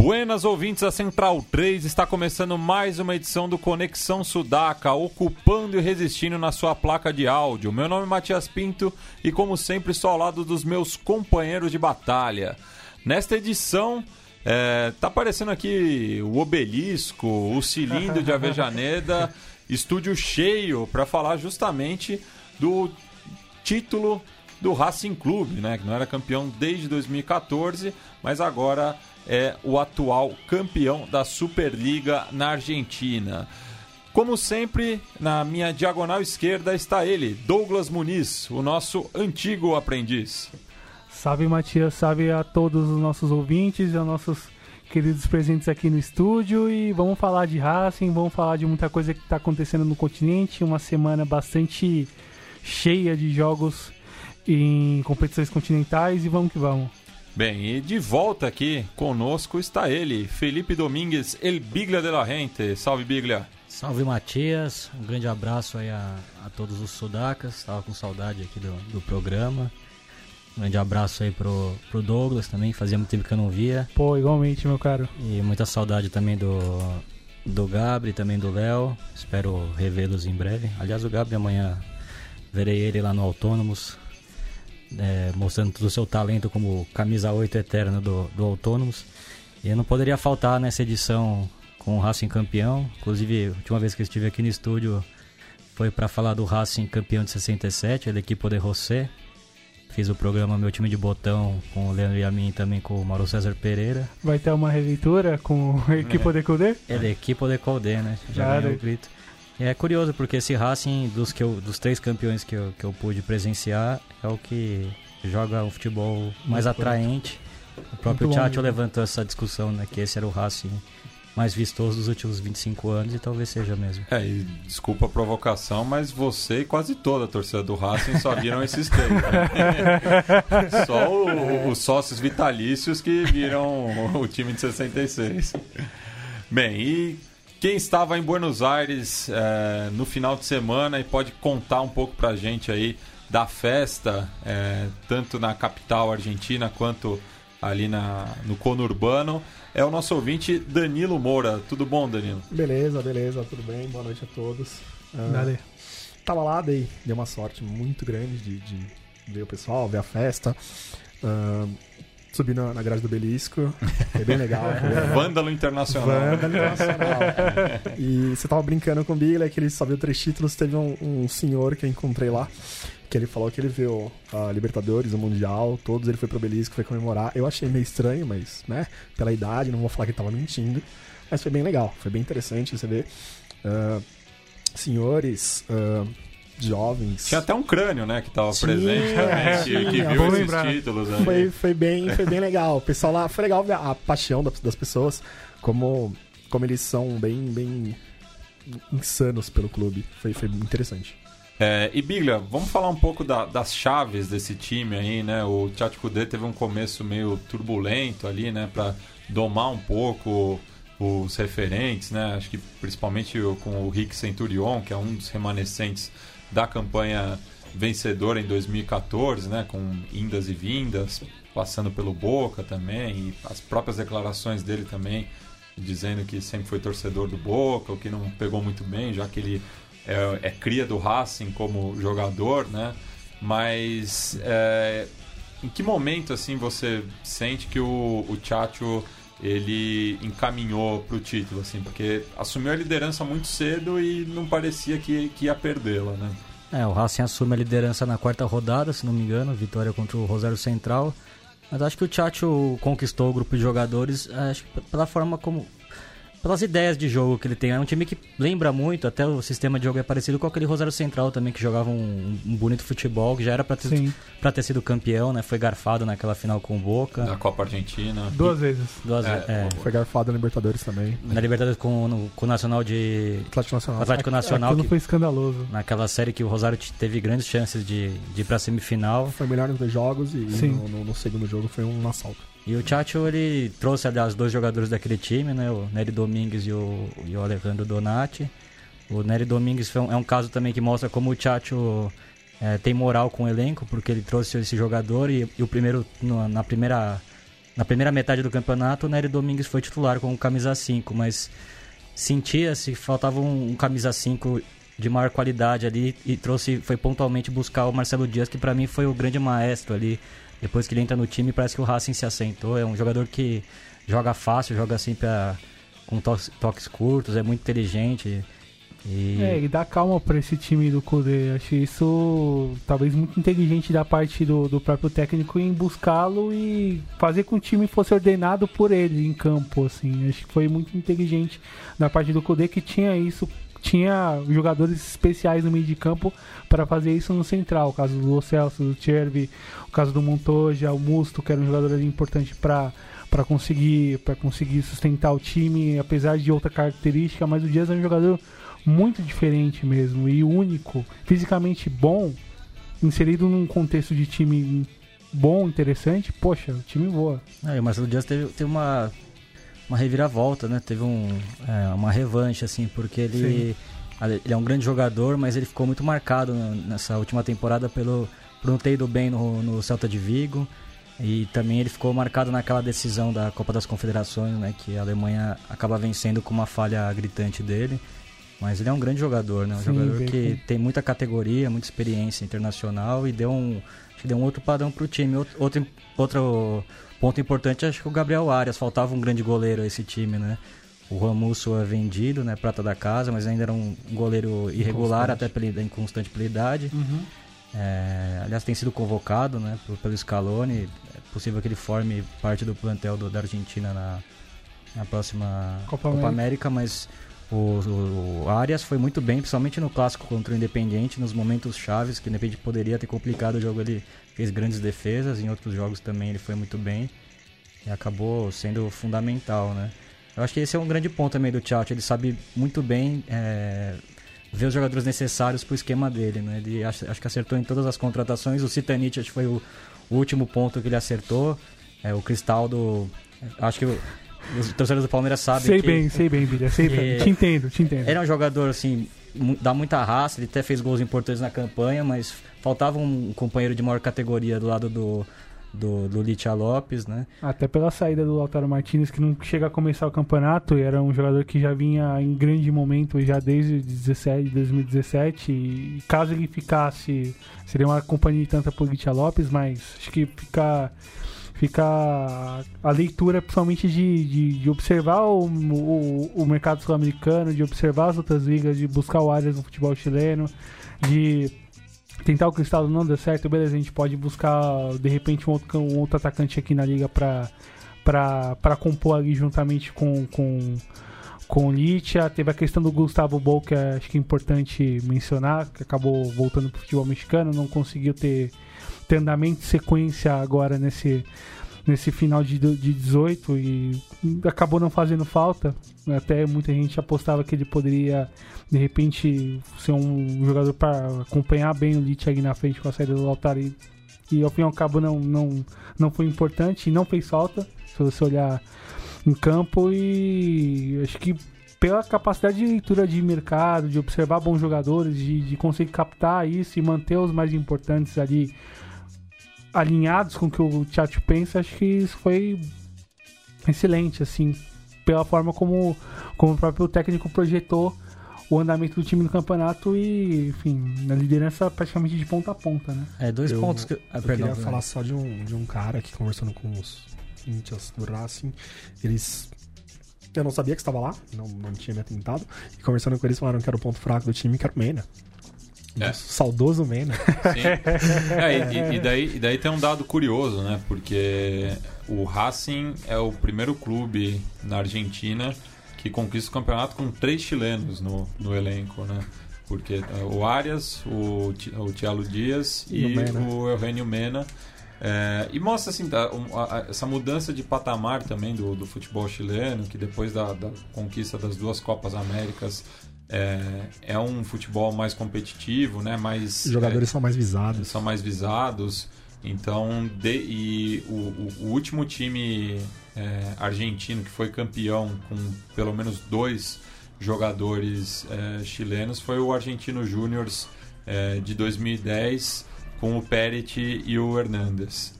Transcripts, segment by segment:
Buenas ouvintes da Central 3, está começando mais uma edição do Conexão Sudaca, ocupando e resistindo na sua placa de áudio. Meu nome é Matias Pinto e, como sempre, estou ao lado dos meus companheiros de batalha. Nesta edição, é, tá aparecendo aqui o obelisco, o cilindro de Avejaneda, estúdio cheio para falar justamente do título do Racing Clube, né, que não era campeão desde 2014, mas agora é o atual campeão da Superliga na Argentina. Como sempre, na minha diagonal esquerda está ele, Douglas Muniz, o nosso antigo aprendiz. Salve Matias, salve a todos os nossos ouvintes e aos nossos queridos presentes aqui no estúdio e vamos falar de Racing, vamos falar de muita coisa que está acontecendo no continente, uma semana bastante cheia de jogos em competições continentais e vamos que vamos. Bem, e de volta aqui conosco está ele, Felipe Domingues, El Biglia de la Gente. Salve, Biglia. Salve, Matias. Um grande abraço aí a, a todos os sudacas. Estava com saudade aqui do, do programa. Um grande abraço aí pro, pro Douglas também, fazia muito tempo que eu não via. Pô, igualmente, meu caro. E muita saudade também do, do Gabri, também do Léo. Espero revê-los em breve. Aliás, o Gabri amanhã verei ele lá no Autônomos, é, mostrando todo o seu talento como camisa 8 eterna do, do Autônomos. E eu não poderia faltar nessa edição com o Racing campeão. Inclusive, a última vez que eu estive aqui no estúdio foi para falar do Racing campeão de 67, a equipe de José. Fiz o programa Meu Time de Botão com o Leandro e a mim também com o Mauro César Pereira. Vai ter uma releitura com a equipe é. de Codê? É da equipe de Codê, né? Já Claro. grito. E é curioso porque esse Racing dos, que eu, dos três campeões que eu, que eu pude presenciar é o que joga um futebol mais atraente. O próprio Muito Tchatcho levantou essa discussão, né? Que esse era o Racing mais vistoso dos últimos 25 anos e talvez seja mesmo. É, e desculpa a provocação, mas você e quase toda a torcida do Racing só viram esses três. né? Só o- os sócios vitalícios que viram o time de 66. Bem, e quem estava em Buenos Aires é, no final de semana e pode contar um pouco pra gente aí da festa, é, tanto na capital argentina quanto ali na, no conurbano, é o nosso ouvinte Danilo Moura. Tudo bom, Danilo? Beleza, beleza, tudo bem? Boa noite a todos. Ah, Dale. tava lá, dei, dei uma sorte muito grande de, de ver o pessoal, ver a festa. Ah, subi na, na grade do Belisco, foi bem legal. foi- Vândalo Internacional. Vanda Internacional. E você tava brincando com o Bigler, que ele só viu três títulos. Teve um, um senhor que eu encontrei lá, que ele falou que ele viu a Libertadores, o Mundial, todos. Ele foi pro Belisco, foi comemorar. Eu achei meio estranho, mas, né, pela idade, não vou falar que ele tava mentindo. Mas foi bem legal, foi bem interessante você ver. ah, senhores, ah, jovens. Tinha até um crânio, né, que tava Tinha, presente também, que, que tinha. viu esses lembrar. títulos. Aí. foi, foi, bem, foi bem legal. O pessoal lá, foi legal ver a paixão das, das pessoas, como, como eles são bem, bem insanos pelo clube. Foi, foi interessante. É, e Biglia, vamos falar um pouco da- das chaves desse time aí, né? O Kudê teve um começo meio turbulento ali, né, para domar um pouco os referentes, né? Acho que principalmente com o Rick Centurion, que é um dos remanescentes da campanha vencedora em 2014, né, com indas e vindas, passando pelo Boca também, e as próprias declarações dele também dizendo que sempre foi torcedor do Boca, o que não pegou muito bem, já que ele é, é cria do Racing como jogador, né? Mas é, em que momento assim você sente que o, o Chacho ele encaminhou para o título, assim, porque assumiu a liderança muito cedo e não parecia que, que ia perdê-la, né? É, o Racing assume a liderança na quarta rodada, se não me engano, vitória contra o Rosário Central. Mas acho que o Tchatcho conquistou o grupo de jogadores, acho pela forma como pelas ideias de jogo que ele tem. É um time que lembra muito, até o sistema de jogo é parecido com aquele Rosário Central também, que jogava um, um bonito futebol, que já era pra ter, pra ter sido campeão, né? Foi garfado naquela final com o Boca. Na Copa Argentina. Duas e, vezes. Duas é, vezes. É. Foi garfado na Libertadores também. Na Libertadores com, no, com o Nacional de. Atlético Nacional. Atlético Nacional. Aquilo que, foi escandaloso. Naquela série que o Rosário teve grandes chances de, de ir pra semifinal. Foi melhor nos dois jogos e no, no, no segundo jogo foi um assalto. E o Chacho, ele trouxe, aliás, dois jogadores daquele time, né? O Nery Domingues e o, e o Alejandro Donati. O Nery Domingues é um caso também que mostra como o Chacho é, tem moral com o elenco, porque ele trouxe esse jogador e, e o primeiro, no, na, primeira, na primeira metade do campeonato, o Nery Domingues foi titular com o camisa 5, mas sentia-se faltava um, um camisa 5 de maior qualidade ali e trouxe, foi pontualmente buscar o Marcelo Dias, que para mim foi o grande maestro ali depois que ele entra no time, parece que o Racing se assentou. É um jogador que joga fácil, joga sempre a, com toques, toques, curtos, é muito inteligente. E... É, e dá calma para esse time do Kudê. Acho isso talvez muito inteligente da parte do, do próprio técnico em buscá-lo e fazer com que o time fosse ordenado por ele em campo. Assim. Acho que foi muito inteligente da parte do Kudê que tinha isso tinha jogadores especiais no meio de campo para fazer isso no central. O caso do Celso, do Chervi, o caso do Montoya, o Musto, que era um jogador importante para para conseguir para conseguir sustentar o time, apesar de outra característica, mas o Dias é um jogador muito diferente mesmo e único, fisicamente bom, inserido num contexto de time bom, interessante, poxa, o time voa. É, o Marcelo Dias teve, teve uma uma reviravolta, né? Teve um, é, uma revanche, assim, porque ele, ele é um grande jogador, mas ele ficou muito marcado nessa última temporada pelo, por não ter ido bem no, no Celta de Vigo. E também ele ficou marcado naquela decisão da Copa das Confederações, né? Que a Alemanha acaba vencendo com uma falha gritante dele. Mas ele é um grande jogador, né? Um Sim, jogador que tem muita categoria, muita experiência internacional e deu um, deu um outro padrão para o time. Outro, outro, outro Ponto importante, acho que o Gabriel Arias, faltava um grande goleiro a esse time, né? O Ramusso é vendido, né? Prata da casa, mas ainda era um goleiro irregular, até pela, inconstante pela idade. Uhum. É, aliás, tem sido convocado né, pelo Scaloni. É possível que ele forme parte do plantel do, da Argentina na, na próxima Copa, Copa América. América. mas o, o, o, Arias foi muito bem, principalmente no clássico contra o Independiente, nos momentos chaves, que o Independiente poderia ter complicado o jogo ali fez grandes defesas, em outros jogos também ele foi muito bem e acabou sendo fundamental, né? Eu acho que esse é um grande ponto também do Tchat, ele sabe muito bem é, ver os jogadores necessários para o esquema dele, né? Ele acho, acho, que acertou em todas as contratações, o Citanic acho que foi o, o, último ponto que ele acertou, é, o Cristaldo, acho que... os torcedores do Palmeiras sabem sei que... Bem, sei bem, Bilha, sei bem. Te entendo, te entendo. Ele é um jogador, assim, dá muita raça, ele até fez gols importantes na campanha, mas faltava um companheiro de maior categoria do lado do, do, do Litia Lopes, né? Até pela saída do Lautaro Martinez, que não chega a começar o campeonato, e era um jogador que já vinha em grande momento já desde 17, 2017, e caso ele ficasse, seria uma companhia tanta pro Litia Lopes, mas acho que fica fica a leitura principalmente de, de, de observar o, o, o mercado sul-americano, de observar as outras ligas, de buscar o Arias no futebol chileno, de tentar o Cristal não deu certo, beleza, a gente pode buscar de repente um outro, um outro atacante aqui na liga para compor ali juntamente com, com, com o Litia. Teve a questão do Gustavo Bol, que acho que é importante mencionar, que acabou voltando para o futebol mexicano, não conseguiu ter ter andamento sequência agora nesse, nesse final de, de 18 e acabou não fazendo falta. Até muita gente apostava que ele poderia, de repente, ser um jogador para acompanhar bem o Lich na frente com a saída do Lautaro. E, e ao fim e ao cabo não, não, não foi importante e não fez falta, se você olhar em campo. E acho que pela capacidade de leitura de mercado, de observar bons jogadores, de, de conseguir captar isso e manter os mais importantes ali alinhados com o que o Tchatcho pensa, acho que isso foi excelente, assim, pela forma como, como o próprio técnico projetou o andamento do time no campeonato e, enfim, na liderança praticamente de ponta a ponta, né? É, dois eu, pontos que... Ah, eu perdão, queria falar só de um, de um cara que conversando com os índios do Racing, eles... Eu não sabia que estava lá, não, não tinha me atentado, e conversando com eles falaram que era o ponto fraco do time, que era o Mena. É. Saudoso Mena. É, e, e, daí, e daí tem um dado curioso, né? Porque o Racing é o primeiro clube na Argentina que conquista o campeonato com três chilenos no, no elenco, né? Porque o Arias, o, o Thiago Dias E o e, Mena. o Eugênio Mena. É, e mostra assim, tá, a- a- essa mudança de patamar também do, do futebol chileno, que depois da, da conquista das duas Copas Américas é, é um futebol mais competitivo, né? Mais, Os jogadores são mais visados. são mais visados. Então, de- e o, o- o último time é, argentino que foi campeão com pelo menos dois jogadores é, chilenos foi o Argentino Júniors é, de 2010 com o Perit e o Hernandes.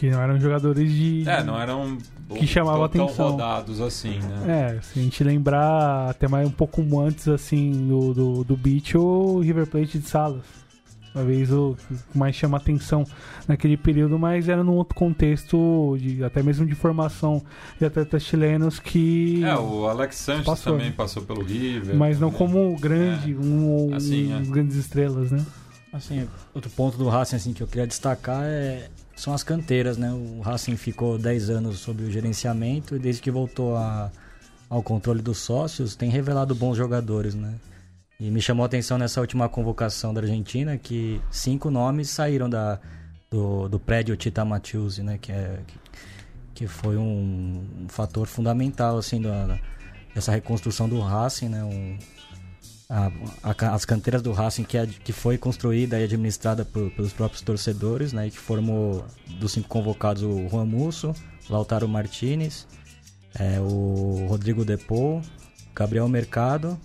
Que não eram jogadores de. É, não eram Que chamava tão, tão atenção. rodados assim, né? É, se a gente lembrar até mais um pouco antes assim do, do, do beat, o River Plate de Salas. Talvez o que mais chama atenção naquele período, mas era num outro contexto, de, até mesmo de formação de atletas chilenos que. É, o Alex Sanches Passou, também né? passou pelo River. Mas não também. como grande, um, Assim, um- é. grandes estrelas, né? Assim, outro ponto do Racing assim, que eu queria destacar é, são as canteiras, né? O Racing ficou 10 anos sob o gerenciamento e desde que voltou a- ao controle dos sócios, tem revelado bons jogadores, né? E me chamou a atenção nessa última convocação da Argentina que cinco nomes saíram da, do, do prédio Tita Matiusi, né? Que, é, que, que foi um, um fator fundamental, assim, da, dessa reconstrução do Racing, né? Um, a- a- as canteiras do Racing que, que foi construída e administrada por- pelos próprios torcedores, né, e que formou dos cinco convocados o Juan Musso, Lautaro Martinez, é, o Rodrigo Depou, Gabriel Mercado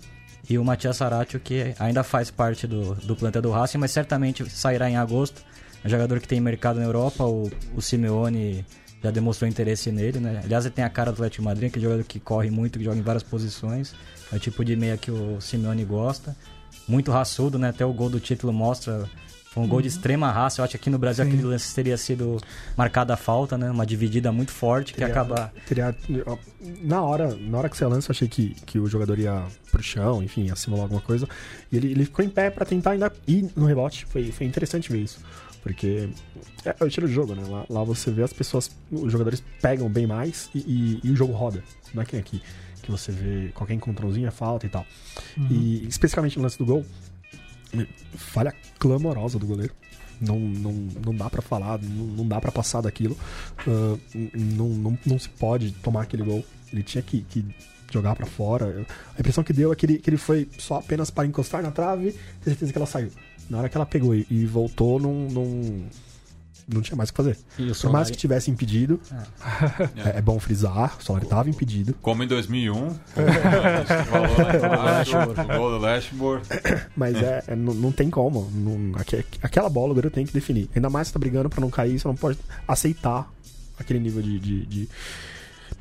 e o Matias Saratio, que ainda faz parte do, do plantel do Racing, mas certamente sairá em agosto. É um jogador que tem mercado na Europa, o, o Simeone já demonstrou interesse nele, né? Aliás, ele tem a cara do Atlético Madrid, que é um jogador que corre muito, que joga em várias posições. É o tipo de meia que o Simeone gosta. Muito raçudo, né? Até o gol do título mostra. Foi um gol de extrema raça. Eu acho que aqui no Brasil Sim. aquele lance teria sido marcada a falta, né? Uma dividida muito forte que Teria- acaba. Teria, na, hora, na hora que você lança, eu achei que, que o jogador ia pro chão, enfim, ia simular alguma coisa. E ele, ele ficou em pé pra tentar ainda ir no rebote. Foi, foi interessante ver isso. Porque é, é o estilo de jogo, né? Lá, lá você vê as pessoas, os jogadores pegam bem mais e, e- e o jogo roda. Não é que nem aqui, que você vê qualquer encontrãozinho é falta e tal. E especificamente no lance do gol, falha clamorosa do goleiro. Não, não, não dá pra falar, não, não dá pra passar daquilo. N- não, não, não se pode tomar aquele gol. Ele tinha que, que jogar pra fora. A impressão que deu é que ele, que ele foi só apenas para encostar na trave ter certeza que ela saiu. Na hora que ela pegou e, e voltou, não, não, não tinha mais o que fazer. O Por Solari- mais que tivesse impedido, é, é bom frisar, o Solari estava impedido. Como em 2001, como a gente falou lá embaixo, o gol do Lashmore. Mas é, é- não, não tem como. Não- aque- aquela bola o goleiro tem que definir. Ainda mais que você tá brigando pra não cair, você não pode aceitar aquele nível de, de, de,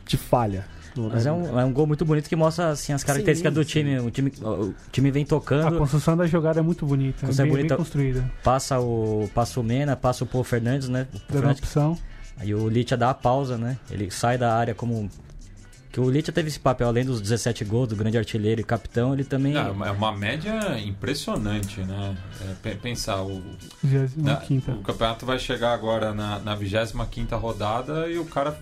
de falha. Mas é um, é um gol muito bonito que mostra assim, as características Sim, do sim. time. O time, o time vem A tocando, construção da jogada é muito bonita, é bem, bem bonita. construída. passa o, passa o Mena, passa o Paul Fernandes, né? O Dando Fernandes- opção. Aí o Litia dá a pausa, né? Ele sai da área como. Que o Litia teve esse papel, além dos 17 gols, do grande artilheiro e capitão, ele também. É uma- é uma média impressionante, né? É, pe- pensar, o, 25 na- quinta. o campeonato vai chegar agora na, na 25 rodada e o cara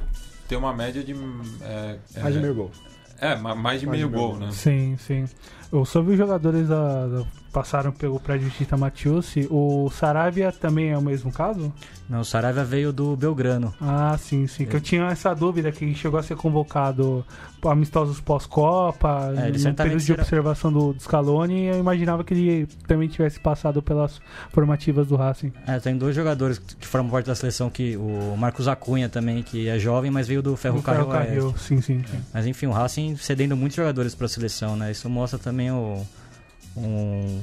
tem uma média de. É, é, Mais de meio gol. É, ma- mais de Mais meio de meio gol, né? Sim, sim. Eu soube os jogadores da, da- passaram pelo prédio Tita Matiusi. O Saravia também é o mesmo caso? Não, o Saravia veio do Belgrano. Ah, sim, sim. É. Que eu tinha essa dúvida que ele chegou a ser convocado amistosos pós-Copa, É, no período de será- observação do, do Scaloni, e eu imaginava que ele também tivesse passado pelas formativas do Racing. É, tem dois jogadores que formam parte da seleção, que o Marcos Acunha também, que é jovem, mas veio do Ferro Do Carril Ferrocarril. Sim, sim, sim. Mas enfim, o Racing cedendo muitos jogadores para a seleção, né? Isso mostra também o, um-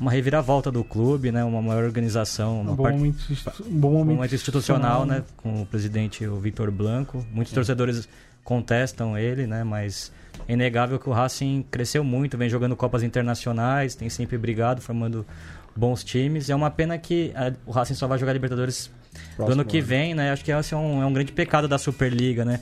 uma reviravolta do clube, né? Uma maior organização, uma Um bom parte momento, um bom um momento, momento institucional, né? Com o presidente o Vitor Blanco. Muitos torcedores contestam ele, né? Mas é inegável que o Racing cresceu muito, vem jogando Copas Internacionais, tem sempre brigado, formando bons times. É uma pena que a- o Racing só vai jogar Libertadores do Próximo ano que ano. vem, né? Acho que esse é um, é um grande pecado da Superliga, né?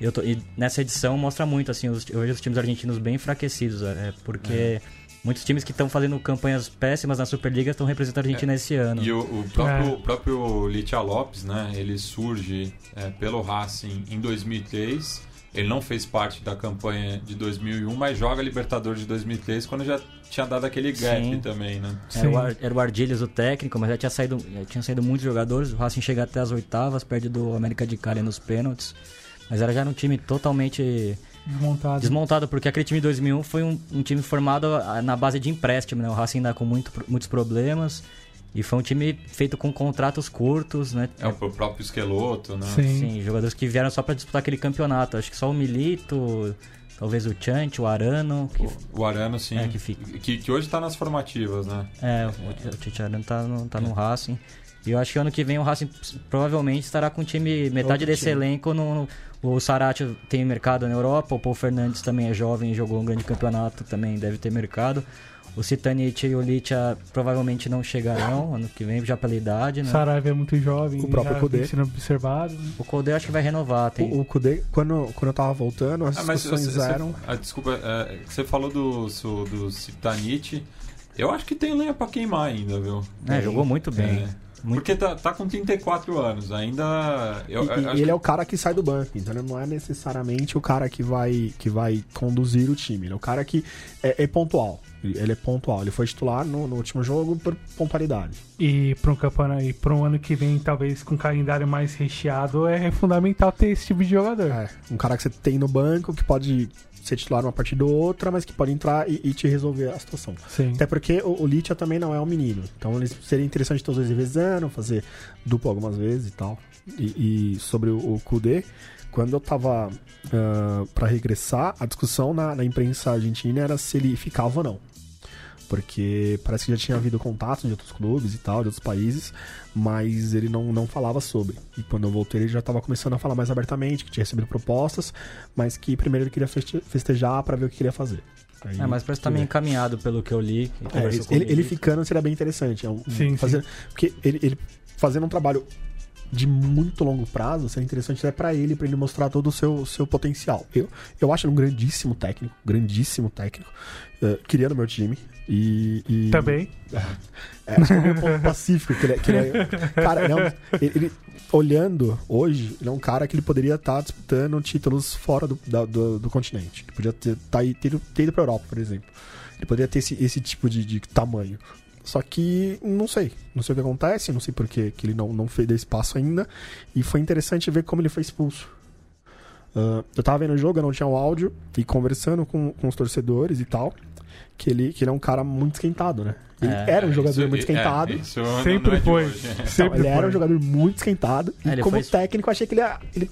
Eu tô- e nessa edição mostra muito, assim, os, eu vejo os times argentinos bem enfraquecidos, é, porque muitos times que estão fazendo campanhas péssimas na Superliga estão representando a Argentina esse ano. E o, o próprio, É. o próprio Litia Lopes, né? Ele surge é, pelo Racing em 2003 ele não fez parte da campanha de 2001, mas joga Libertadores de 2003 quando já tinha dado aquele gap Sim. também, né? Era o, Ar- era o Ardilhas o técnico, mas já tinha saído, já tinha saído muitos jogadores. O Racing chega até as oitavas, perde do América de Cali nos pênaltis. Mas era já um time totalmente Desmontado. desmontado, porque aquele time de 2001 foi um, um time formado ah, na base de empréstimo, né? O Racing ainda com muito, muitos problemas. E foi um time feito com contratos curtos, né? É o próprio Esqueloto, né? Sim. Sim, jogadores que vieram só pra disputar aquele campeonato. Acho que só o Milito, talvez o Chante, o Arano. Que, O Arano, sim. É, que fica. que, que hoje tá nas formativas, né? é, o, o Tite Arano tá no, tá no Racing. E eu acho que ano que vem o Racing provavelmente estará com um time, metade Outro desse time. elenco no. no- o Sarati tem mercado na Europa, o Paul Fernandes também é jovem, jogou um grande campeonato, também deve ter mercado. O Citanite e o Litia provavelmente não chegarão ano que vem, já pela idade, né? Saraiva é muito jovem. O próprio Kudê. sendo observado. né? O Codé acho que vai renovar. Tem... O, o Kudê, quando, quando eu tava voltando, as Ah, mas discussões você- você- eram... ah, desculpa, é, você falou do, do Citanite. Eu acho que tem lenha pra queimar ainda, viu? É, jogou muito bem. É. Muito- Porque tá, tá com 34 anos, ainda. Eu, E- eu e acho ele que- é o cara que sai do banco, então ele não é necessariamente o cara que vai, que vai conduzir o time. Ele é o cara que é, é pontual. Ele é pontual. Ele foi titular no, no último jogo por pontualidade. E para um campeonato e para um ano que vem, talvez com um calendário mais recheado, é fundamental ter esse tipo de jogador. É, um cara que você tem no banco, que pode ser titular uma partida ou outra, mas que pode entrar e, e te resolver a situação. Sim. Até porque o, o também não é um menino. Então seria interessante todos eles revezando, fazer duplo algumas vezes e tal. E, e sobre o, o Kudê, quando eu tava ah, pra regressar, a discussão na, na imprensa argentina era se ele ficava ou não. Porque parece que já tinha havido contato de outros clubes e tal, de outros países, mas ele não, não falava sobre. E quando eu voltei, ele já tava começando a falar mais abertamente, que tinha recebido propostas, mas que primeiro ele queria feste- festejar pra ver o que ele ia fazer. Aí, É, mas parece que tá meio encaminhado pelo que eu li. e é, ele, ele Milito. ficando seria bem interessante. É um, Sim, fazer, Porque ele, ele fazendo um trabalho de muito longo prazo seria interessante até pra ele, pra ele mostrar todo o seu, seu potencial. Eu, eu acho ele um grandíssimo técnico, grandíssimo técnico. Eh, queria no meu time. E, e- Também. É, acho que é meio ponto pacífico. Que ele, é- que ele é, cara, ele, é ele- ele- olhando hoje, ele é um cara que ele poderia estar disputando títulos fora do, da- do, do continente. Ele podia ter, tá ter, ter ido pra Europa, por exemplo. Ele poderia ter esse, esse tipo de, de tamanho. Só que não sei. Não sei o que acontece, não sei por que ele não, não fez esse passo ainda. E foi interessante ver como ele foi expulso. Ah, eu tava vendo o jogo, eu não tinha o áudio, e conversando com, com os torcedores e tal, que ele, que ele é um cara muito esquentado, né? Ele É, era um É, jogador isso- muito esquentado. é, Sempre não é de foi. hoje. Então, Sempre ele era foi. um jogador muito esquentado. É, e ele como foi- técnico, eu achei que ele, ele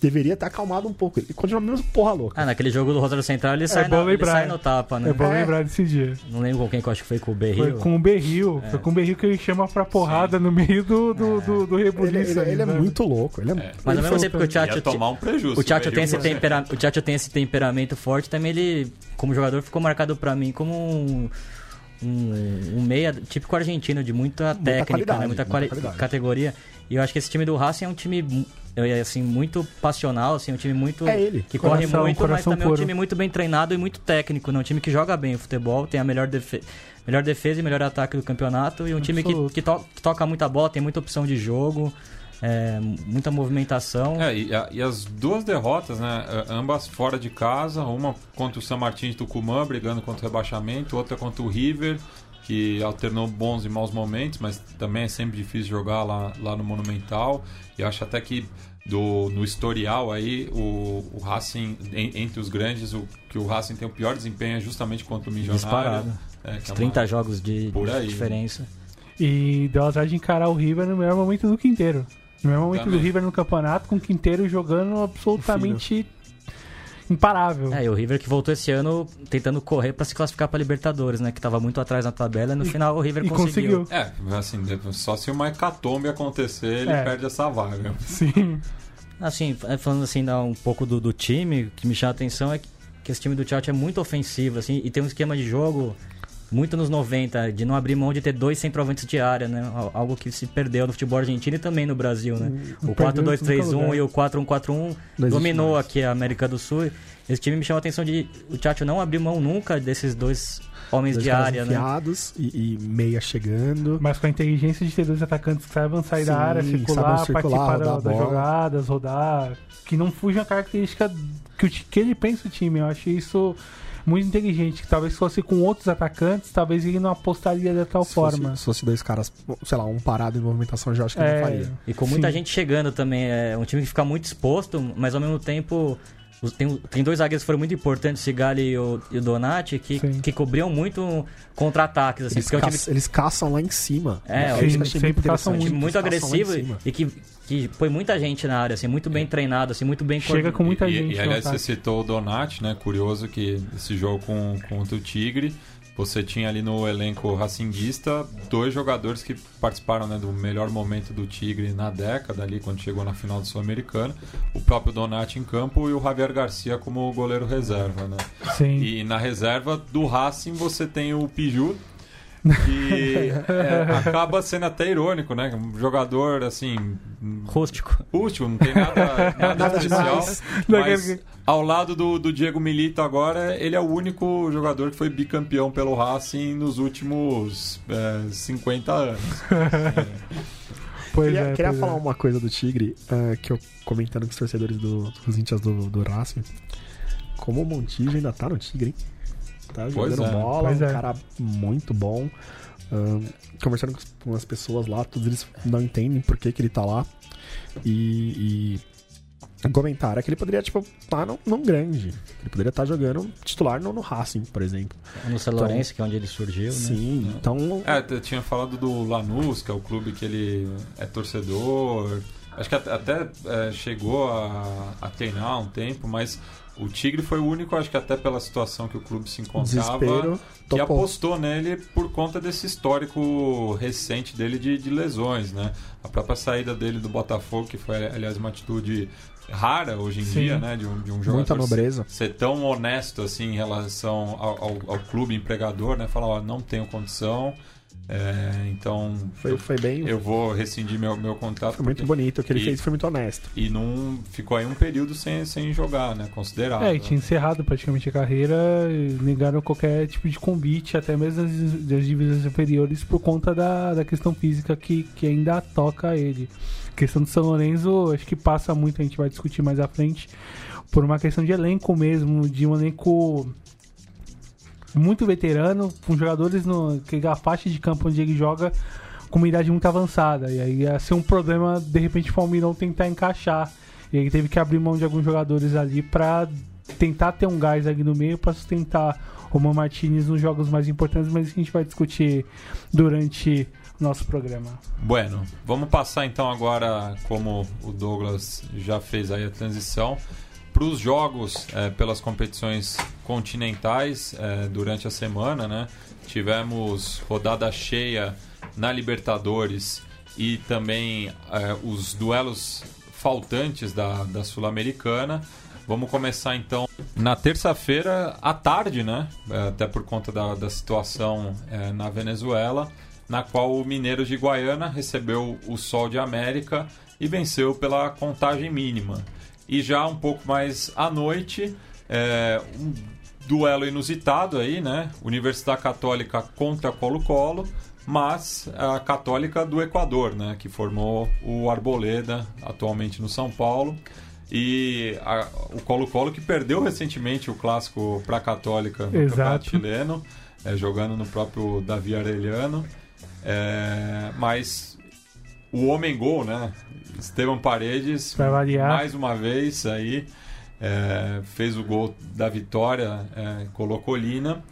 deveria ter acalmado um pouco. Ele continua mesmo porra louca. Ah, naquele jogo do Rosário Central ele sai, bom na, ele sai no tapa, né? É bom É. lembrar desse dia. Não lembro com quem que eu acho que foi com o Foi Berril. com o Berril. Foi com o Berril que ele chama pra porrada no meio do, do, do, do ele, rebuliço. ele- ali, ele é muito louco. Ele é, É. Mas ele ao mesmo foi- tempo que o Tchatcho tomar um prejuízo. o Tchatcho tem, esse Berril, tempera... o Tchatcho tem esse temperamento forte, também ele, como jogador, ficou marcado pra mim como um, um, um meia típico argentino, de muita técnica, qualidade, né? muita, muita quali- categoria. E eu acho que esse time do Racing é um time é, assim, muito passional, assim, um time muito. É ele. Que Coração- corre muito, mas também é um puro. time muito bem treinado e muito técnico, né? Um time que joga bem o futebol, tem a melhor, defe... melhor defesa e melhor ataque do campeonato. E um time que, Absoluto. que, to- que toca muita bola, tem muita opção de jogo, é, muita movimentação. É, e, e as duas derrotas, né? Ambas fora de casa, uma contra o San Martín de Tucumã, brigando contra o rebaixamento, outra contra o River, que alternou bons e maus momentos, mas também é sempre difícil jogar lá, lá no Monumental. E eu acho até que do, no historial aí, o, o Racing, en- entre os grandes, o que o Racing tem o pior desempenho é justamente contra o Milionário. Disparado. É, é uma- 30 jogos de, Por de aí, né? diferença. E deu azar de encarar o River no melhor momento do Quinteiro. No melhor momento Também. do River no campeonato, com o Quinteiro jogando absolutamente imparável. É, e o River que voltou esse ano tentando correr pra se classificar pra Libertadores, né? Que tava muito atrás na tabela e no final o River e conseguiu. conseguiu. É, assim, só se uma hecatombe acontecer, ele É. perde essa vaga. Sim. Assim, é, falando assim, dá um pouco do, do time, o que me chama a atenção é que, que esse time do Tchatcho é muito ofensivo, assim, e tem um esquema de jogo muito nos 90, de não abrir mão de ter dois centroavantes de área, né? Al- Algo que se perdeu no futebol argentino e também no Brasil, né? O em todo 4-2-3-1 lugar. e o 4-1-4-1 Não existe dominou mais. aqui a América do Sul. Esse time me chama a atenção de o Tchatcho não abrir mão nunca desses dois homens Dois de área, né? e, e meia chegando. Mas com a inteligência de ter dois atacantes que saibam sair Sim, da área, circular, circular, participar das jogadas, rodar. Que não fuja a característica que, o, que ele pensa o time. Eu acho isso muito inteligente. Que talvez fosse com outros atacantes, talvez ele não apostaria de tal se forma. Fosse, se fosse dois caras, sei lá, um parado em movimentação, já acho que É, não faria. E com muita Sim. gente chegando também, é um time que fica muito exposto, mas ao mesmo tempo tem, tem dois zagueiros que foram muito importantes, o Sigali e o, e o Donati, que, Sim. que cobriam muito contra-ataques, assim, Eles, é um time, caçam, eles caçam lá em cima. É, isso sim, achei sempre muito caçam muito Eles em agressivo e que, que põe muita gente na área, assim, muito bem treinado, assim, muito bem Chega com muita e, gente. E, no aliás, você citou o Donati, né? Curioso que esse jogo com, contra o Tigre, você tinha ali no elenco racinguista dois jogadores que participaram né, do melhor momento do Tigre na década, ali quando chegou na final do Sul-Americano. O próprio Donati em campo e o Javier Garcia como goleiro reserva, né? Sim. E na reserva do Racing você tem o Piju, que é, acaba sendo até irônico, né? Um jogador assim rústico. útil, não tem nada, nada, Nada especial. demais. Mas ao lado do, do Diego Milito agora, ele é o único jogador que foi bicampeão pelo Racing nos últimos é, 50 anos. Pois Queria, é, queria pois falar é. uma coisa do Tigre, ah, que eu comentando com os torcedores do, dos índios do, do Racing. Como o Montijo ainda tá no Tigre, hein? Tá Pois jogando é. bola, Pois um é. cara muito bom. Ah, conversando com as- pessoas lá, todos eles não entendem por que, que ele tá lá. E, e comentaram é que ele poderia, tipo, estar num, num grande. Ele poderia estar jogando titular no, no Racing, por exemplo. No São Lourenço, que é onde ele surgiu, né? Sim, então. É, eu tinha falado do Lanús, que é o clube que ele é torcedor. Acho que até, até, é, chegou a, a treinar um tempo, mas o Tigre foi o único, acho que até pela situação que o clube se encontrava, Desespero, que topou. apostou nele por conta desse histórico recente dele de, de lesões, né? A própria saída dele do Botafogo, que foi, aliás, uma atitude rara hoje em Sim. dia, né? De um, de um jogador Muita nobreza. ser tão honesto assim em relação ao, ao, ao clube empregador, né? Falar, ó, não tenho condição, é, então Foi, foi bem. eu vou rescindir meu, meu contrato. Foi muito porque- bonito. O que ele E- fez foi muito honesto. E não ficou aí um período sem, sem jogar, né? Considerável. É, e tinha encerrado praticamente a carreira, e negaram qualquer tipo de convite, até mesmo das, das divisões inferiores, por conta da, da questão física que, que ainda toca ele. A questão do São Lourenço, acho que passa muito, a gente vai discutir mais à frente, por uma questão de elenco mesmo, de um elenco muito veterano, com jogadores no que a faixa de campo onde ele joga com uma idade muito avançada. E aí ia ser um problema, de repente, o Palmeirão tentar encaixar. E aí teve que abrir mão de alguns jogadores ali pra tentar ter um gás ali no meio pra sustentar o Roman Martinez nos jogos mais importantes, mas a gente vai discutir durante o nosso programa. Bueno, vamos passar então agora, como o Douglas já fez aí a transição, para os jogos eh, pelas competições continentais eh, durante a semana, né? Tivemos rodada cheia na Libertadores e também eh, os duelos faltantes da, da Sul-Americana. Vamos começar então na terça-feira à tarde, né? Eh, Até por conta da, da situação eh, na Venezuela, na qual o Mineiro de Guaiana recebeu o Sol de América e venceu pela contagem mínima. E já um pouco mais à noite, eh, um duelo inusitado aí, né? Universidade Católica contra Colo-Colo, mas a Católica do Equador, né? Que formou o Arboleda, atualmente no São Paulo. E a- o Colo-Colo que perdeu recentemente o clássico para a Católica no Exato. Campeonato Chileno, eh, jogando no próprio Davi Arellano. Eh, mas o homem gol, né? Esteban Paredes, mais uma vez aí, é, fez o gol da vitória, é, Colocolina.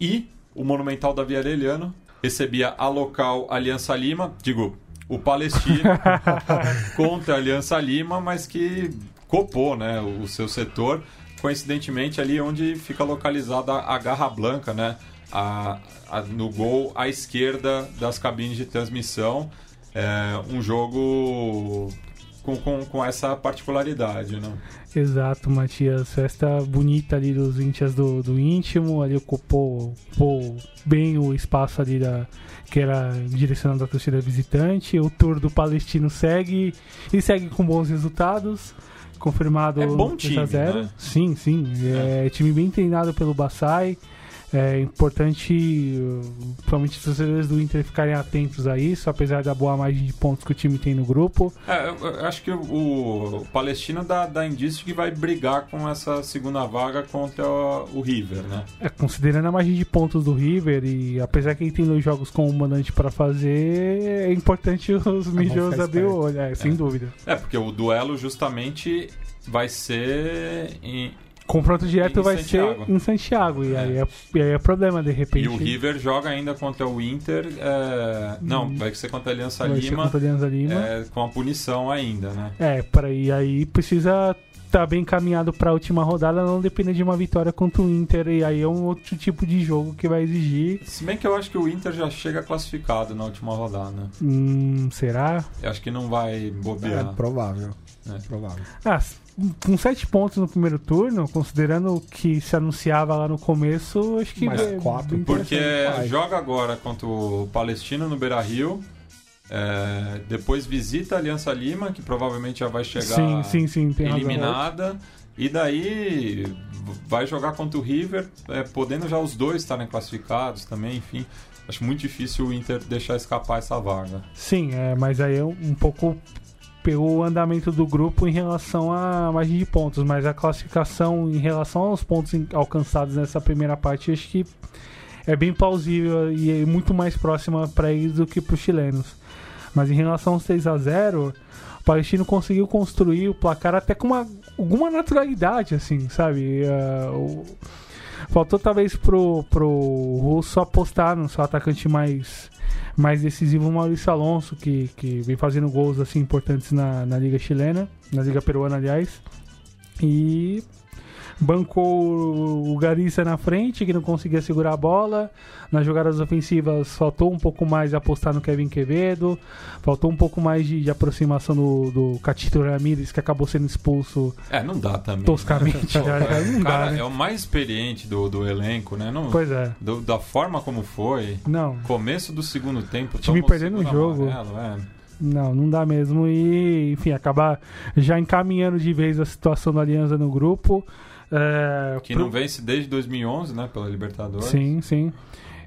E o Monumental Davi Arellano recebia a local Aliança Lima, digo, o Palestino contra a Aliança Lima, mas que copou né, o, o seu setor, coincidentemente ali onde fica localizada a Garra Blanca, né? A, a- no gol à esquerda das cabines de transmissão. É, um jogo com, com, com essa particularidade, né? Exato, Matias. Festa bonita ali dos íntias do, do íntimo, ali ocupou, ocupou bem o espaço ali da, que era direcionado à torcida visitante. O tour do Palestino segue e segue com bons resultados. Confirmado É bom 3 a time, 0. né? Sim, sim. É. time bem treinado pelo Bassai. É importante, principalmente os torcedores do Inter ficarem atentos a isso, apesar da boa margem de pontos que o time tem no grupo. É, eu, acho que o, o Palestino dá, dá indício que vai brigar com essa segunda vaga contra o, o River, né? É, considerando a margem de pontos do River, e apesar que ele tem dois jogos com o mandante para fazer, é importante os mijos abrir o olho, é, sem dúvida. É, porque o duelo justamente vai ser em, Confronto direto Em vai Santiago. ser em Santiago, e, É. aí, é, e aí é problema, de repente. E o River joga ainda contra o Inter. é, Não, vai ser contra a Aliança vai ser Lima, contra a Alianza Lima. é, com a punição ainda, né? É, para e aí precisa estar bem encaminhado para a última rodada, não depender de uma vitória contra o Inter, e aí é um outro tipo de jogo que vai exigir. Se bem que eu acho que o Inter já chega classificado na última rodada. Hum, será? Eu acho que não vai É bobear. provável. É. Provável. Ah, com sete pontos no primeiro turno, considerando o que se anunciava lá no começo, acho que Mais é quatro, Porque joga agora contra o Palestino no Beira Rio. é, depois visita a Aliança Lima, que provavelmente já vai chegar Sim, sim, sim, eliminada. E daí vai jogar contra o River, é, podendo já os dois estarem classificados também, enfim. Acho muito difícil o Inter deixar escapar essa vaga. Sim, é, mas aí é um pouco pegou o andamento do grupo em relação à margem de pontos, mas a classificação em relação aos pontos alcançados nessa primeira parte, acho que é bem plausível e é muito mais próxima para eles do que para os chilenos. Mas em relação aos 6 a 0 o Palestino conseguiu construir o placar até com uma, alguma naturalidade, assim, sabe? O- Faltou talvez pro, pro Russo apostar no seu atacante mais, mais decisivo, o Maurício Alonso, que, que vem fazendo gols assim importantes na, na Liga Chilena, na Liga Peruana, aliás. E bancou o Garissa na frente, que não conseguia segurar a bola. Nas jogadas ofensivas faltou um pouco mais de apostar no Kevin Quevedo, faltou um pouco mais de, de aproximação do, do Catito Ramirez, que acabou sendo expulso É, não dá também. toscamente. Pô, já, já não o cara dá, né? é o mais experiente do, do elenco, né? Não, Pois é. do- da forma como foi. Não, Começo do segundo tempo, time toma perdendo o jogo. amarelo, é. Não, não dá mesmo. E, enfim, acabar já encaminhando de vez a situação da Aliança no grupo. É, Que pro- não vence desde 2011, né? Pela Libertadores. Sim, sim.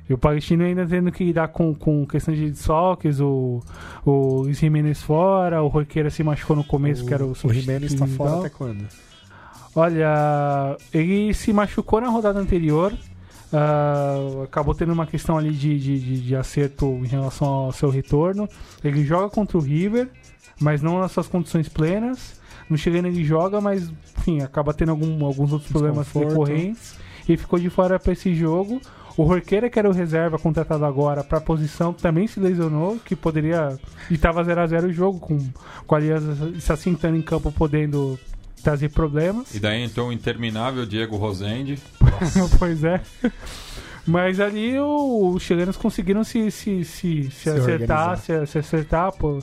E o Palestino ainda tendo que lidar com, com questão de desfalques, o, o Luiz Jimenez fora, o Roqueira se machucou no começo, que era o o Jimenez tá substituto fora até quando? Olha, ele se machucou na rodada anterior. ah, acabou tendo uma questão ali de, de, de- de acerto em relação ao seu retorno. Ele joga contra o River, mas não nas suas condições plenas. No chegando ele joga, mas enfim, acaba tendo algum- alguns outros problemas recorrentes. E ficou de fora para esse jogo. O Roqueira, que era o reserva contratado agora para a posição, também se lesionou, que poderia. E estava 0x0 o jogo, com, com a Aliança se assentando em campo, podendo trazer problemas. E daí entrou o interminável Diego Rosende. pois é. Mas ali o- os chilenos conseguiram se, se, se, se, Se acertar, se, se acertar, pô,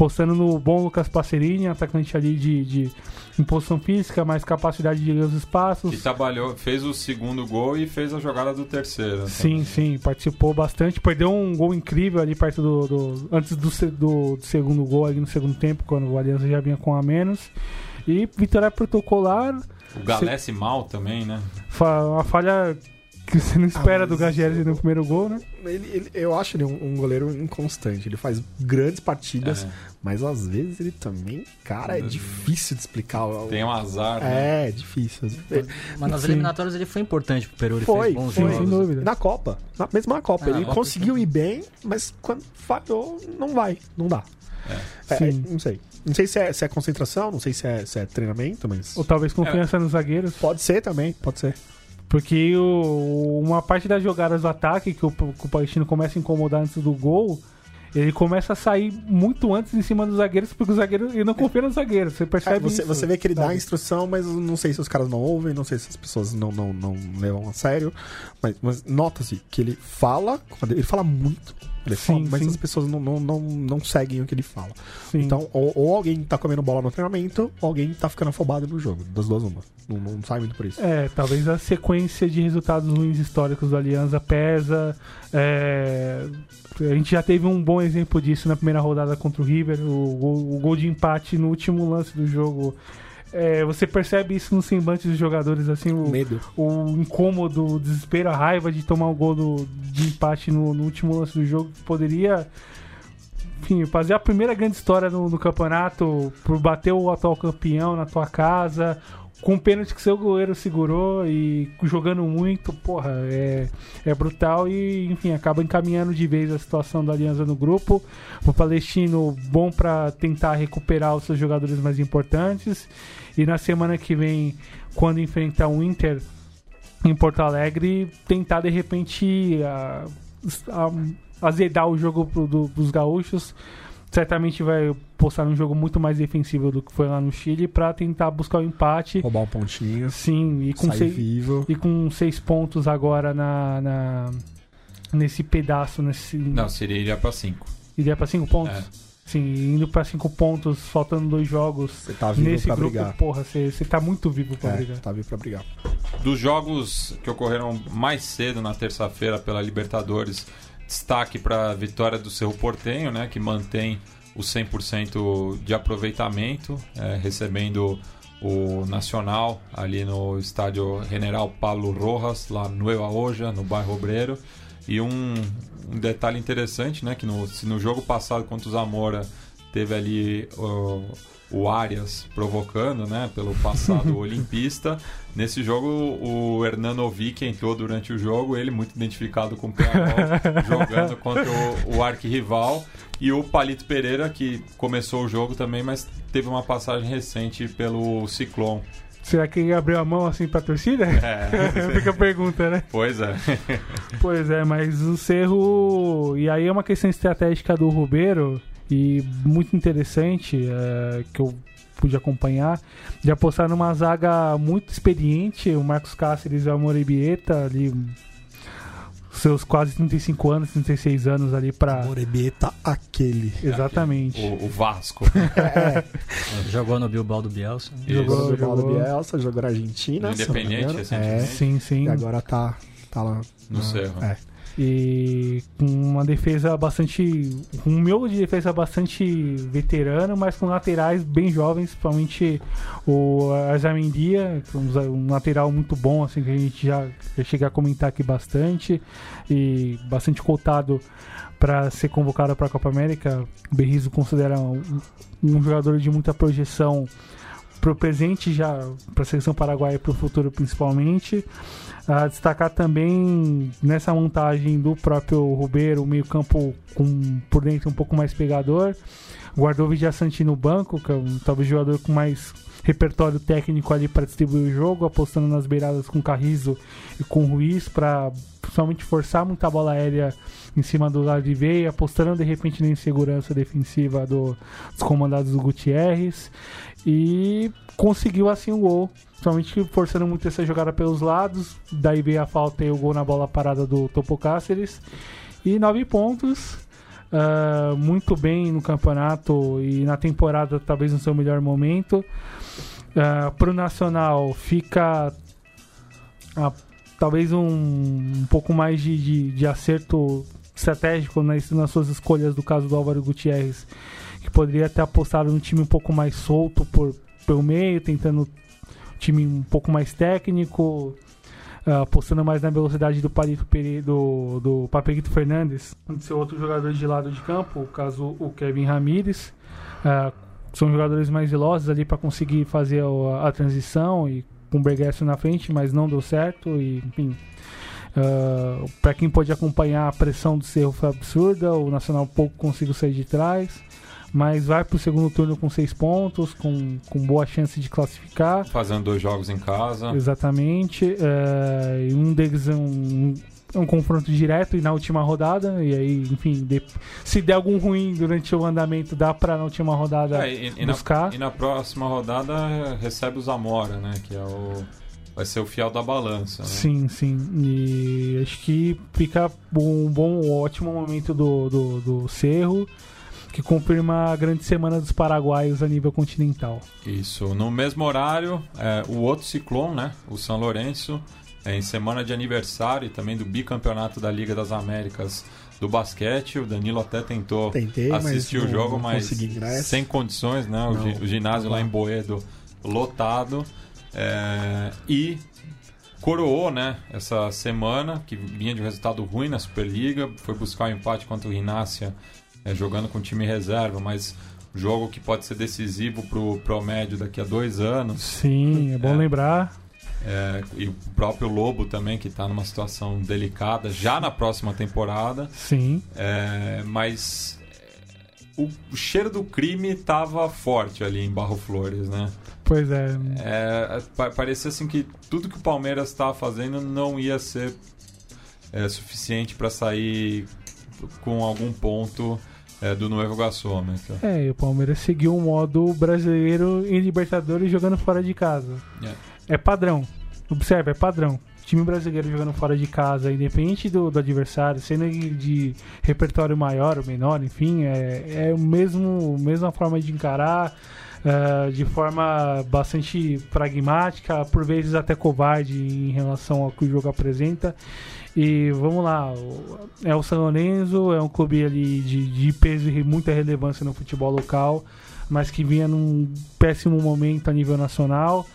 postando no bom Lucas Passerini, atacante ali de, de imposição física, mais capacidade de ler os espaços. Que trabalhou, fez o segundo gol e fez a jogada do terceiro. Sim, sim, participou bastante. Perdeu um gol incrível ali perto do. do- antes do, se- do, do segundo gol, ali no segundo tempo, quando o Aliança já vinha com a menos. E vitória protocolar. O Galesse mal também, né? Fa- Uma falha que você não espera Ah, do Gagliardi no primeiro gol, né? Ele, ele- eu acho ele um, um goleiro inconstante. Ele faz grandes partidas, É, mas às vezes ele também, cara, é difícil de explicar. o- tem um azar, né? É, difícil. Mas nas Sim. eliminatórias ele foi importante pro Peru, ele Foi, fez bons foi. jogos. Sem dúvida. Na Copa, na, mesmo na Copa, Ah, ele Copa conseguiu ir bem, mas quando falhou, não vai, não dá. É, Sim. não sei. Não sei se é, se é concentração, não sei se é, se é treinamento, mas. Ou talvez confiança nos zagueiros. Pode ser também, pode ser. Porque o- uma parte das jogadas do ataque que o, que o Palestino começa a incomodar antes do gol, ele começa a sair muito antes em cima dos zagueiros, porque o zagueiro ele não confia nos zagueiros. Você É, percebe você, isso, você vê que ele dá a sabe? instrução, mas não sei se os caras não ouvem, não sei se as pessoas não, não, não levam a sério. Mas, mas nota-se que ele fala, ele fala muito, ele Sim, fala, mas sim. as pessoas não, não, não, não seguem o que ele fala. Sim. Então, ou, ou alguém tá comendo bola no treinamento, ou alguém tá ficando afobado no jogo. Das duas, uma. Não, não sai muito por isso. É, talvez a sequência de resultados ruins históricos do Aliança pesa. É, a gente já teve um bom exemplo disso na primeira rodada contra o River. O, gol- o gol de empate no último lance do jogo é, você percebe isso no semblante dos jogadores, assim, o, Medo. o incômodo, o desespero, a raiva de tomar o gol do- de empate no, no último lance do jogo, que poderia, enfim, fazer a primeira grande história no, no campeonato, por bater o atual campeão na tua casa, com o pênalti que seu goleiro segurou e jogando muito, porra, é, é brutal e, enfim, acaba encaminhando de vez a situação da Aliança no grupo. O Palestino bom pra tentar recuperar os seus jogadores mais importantes. E na semana que vem, quando enfrentar o Inter em Porto Alegre, tentar de repente a- a- azedar o jogo pro- do- dos gaúchos. Certamente vai postar um jogo muito mais defensivo do que foi lá no Chile pra tentar buscar o empate. Roubar um pontinho. Sim, e com, sair seis, vivo. e com seis pontos agora na, na- nesse pedaço, nesse Não, seria iria pra 5. iria pra cinco pontos. É. Sim, indo pra cinco pontos, faltando dois jogos Você tá vivo nesse pra grupo, brigar. porra, você você tá muito vivo pra É, brigar. tá vivo pra brigar. Dos jogos que ocorreram mais cedo na terça-feira pela Libertadores, destaque para a vitória do Cerro Portenho, né, que mantém o 100% de aproveitamento, é, recebendo o Nacional ali no estádio General Pablo Rojas, lá no Nueva Oja, no bairro Obreiro. E um, um detalhe interessante, né, que no, se no jogo passado contra o Zamora teve ali o, o Arias provocando, né, pelo passado olimpista, nesse jogo o Hernanovic entrou durante o jogo, ele muito identificado com o Penharol, jogando contra o, o arquirrival, e o Palito Pereira, que começou o jogo também, mas teve uma passagem recente pelo Ciclone. Será que ele abriu a mão assim pra torcida? É, Fica a pergunta, né? pois é. Pois é, mas o Cerro. E aí é uma questão estratégica do Rubeiro e muito interessante é, que eu pude acompanhar de apostar numa zaga muito experiente, o Marcos Cáceres e o Amoribieta ali seus quase 35 anos, 36 anos ali pra Morebeta aquele. exatamente. O, o Vasco. Jogou no Bilbao do Bielsa. Jogou, Jogou no Bilbao do. Bielsa, jogou na Argentina. No Independente, recentemente. É, Sim, sim. e agora tá, tá lá. No na- Cerro. É. E com uma defesa bastante. Um miolo de defesa bastante veterano, mas com laterais bem jovens, principalmente o Arzamendia, que é um lateral muito bom, assim, que a gente já, já chega a comentar aqui bastante. E bastante cotado para ser convocado para a Copa América. O Berrizo considera um, um jogador de muita projeção pro presente já para a seleção paraguaia e para o futuro principalmente. A destacar também nessa montagem do próprio Rubeiro, o meio-campo por dentro um pouco mais pegador. Guardou o Vidiaçante no banco, que é um, talvez o jogador com mais repertório técnico ali para distribuir o jogo, apostando nas beiradas com Carrizo e com Ruiz para principalmente forçar muita bola aérea em cima do lado de veia, apostando de repente na insegurança defensiva do- dos comandados do Gutierrez e conseguiu assim o gol. Principalmente forçando muito essa jogada pelos lados. Daí veio a falta e o gol na bola parada do Topo Cáceres. E nove pontos. Ah, muito bem no campeonato e na temporada, talvez no seu melhor momento. Ah, pro Nacional fica talvez um, um pouco mais de, de, de acerto estratégico nas, nas suas escolhas do caso do Álvaro Gutierrez, que poderia ter apostado no time um pouco mais solto por, pelo meio, tentando um time um pouco mais técnico, ah, apostando mais na velocidade do Palito Pere, do, do Papeguito Fernandes, de ser outro jogador de lado de campo, o caso o Kevin Ramírez. Ah, são jogadores mais velozes ali para conseguir fazer a, a transição e com o na frente, mas não deu certo e enfim. para quem pode acompanhar a pressão do Cerro foi absurda, o Nacional pouco conseguiu sair de trás, mas vai para o segundo turno com seis pontos, com, com boa chance de classificar. Fazendo dois jogos em casa. Exatamente. é, um deles é um, é um confronto direto e na última rodada. E aí, enfim, de- se der algum ruim durante o andamento, dá pra na última rodada É, e, e na, buscar. e na próxima rodada recebe o Zamora, né? Que é o. Vai ser o fiel da balança. Né? Sim, sim. E acho que fica um bom, um ótimo momento do, do, do Cerro, que confirma a grande semana dos paraguaios a nível continental. Isso. No mesmo horário, é, o outro ciclone, né? O São Lourenço, é, em semana de aniversário e também do bicampeonato da Liga das Américas do basquete. O Danilo até tentou Tentei, mas assistir o jogo, não mas sem condições, né? O, Não, gi- o ginásio não lá em Boedo lotado. É, e coroou, né, essa semana, que vinha de um resultado ruim na Superliga, foi buscar o um empate contra o Rinácia, é, jogando com time reserva, mas jogo que pode ser decisivo pro Promédio daqui a dois anos. Sim, é bom é, lembrar. É, e o próprio Lobo também, que está numa situação delicada já na próxima temporada. Sim. É, mas o, o cheiro do crime estava forte ali em Barro Flores, né? Pois é. é parecia assim que tudo que o Palmeiras estava fazendo não ia ser é, suficiente para sair com algum ponto é, do novo gasômetro. É, e o Palmeiras seguiu um modo brasileiro em Libertadores jogando fora de casa. É, é padrão. Observe, é padrão. Time brasileiro jogando fora de casa, independente do, do adversário, sendo de repertório maior ou menor, enfim, é, é o mesmo mesma forma de encarar. Uh, de forma bastante pragmática, por vezes até covarde em relação ao que o jogo apresenta. E vamos lá, é o São Lourenço, é um clube ali de, de peso e muita relevância no futebol local, mas que vinha num péssimo momento a nível nacional,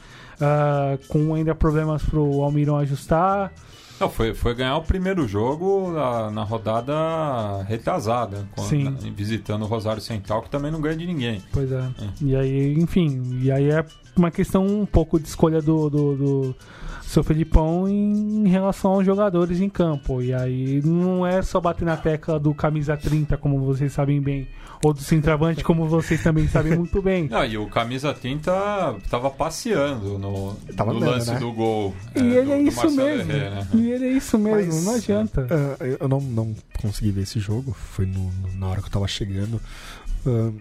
uh, com ainda problemas para o Almirão ajustar. Não, foi, foi ganhar o primeiro jogo na, na rodada retrasada. Na, visitando o Rosário Central, que também não ganha de ninguém. Pois é. é. E aí, enfim, e aí é uma questão um pouco de escolha do, do, do seu Felipão em, relação aos jogadores em campo. E aí não é só bater na tecla do camisa 30, como vocês sabem bem, ou do centroavante, como vocês também sabem muito bem. Não, e o camisa 30 tava passeando no, tava no lance né? do gol. E é, ele do, é isso mesmo. Herrera. E ele é isso mesmo, Mas, não adianta. uh, eu não, não consegui ver esse jogo, foi no- no- na hora que eu tava chegando. Uh,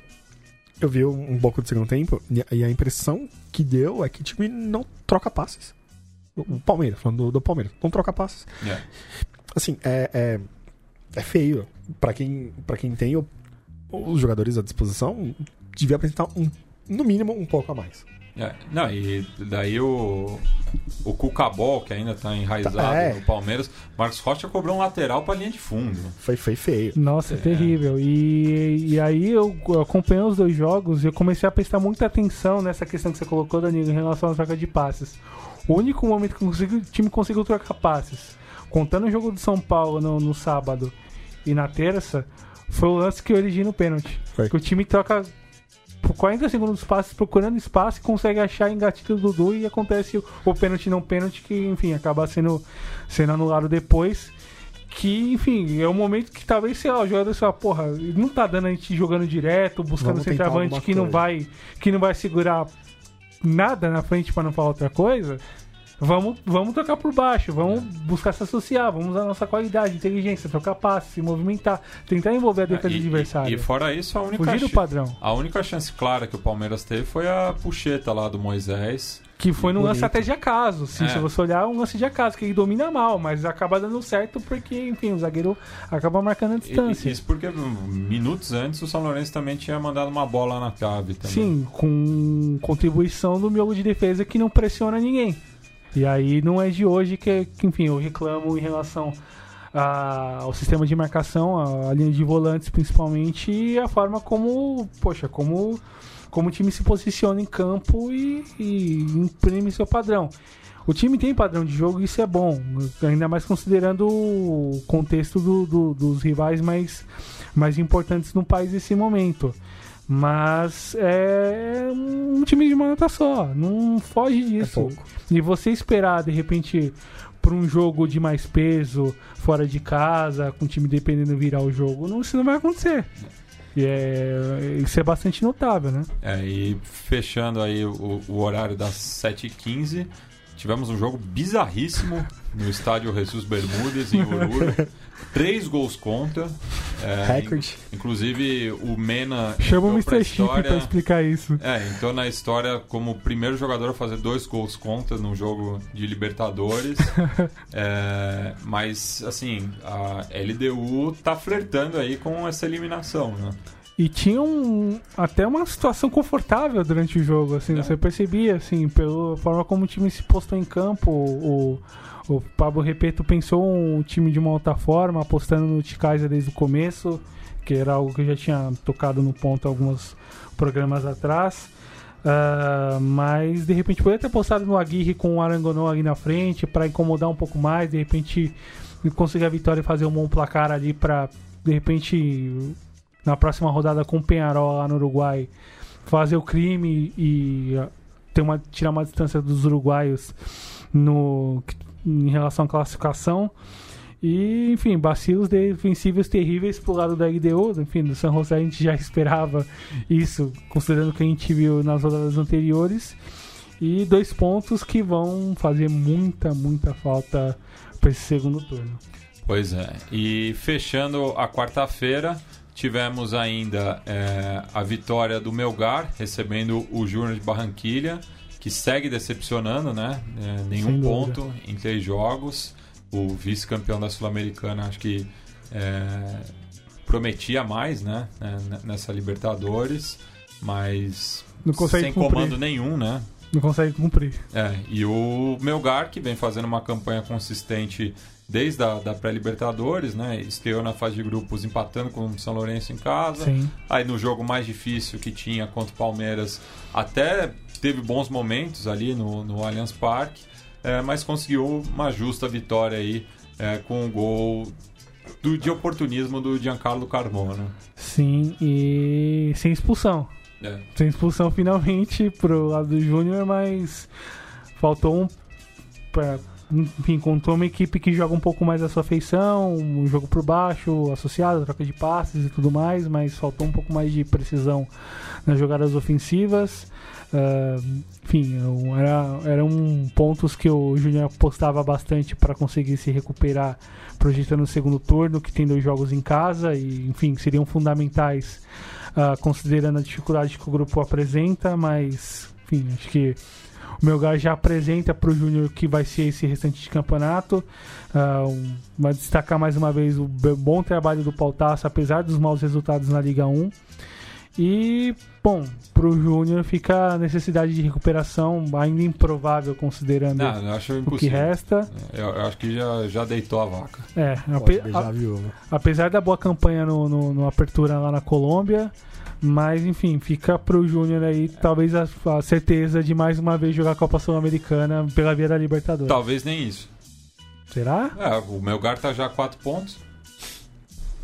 eu vi um, um pouco do segundo tempo e a- impressão que deu é que o time não troca passes. O Palmeiras, falando do, do Palmeiras, não troca passes. É. Assim, é, é, é feio. Pra quem, pra quem tem o- os jogadores à disposição, devia apresentar um, no mínimo um pouco a mais. É, não, e daí o, o Cucabol, que ainda tá enraizado Tá, é. no Palmeiras, Marcos Rocha cobrou um lateral pra linha de fundo. Foi, foi feio. Nossa, é terrível. E, e aí eu acompanhei os dois jogos e eu comecei a prestar muita atenção nessa questão que você colocou, Danilo, em relação à troca de passes. O único momento que o time conseguiu trocar passes, contando o jogo do São Paulo no, no sábado e na terça, foi o lance que origina o pênalti. Foi. Que o time troca por 40 segundos de passes procurando espaço e consegue achar engatilho do Dudu e acontece o, o pênalti não pênalti que, enfim, acaba sendo, sendo anulado depois. Que, enfim, é um momento que talvez, sei lá, o jogador fala, porra, não tá dando a gente jogando direto, buscando Vamos centroavante que não coisa. vai que não vai segurar nada na frente pra não falar outra coisa. Vamos, vamos tocar por baixo, vamos buscar se associar, vamos usar nossa qualidade, inteligência, trocar passe, se movimentar, tentar envolver a defesa É, E- do adversário. E, e fora isso, a única, Fugir do padrão. a única chance clara que o Palmeiras teve foi a puxeta lá do Moisés. Que foi no lance até de acaso. Sim, É. Se você olhar, um lance de acaso, que ele domina mal, mas acaba dando certo porque, enfim, o zagueiro acaba marcando a E- distância. Isso porque hum, minutos antes o São Lourenço também tinha mandado uma bola na trave também. Sim, com contribuição do miolo de defesa que não pressiona ninguém. E aí não é de hoje que, que, enfim, eu reclamo em relação a- ao sistema de marcação, a linha de volantes principalmente, e a forma como, poxa, como, como o time se posiciona em campo e, e imprime seu padrão. O time tem padrão de jogo e isso é bom, ainda mais considerando o contexto do- do- dos rivais mais, mais importantes no país nesse momento. Mas é um time de uma nota só, não foge disso. pouco. e você esperar, de repente, por um jogo de mais peso, fora de casa, com o time dependendo virar o jogo, não, isso não vai acontecer. E é, isso é bastante notável, né? É, e fechando aí o, o horário das 7h15, tivemos um jogo bizarríssimo no estádio Jesus Bermudes, em Oruro. Três gols contra. É, Recorde. inclusive, o Mena. Chama o Mr. Chip pra explicar isso. É, entrou na história como o primeiro jogador a fazer dois gols contra num jogo de Libertadores. É, mas, assim, a LDU tá flertando aí com essa eliminação, né? E tinha um, até uma situação confortável durante o jogo, assim, É. você percebia, assim, pela forma como o time se postou em campo, o, o Pablo Repeto pensou um time de uma outra forma, apostando no Ticaiza desde o começo, que era algo que eu já tinha tocado no ponto alguns programas atrás. Uh, mas de repente poderia ter postado no Aguirre com o Arangonô ali na frente para incomodar um pouco mais, de repente conseguir a vitória e fazer um bom placar ali para de repente na próxima rodada com o Penharol lá no Uruguai fazer o crime e uh, ter uma, tirar uma distância dos uruguaios no, em relação à classificação. E, enfim, vacilos defensivos terríveis pro lado da IDO. Enfim, do San José a gente já esperava isso, considerando o que a gente viu nas rodadas anteriores. E dois pontos que vão fazer muita, muita falta para esse segundo turno. Pois é. E fechando a quarta-feira, tivemos ainda é, a vitória do Melgar, recebendo o Júnior de Barranquilha, que segue decepcionando, né? É, nenhum ponto em três jogos o vice-campeão da Sul-Americana, acho que é, prometia mais, né? É, nessa Libertadores, mas sem cumprir. comando nenhum, né? Não consegue cumprir. É, e o Melgar, que vem fazendo uma campanha consistente desde a da pré-Libertadores, né? Estreou na fase de grupos empatando com o São Lourenço em casa. Sim. Aí no jogo mais difícil que tinha contra o Palmeiras, até teve bons momentos ali no, no Allianz Parque é, mas conseguiu uma justa vitória aí é, com o gol do, de oportunismo do Giancarlo Carmona. Sim, e sem expulsão. É. Sem expulsão finalmente pro lado do Júnior, mas faltou um. Pra, enfim, contou uma equipe que joga um pouco mais a sua feição, um jogo por baixo, associado, troca de passes e tudo mais, mas faltou um pouco mais de precisão nas jogadas ofensivas. Uh, enfim, era, eram pontos que o Júnior apostava bastante para conseguir se recuperar projetando o segundo turno, que tem dois jogos em casa e, enfim, seriam fundamentais uh, considerando a dificuldade que o grupo apresenta, mas, enfim, acho que o Melgar já apresenta para o Júnior que vai ser esse restante de campeonato. Uh, vai destacar mais uma vez o bom trabalho do Pautaço, apesar dos maus resultados na Liga 1. E, bom, pro Júnior fica a necessidade de recuperação ainda improvável, considerando Não, o que resta. É, eu, eu, acho que já, já deitou a vaca. É, ape, a, apesar da boa campanha no, no, no, Apertura lá na Colômbia, mas enfim, fica pro Júnior aí talvez a, a, certeza de mais uma vez jogar a Copa Sul-Americana pela via da Libertadores. Talvez nem isso. Será? É, o Melgar tá já a 4 pontos.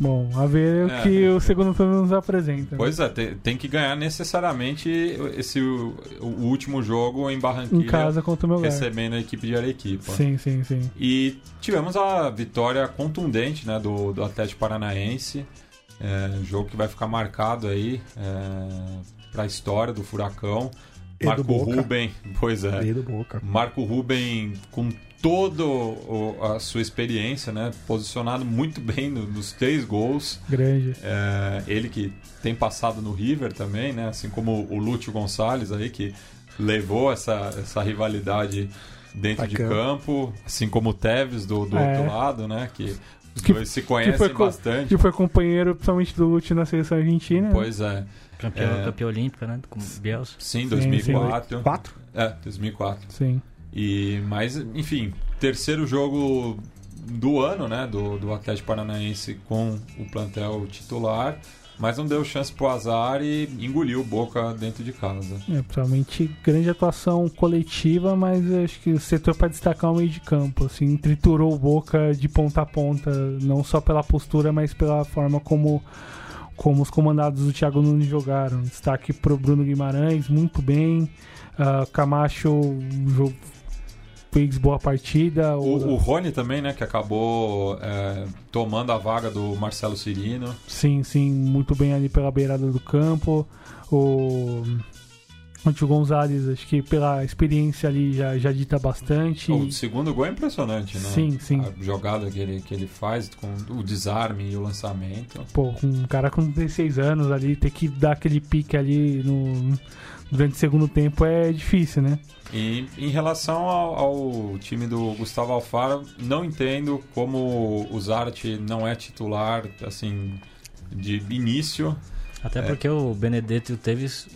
Bom, a ver é. o que o segundo turno nos apresenta. Pois é, tem, tem que ganhar necessariamente esse o, o, último jogo em Barranquilla. Em casa contra o meu Recebendo a equipe de Arequipa. Sim, sim, sim. E tivemos a vitória contundente né, do, do Atlético Paranaense. É, um jogo que vai ficar marcado aí é, para a história do Furacão. Marco Ruben, pois é. Marco Ruben com toda a sua experiência, né? Posicionado muito bem no, nos três gols. Grande. É, ele que tem passado no River também, né? Assim como o Lúcio Gonçalves aí, que levou essa, essa rivalidade dentro de campo, assim como o Tevez do, do é. outro lado, né? Que os que, dois se conhecem que bastante. Que foi companheiro, principalmente do Lúcio na seleção argentina. Pois é. Campeão, é... campeão olímpico, né? Com Bielsa. Sim, 2004. Sim, 4? É, 2004. Sim. E, mas, enfim, terceiro jogo do ano, né, do, do Atlético Paranaense com o plantel titular, mas não deu chance pro azar e engoliu Boca dentro de casa. É, principalmente grande atuação coletiva, mas acho que o setor para destacar é o meio de campo, assim, triturou o Boca de ponta a ponta, não só pela postura, mas pela forma como como os comandados do Thiago Nunes jogaram. Destaque pro Bruno Guimarães, muito bem. Uh, Camacho fez boa partida. O, o Rony também, né, que acabou é, tomando a vaga do Marcelo Cirino. Sim, sim, muito bem ali pela beirada do campo. O o Tio Gonzalez, acho que pela experiência ali já, já dita bastante. O segundo gol é impressionante, né? Sim, sim. A jogada que ele, que ele faz com o desarme e o lançamento. Pô, um cara com 16 anos ali, ter que dar aquele pique ali no, durante o segundo tempo é difícil, né? E em relação ao, ao, time do Gustavo Alfaro, não entendo como o Zarte não é titular, assim, de início. Até porque é. o Benedetto e o Tevez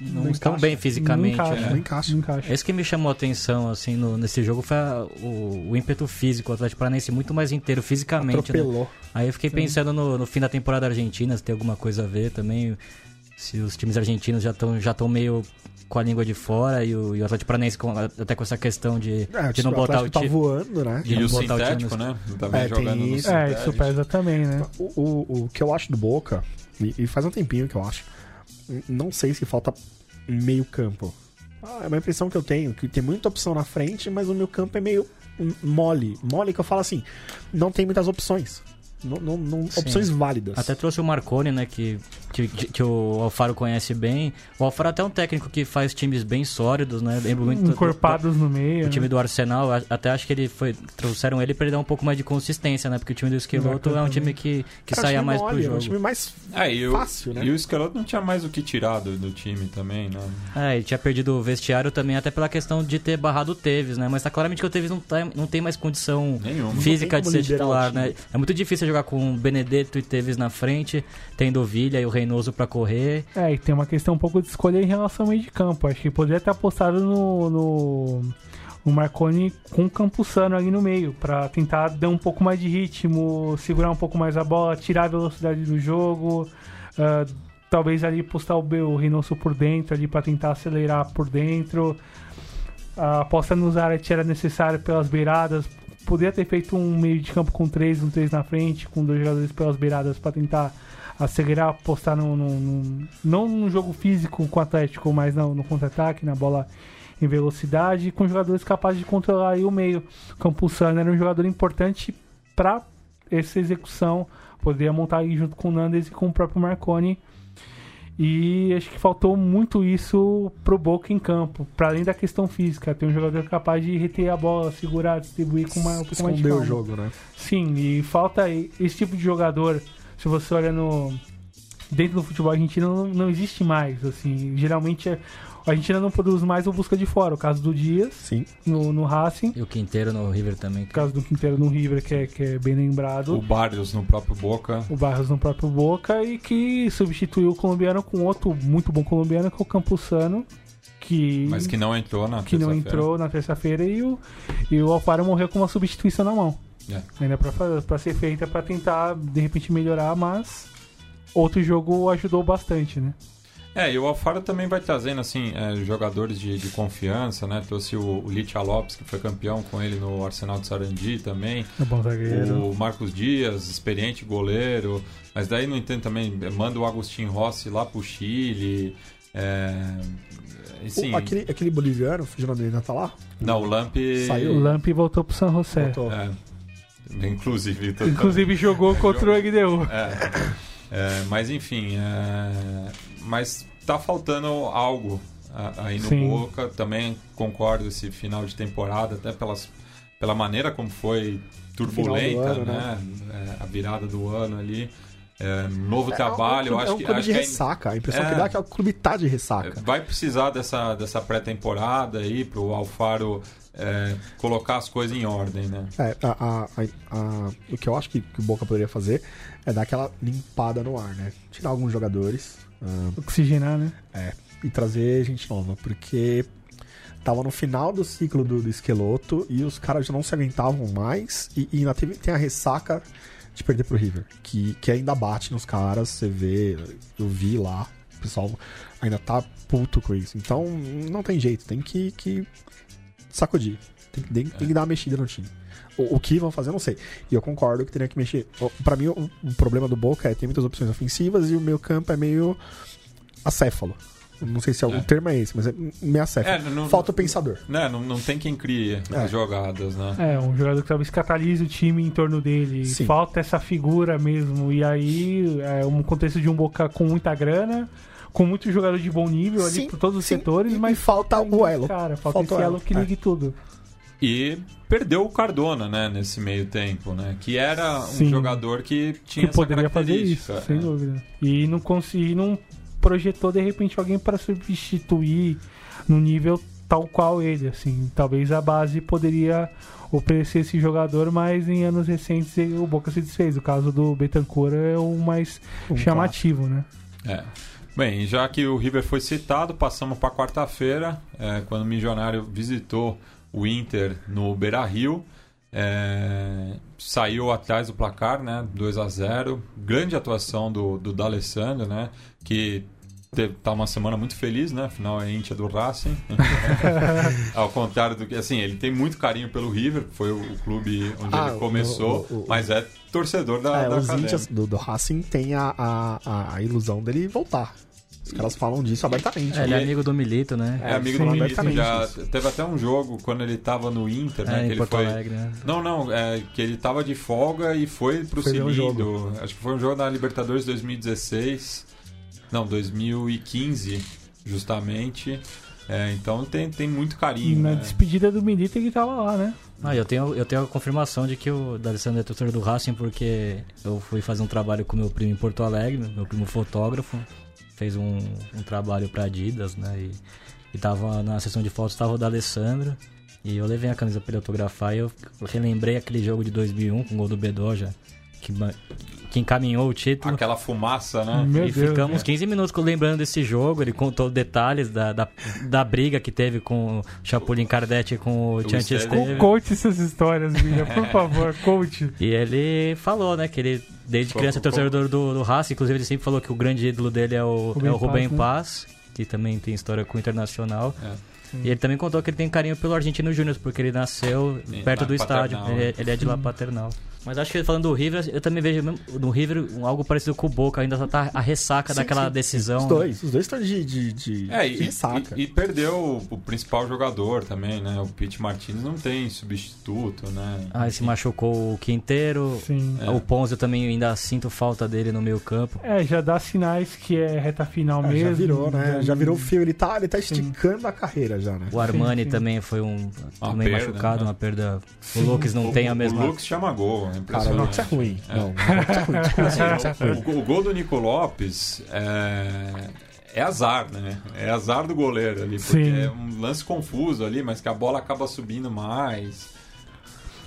não, não estão encaixa. bem fisicamente. Não encaixa, é. não encaixa. Não encaixa. Esse que me chamou a atenção assim, no, nesse jogo foi a, o, o, ímpeto físico. O Atlético Paranaense muito mais inteiro fisicamente. Né? Atropelou. Né? Aí eu fiquei Sim. pensando no, no, fim da temporada argentina, se tem alguma coisa a ver também. Se os times argentinos já estão já meio com a língua de fora e o, e o Atlético Paranaense com, até com essa questão de, É, de não o botar o Atlético tá time. voando, né? de E não o botar o time sintético, nos- né? Também É, tem jogando no isso. É, isso pesa também, né? O, o, o que eu acho do Boca, e, e faz um tempinho que eu acho, não sei se falta meio campo. Ah, é uma impressão que eu tenho, que tem muita opção na frente, mas o meu campo é meio mole. Mole que eu falo assim, não tem muitas opções. Não, não- não- opções válidas. Até trouxe o Marconi, né, que, que, que o Alfaro conhece bem. O Alfaro até é um técnico que faz times bem sólidos, né? Lembro muito do- Encorpados no meio. O time né? do Arsenal, até acho que ele foi. Trouxeram ele pra ele dar um pouco mais de consistência, né? Porque o time do Esqueloto é um time que, que É saia mais mole, pro É um jogo. time mais É, e o, fácil, né? e o Schelotto não tinha mais o que tirar do, do time também, né? É, ele tinha perdido o vestiário também, até pela questão de ter barrado o Tevez, né? Mas tá claramente que o Tevez não, tá, não tem mais condição Nenhuma. física Não de tem ser titular, o né? É muito difícil jogar com Benedetto e Tevez na frente, tendo o Vilha e o Reinoso pra correr. É, e tem uma questão um pouco de escolha em relação ao meio de campo. Acho que poderia ter apostado no, no, no Marconi com o Campuzano ali no meio, pra tentar dar um pouco mais de ritmo, segurar um pouco mais a bola, tirar a velocidade do jogo. ah, talvez ali postar o, o Reynoso por dentro ali pra tentar acelerar por dentro. A aposta no Zarat era necessária pelas beiradas. Poderia ter feito um meio de campo com três, um três na frente, com dois jogadores pelas beiradas pra tentar acelerar, apostar no, no, no- não num jogo físico com o Atlético, mas no, no contra-ataque, na bola em velocidade, com jogadores capazes de controlar o meio. O Campuzano era um jogador importante para essa execução. Poderia montar junto com o Nandes e com o próprio Marconi. E acho que faltou muito isso pro Boca em campo, para além da questão física, ter um jogador capaz de reter a bola, segurar, distribuir com uma, um pouco mais de o jogo, né? Sim, e falta esse tipo de jogador. Se você olha no dentro do futebol argentino não, não existe mais, assim. Geralmente é- a Argentina não produz mais o busca de fora. O caso do Dias Sim. no, no Racing, E o Quinteiro no River também. o caso do Quinteiro no River, que é, que é bem lembrado. O Barrios no próprio Boca. O Barros no próprio Boca e que substituiu o colombiano com outro muito bom colombiano, que é o Campuzano, que, Mas que não entrou na que não terça-feira. entrou na terça-feira e o, e o Alfaro morreu com uma substituição na mão. É. Ainda pra, ser feita pra tentar de repente melhorar, mas outro jogo ajudou bastante, né? É, e o Alfaro também vai trazendo, assim, é, jogadores de, de confiança, né? Trouxe o, o Licha Lopes, que foi campeão com ele no Arsenal de Sarandi também. É bom zagueiro. O Marcos Dias, experiente goleiro. Mas daí não entendo também, manda o Agostinho Rossi lá pro Chile. É, assim, O- aquele, aquele boliviano, o Fernando ainda tá lá? Não, o Lamp... Saiu? O Lamp voltou pro San José. Voltou. É, inclusive... Inclusive jogou contra o LDU. É, é, mas enfim, é, mas tá faltando algo aí no Sim. Boca. Também concordo esse final de temporada, até pelas, pela maneira como foi turbulenta, do ano, né? É, a virada do ano ali. É, novo trabalho, é um, eu acho é um que, clube de que ressaca. A impressão É. que dá é que o clube tá de ressaca. vai precisar dessa, dessa pré-temporada aí pro Alfaro é, colocar as coisas em ordem, né? É, a- a- a- a- o que eu acho que, que o Boca poderia fazer é dar aquela limpada no ar, né? Tirar alguns jogadores ah, Oxigenar, né? e trazer gente nova, porque tava no final do ciclo do, do esqueloto e os caras já não se aguentavam mais e, e ainda teve, tem a ressaca de perder pro River, que, que ainda bate nos caras, você vê, eu vi lá, o pessoal ainda tá puto com isso. Então não tem jeito, tem que, que sacudir, tem, que- tem, tem que dar uma mexida no time. O, o que vão fazer, eu não sei. E eu concordo que teria que mexer. Pra mim, o, o problema do Boca é ter muitas opções ofensivas e o meu campo é meio acéfalo. Não sei se é, É. o termo é esse, mas é meio acéfalo. É, não- Falta o pensador. Né? Não, não tem quem crie É. as jogadas, né? É, um jogador que talvez catalise o time em torno dele. Sim. Falta essa figura mesmo. E aí, é um contexto de um Boca com muita grana, com muito jogador de bom nível ali Sim, por todos os sim. setores, E- mas e falta o elo. Cara, falta, Falta o esse elo elo. que É. ligue tudo. E perdeu o Cardona, né, nesse meio tempo, né? Que era um Sim. jogador que tinha que essa poderia fazer isso, característica. sem é. dúvida. E não consegui, não projetou de repente alguém para substituir no nível tal qual ele, assim. Talvez a base poderia oferecer esse jogador, mas em anos recentes o Boca se desfez. O caso do Betancourt é o mais Um chamativo, né? É. Bem, já que o River foi citado, passamos para quarta-feira, é, quando o Milionário visitou o Inter no Beira-Rio. É, saiu atrás do placar, né? 2 a 0 Grande atuação do, do D'Alessandro, né? Que teve, tá uma semana muito feliz, né? Afinal é íntia do Racing. Ao contrário do que, assim, ele tem muito carinho pelo River, foi o, o clube onde Ah, ele começou, o- o- mas é torcedor da, É, da os índios do, do Racing têm a, a, a, ilusão dele voltar. Os caras falam disso abertamente. É, ele é E- amigo do Milito, né? É amigo sim, do Milito, já teve até um jogo quando ele tava no Inter, né? É, que em ele Porto foi... Alegre, né? Não, não, é que ele tava de folga e foi pro Foi um. Acho que foi um jogo da Libertadores 2016. Não, 2015, justamente. É, então tem, tem muito E carinho. na né? despedida do Milito ele tava lá, né? Ah, eu tenho, eu tenho a confirmação de que o D'Alessandro é torcedor do Racing porque eu fui fazer um trabalho com meu primo em Porto Alegre, meu primo fotógrafo, fez um, um trabalho pra Adidas, né? E, e tava na sessão de fotos, tava o D'Alessandro, e eu levei a camisa pra ele autografar e eu relembrei aquele jogo de 2001 com o gol do Bedoja, que, que encaminhou o título. Aquela fumaça, né? Meu e Deus. ficamos 15 minutos lembrando desse jogo. Ele contou detalhes da, da, da briga que teve com o Chapolin Kardec e com o Tianti. Conte essas histórias, William, por favor, conte. E ele falou, né, que ele, desde Como- criança, é torcedor do, do Racing. Inclusive, ele sempre falou que o grande ídolo dele é o Rubem é o Rubem Paz, Paz, que também tem história com o Internacional. É. E ele também contou que ele tem carinho pelo Argentino Júnior, porque ele nasceu Sim, perto do estádio. Paternal, Ele, é- ele é de lá paternal. Mas acho que falando do River, eu também vejo no River algo parecido com o Boca. Ainda tá a ressaca Sim, daquela sim. decisão. Os dois, os dois estão de, de, de, É, de e, ressaca. e- e perdeu o, o principal jogador também, né? O Pete Martinez não tem substituto, né? Aí se machucou o Quinteiro. Sim. É. O Ponce eu também ainda sinto falta dele no meio campo. É, já dá sinais que é reta final Ah, mesmo. já virou, né? Já virou o fio. Ele tá, ele tá Sim. esticando a carreira já, né? O Armani sim. também foi um Uma também perda, machucado, né? uma perda. O Lucas não tem a mesma. O Lux chama gol, é Cara, isso é ruim. É. Não, não, isso é ruim. Desculpa, isso é ruim. O, o gol do Nico Lopes é, é azar, né? É azar do goleiro ali, porque Sim. é um lance confuso ali, mas que a bola acaba subindo mais.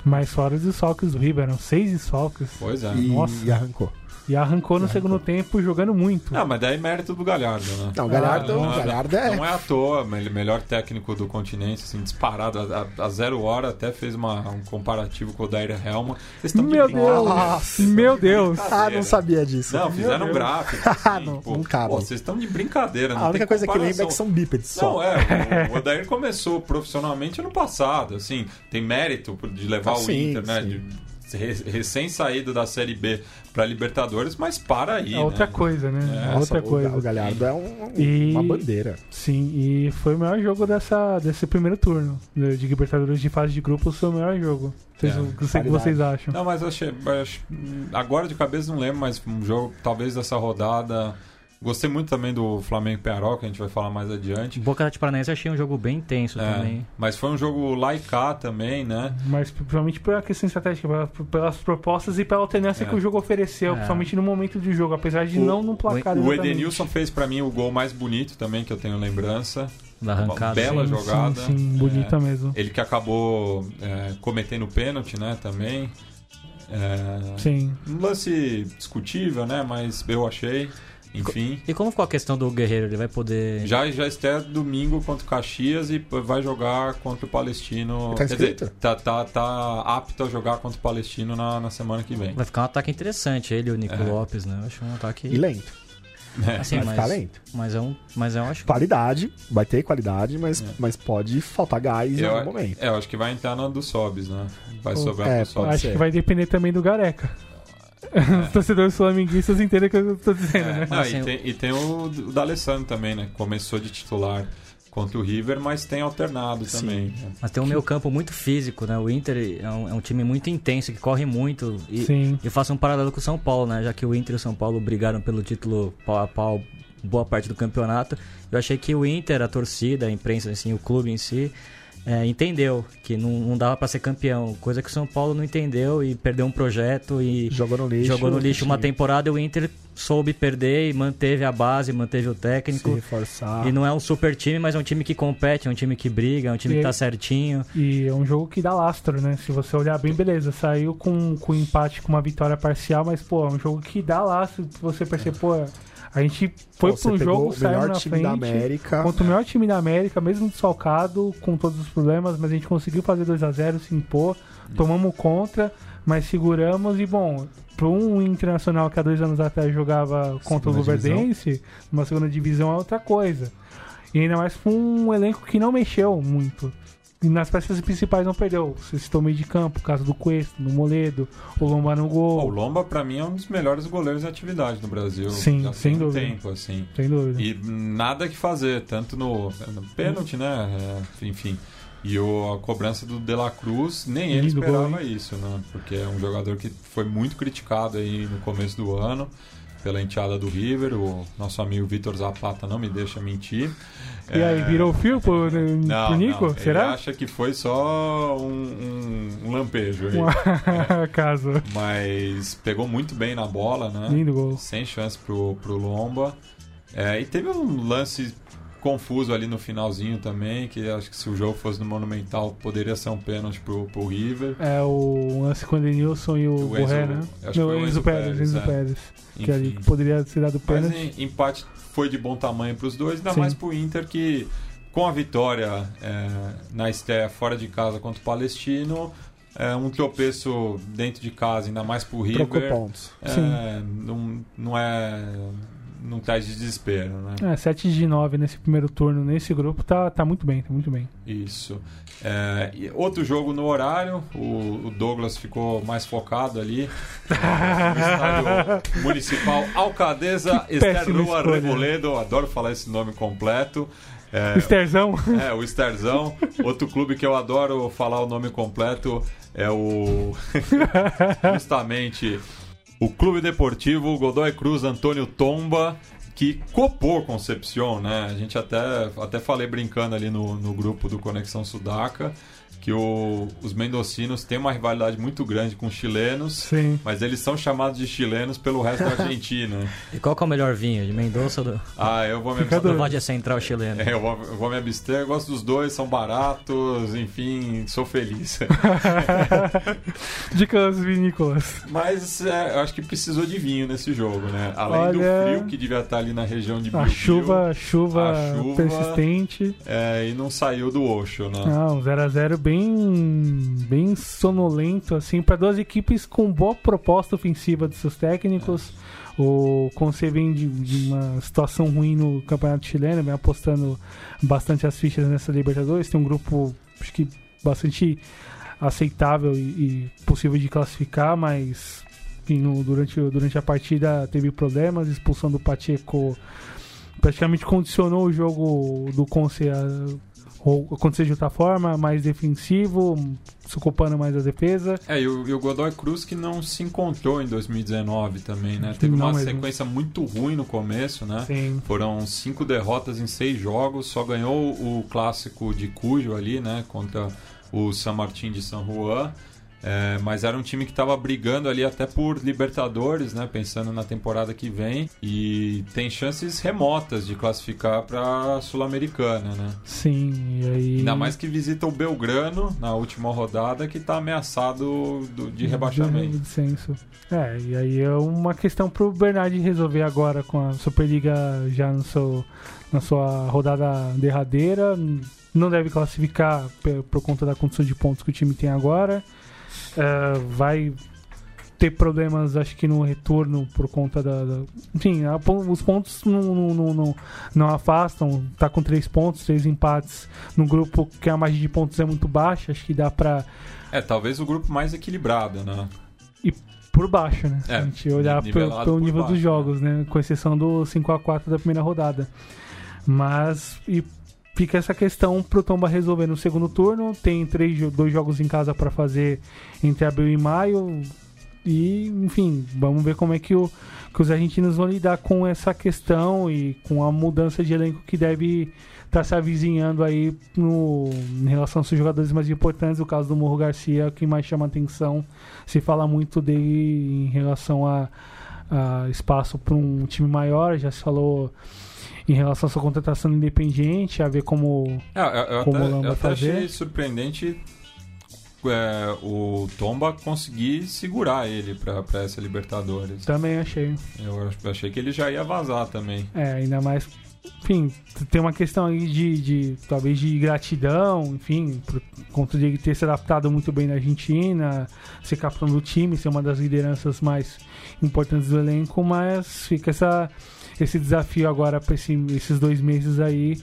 Mas fora os desfalques do River, eram seis desfalques. Pois é. E, Nossa. e arrancou. E arrancou no segundo tempo jogando muito. Não, mas daí é mérito do Galhardo, né? Não, o Galhardo, Ah, o Galhardo é. Não é à toa, ele melhor técnico do continente, assim, disparado. A, a- a zero hora até fez uma, um comparativo com o Dair Helma. Vocês estão Meu. Deus! Nossa. Meu Deus! Ah, não sabia disso. Não, fizeram um gráfico. Assim, Não, pô, não cabe. pô, vocês estão de brincadeira. A única coisa que lembra é que são bípedes só. Não, é. O, o Odair começou profissionalmente ano passado. Assim, tem mérito de levar Ah, o sim, Inter, né? sim. de- re- recém saído da Série B para Libertadores, mas para aí. É outra né? coisa, né? É, outra o- coisa. O Galhardo é um- E- uma bandeira. Sim, e foi o melhor jogo dessa, desse primeiro turno de Libertadores de fase de grupos. Foi o melhor jogo. Vocês, É, o que sei que qualidade. vocês acham? Não, mas achei, acho- agora de cabeça não lembro, mas um jogo talvez dessa rodada. Gostei muito também do Flamengo e Penarol, que a gente vai falar mais adiante. Boca de Paranaense achei um jogo bem intenso É, também. mas foi um jogo lá e cá também, né? Mas principalmente pela questão estratégica, pela- pelas propostas e pela alternância É. que o jogo ofereceu, É. principalmente no momento do jogo, apesar de O- não no placar. O exatamente. Edenilson fez pra mim o gol mais bonito também, que eu tenho lembrança. Da arrancada. bela Sim, jogada. Sim, sim bonita mesmo. Ele que acabou é, cometendo pênalti, né, também. É, Sim. um lance discutível, né, mas eu achei. Enfim. E como ficou a questão do Guerreiro? Ele vai poder. Já, já estreia domingo contra o Caxias e vai jogar contra o Palestino. Tá Quer dizer, tá, tá, tá apto a jogar contra o Palestino na, na semana que vem. Vai ficar um ataque interessante, ele e o Nico É. Lopes, né? Eu acho um ataque. E lento. É. Assim, vai mas, ficar lento. mas é um. Mas eu acho que. Qualidade, vai ter qualidade, mas, mas pode faltar gás em Eu, algum momento. é, eu acho que vai entrar na do Sobs, né? Vai sobrar é, pro Sobs. Acho que vai depender também do Gareca. Os torcedores flamenguistas entendem o que eu tô dizendo, É, né? não, Assim, e, tem, e tem o, o D'Alessandro também, né? Começou de titular contra o River, mas tem alternado Sim. também. Mas tem um meio campo muito físico, né? O Inter é um, é um time muito intenso, que corre muito. E Sim. eu faço um paralelo com o São Paulo, né? Já que o Inter e o São Paulo brigaram pelo título pau a pau boa parte do campeonato. Eu achei que o Inter, a torcida, a imprensa, assim, o clube em si, é, entendeu que não, não dava pra ser campeão. Coisa que o São Paulo não entendeu e perdeu um projeto e Jogou no lixo. jogou no lixo uma temporada e o Inter soube perder e manteve a base, manteve o Se técnico. reforçar. E não é um super time, mas é um time que compete, é um time que briga, é um time E- que tá certinho. E é um jogo que dá lastro, né? Se você olhar bem, beleza. Saiu com, com empate, com uma vitória parcial, mas, pô, é um jogo que dá lastro. Se você perceber, pô, a gente foi Pô, pro jogo, o saiu melhor na time frente. da América. Contra o melhor time da América, mesmo desfalcado, com todos os problemas, mas a gente conseguiu fazer 2 a 0 se impor, tomamos contra, mas seguramos e, bom, para um internacional que há dois anos atrás jogava contra Segunda o Luverdense, uma segunda divisão é outra coisa. E ainda mais com um elenco que não mexeu muito. E nas peças principais não perdeu. Você citou meio de campo, caso do Cuesta, no Moledo, o Lomba no Pô, o gol. Lomba, pra mim, é um dos melhores goleiros em atividade no Brasil. Sim, Já sem tem dúvida. tempo, assim. Sem dúvida. E nada que fazer, tanto no, no pênalti, né? É, enfim. E o, a cobrança do De La Cruz, nem ele esperava gol, isso, né? Porque é um jogador que foi muito criticado aí no começo do ano pela enteada do River. O nosso amigo Vitor Zapata não me deixa mentir. E aí, É, virou fio pro, não, pro Nico? não, Ele Será? acha que foi só um, um- um lampejo aí. Caso. Mas pegou muito bem na bola, né? Lindo gol. Sem chance pro, pro Lomba. É, e teve um lance confuso ali no finalzinho também, que acho que se o jogo fosse no Monumental poderia ser um pênalti pro, pro River. É o lance com o Edenilson e o, O Borré, Enzo- né? acho que Não, foi o Enzo Enzo Pérez, Pérez, Enzo é. Pérez. Que ali poderia ter dado Mas pênalti. em- empate foi de bom tamanho pros dois, ainda Sim. mais pro Inter que com a vitória é, na estreia fora de casa contra o Palestino, é, um tropeço dentro de casa, ainda mais pro River. Trocou pontos. É, não, não é. Não traz desespero, né? É, 7 de 9 nesse primeiro turno, nesse grupo, tá, tá muito bem, tá muito bem. Isso. É, outro jogo no horário, o, o Douglas ficou mais focado ali no estádio municipal Alcadeza escolha. Revoledo, adoro falar esse nome completo. É, Esterzão, é, o Sterzão. Outro clube que eu adoro falar o nome completo é o. Justamente o Clube Deportivo Godoy Cruz Antônio Tomba, que copou Concepción, né? A gente até, até falei brincando ali no, no grupo do Conexão Sudaca que o- os mendocinos têm uma rivalidade muito grande com os chilenos. sim. Mas eles são chamados de chilenos pelo resto da Argentina. E qual que é o melhor vinho? De Mendoza ou do, Ah, eu vou me Fica do. Vale Central chileno? É, eu vou, eu vou me abster, eu gosto dos dois, são baratos, enfim, sou feliz. Dicas vinícolas. Mas é, eu acho que precisou de vinho nesse jogo, né? Além Olha- do frio que devia estar ali na região de A Biobío, chuva, chuva, a chuva- persistente. é, e não saiu do Oxo, né? Não, 0x0 bem, bem sonolento, assim, para duas equipes com boa proposta ofensiva dos seus técnicos. O Conce vem de, de uma situação ruim no Campeonato Chileno, vem apostando bastante as fichas nessa Libertadores. Tem um grupo, acho que bastante aceitável e, e possível de classificar, mas no- durante, durante a partida teve problemas, expulsão do Pacheco praticamente condicionou o jogo do Conce ou acontecer de outra forma, mais defensivo, se ocupando mais da defesa. É, e o, e o Godoy Cruz que não se encontrou em 2019 também, né? Teve Não uma mesmo. sequência muito ruim no começo, né? Sim. Foram cinco derrotas em seis jogos, só ganhou o clássico de Cujo ali, né? Contra o San Martín de San Juan. É, mas era um time que estava brigando ali até por Libertadores, né? Pensando na temporada que vem. E tem chances remotas de classificar para Sul-Americana, né? Sim, e aí. Ainda mais que visita o Belgrano na última rodada, que está ameaçado do- de rebaixamento. Descenso. É, e aí é uma questão pro Bernardi resolver agora com a Superliga já no seu, na sua rodada derradeira. Não deve classificar por conta da condição de pontos que o time tem agora. É, vai ter problemas, acho que no retorno por conta da. da- enfim, a os pontos não, não, não, não, afastam. Tá com três pontos, três empates no grupo que a margem de pontos é muito baixa. Acho que dá pra É, talvez o grupo mais equilibrado, né? por baixo, né? Se É, a gente olhar pelo, pelo nível baixo, dos jogos, né? Com exceção do 5x4 da primeira rodada. Mas e fica essa questão pro Tomba resolver no segundo turno. Tem três, dois jogos em casa para fazer entre abril e maio. E, enfim, vamos ver como é que, o, que os argentinos vão lidar com essa questão e com a mudança de elenco que deve estar se avizinhando aí no, em relação aos jogadores mais importantes. O caso do Morro Garcia que mais chama atenção. Se fala muito dele em relação a, a espaço para um time maior. Já se falou em relação à sua contratação independente, a ver como É, eu, Como até, o Lamba eu até fazer. achei surpreendente é, o Tomba conseguir segurar ele para essa Libertadores. Também achei. Eu achei que ele já ia vazar também. É, ainda mais. Enfim, tem uma questão aí de, de talvez de gratidão, enfim, por conta de ele ter se adaptado muito bem na Argentina, ser capitão do time, ser uma das lideranças mais importantes do elenco, mas fica essa, esse desafio agora para esse, esses dois meses aí,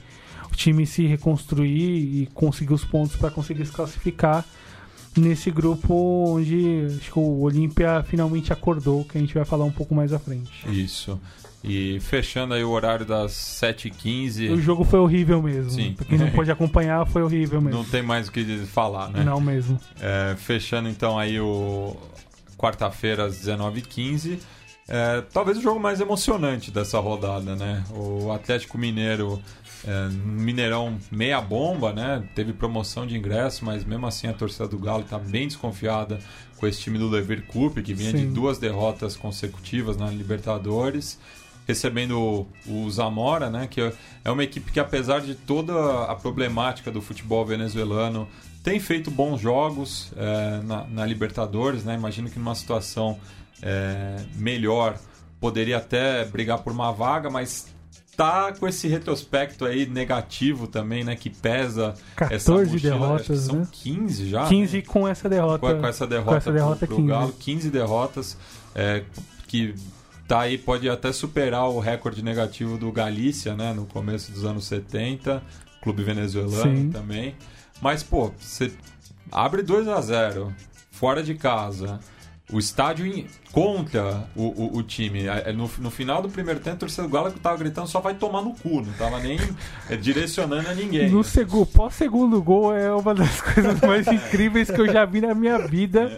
o time se reconstruir e conseguir os pontos para conseguir se classificar nesse grupo onde acho que o Olímpia finalmente acordou, que a gente vai falar um pouco mais à frente. Isso. E fechando aí o horário das 7h15. O jogo foi horrível mesmo. Sim. Pra quem não pôde acompanhar, foi horrível mesmo. Não tem mais o que falar, né? Não mesmo. É, fechando então aí o quarta-feira às 19h15. É, talvez o jogo mais emocionante dessa rodada, né? O Atlético Mineiro, é, Mineirão meia bomba, né? Teve promoção de ingresso, mas mesmo assim a torcida do Galo está bem desconfiada com esse time do Leverkusen, que vinha Sim. de duas derrotas consecutivas na Libertadores. Recebendo o Zamora, né? Que é uma equipe que, apesar de toda a problemática do futebol venezuelano, tem feito bons jogos é, na, na Libertadores, né? Imagino que numa situação é, melhor poderia até brigar por uma vaga, mas tá com esse retrospecto aí negativo também, né? Que pesa 14 essa mochila. Derrotas, são né? 15 já. 15 né? com essa derrota. com, com essa derrota, com essa derrota, pro, pro 15. Galo, 15 derrotas, é, que tá aí, pode até superar o recorde negativo do Galícia, né, no começo dos anos 70, clube venezuelano Sim. também. Mas, pô, você abre 2 a 0 fora de casa, o estádio em- contra o, o, o time. É, No, no final do primeiro tempo, o torcedor do Galo que tava gritando só vai tomar no cu, não tava nem é, direcionando a ninguém. No segundo, pós-segundo gol é uma das coisas mais incríveis que eu já vi na minha vida.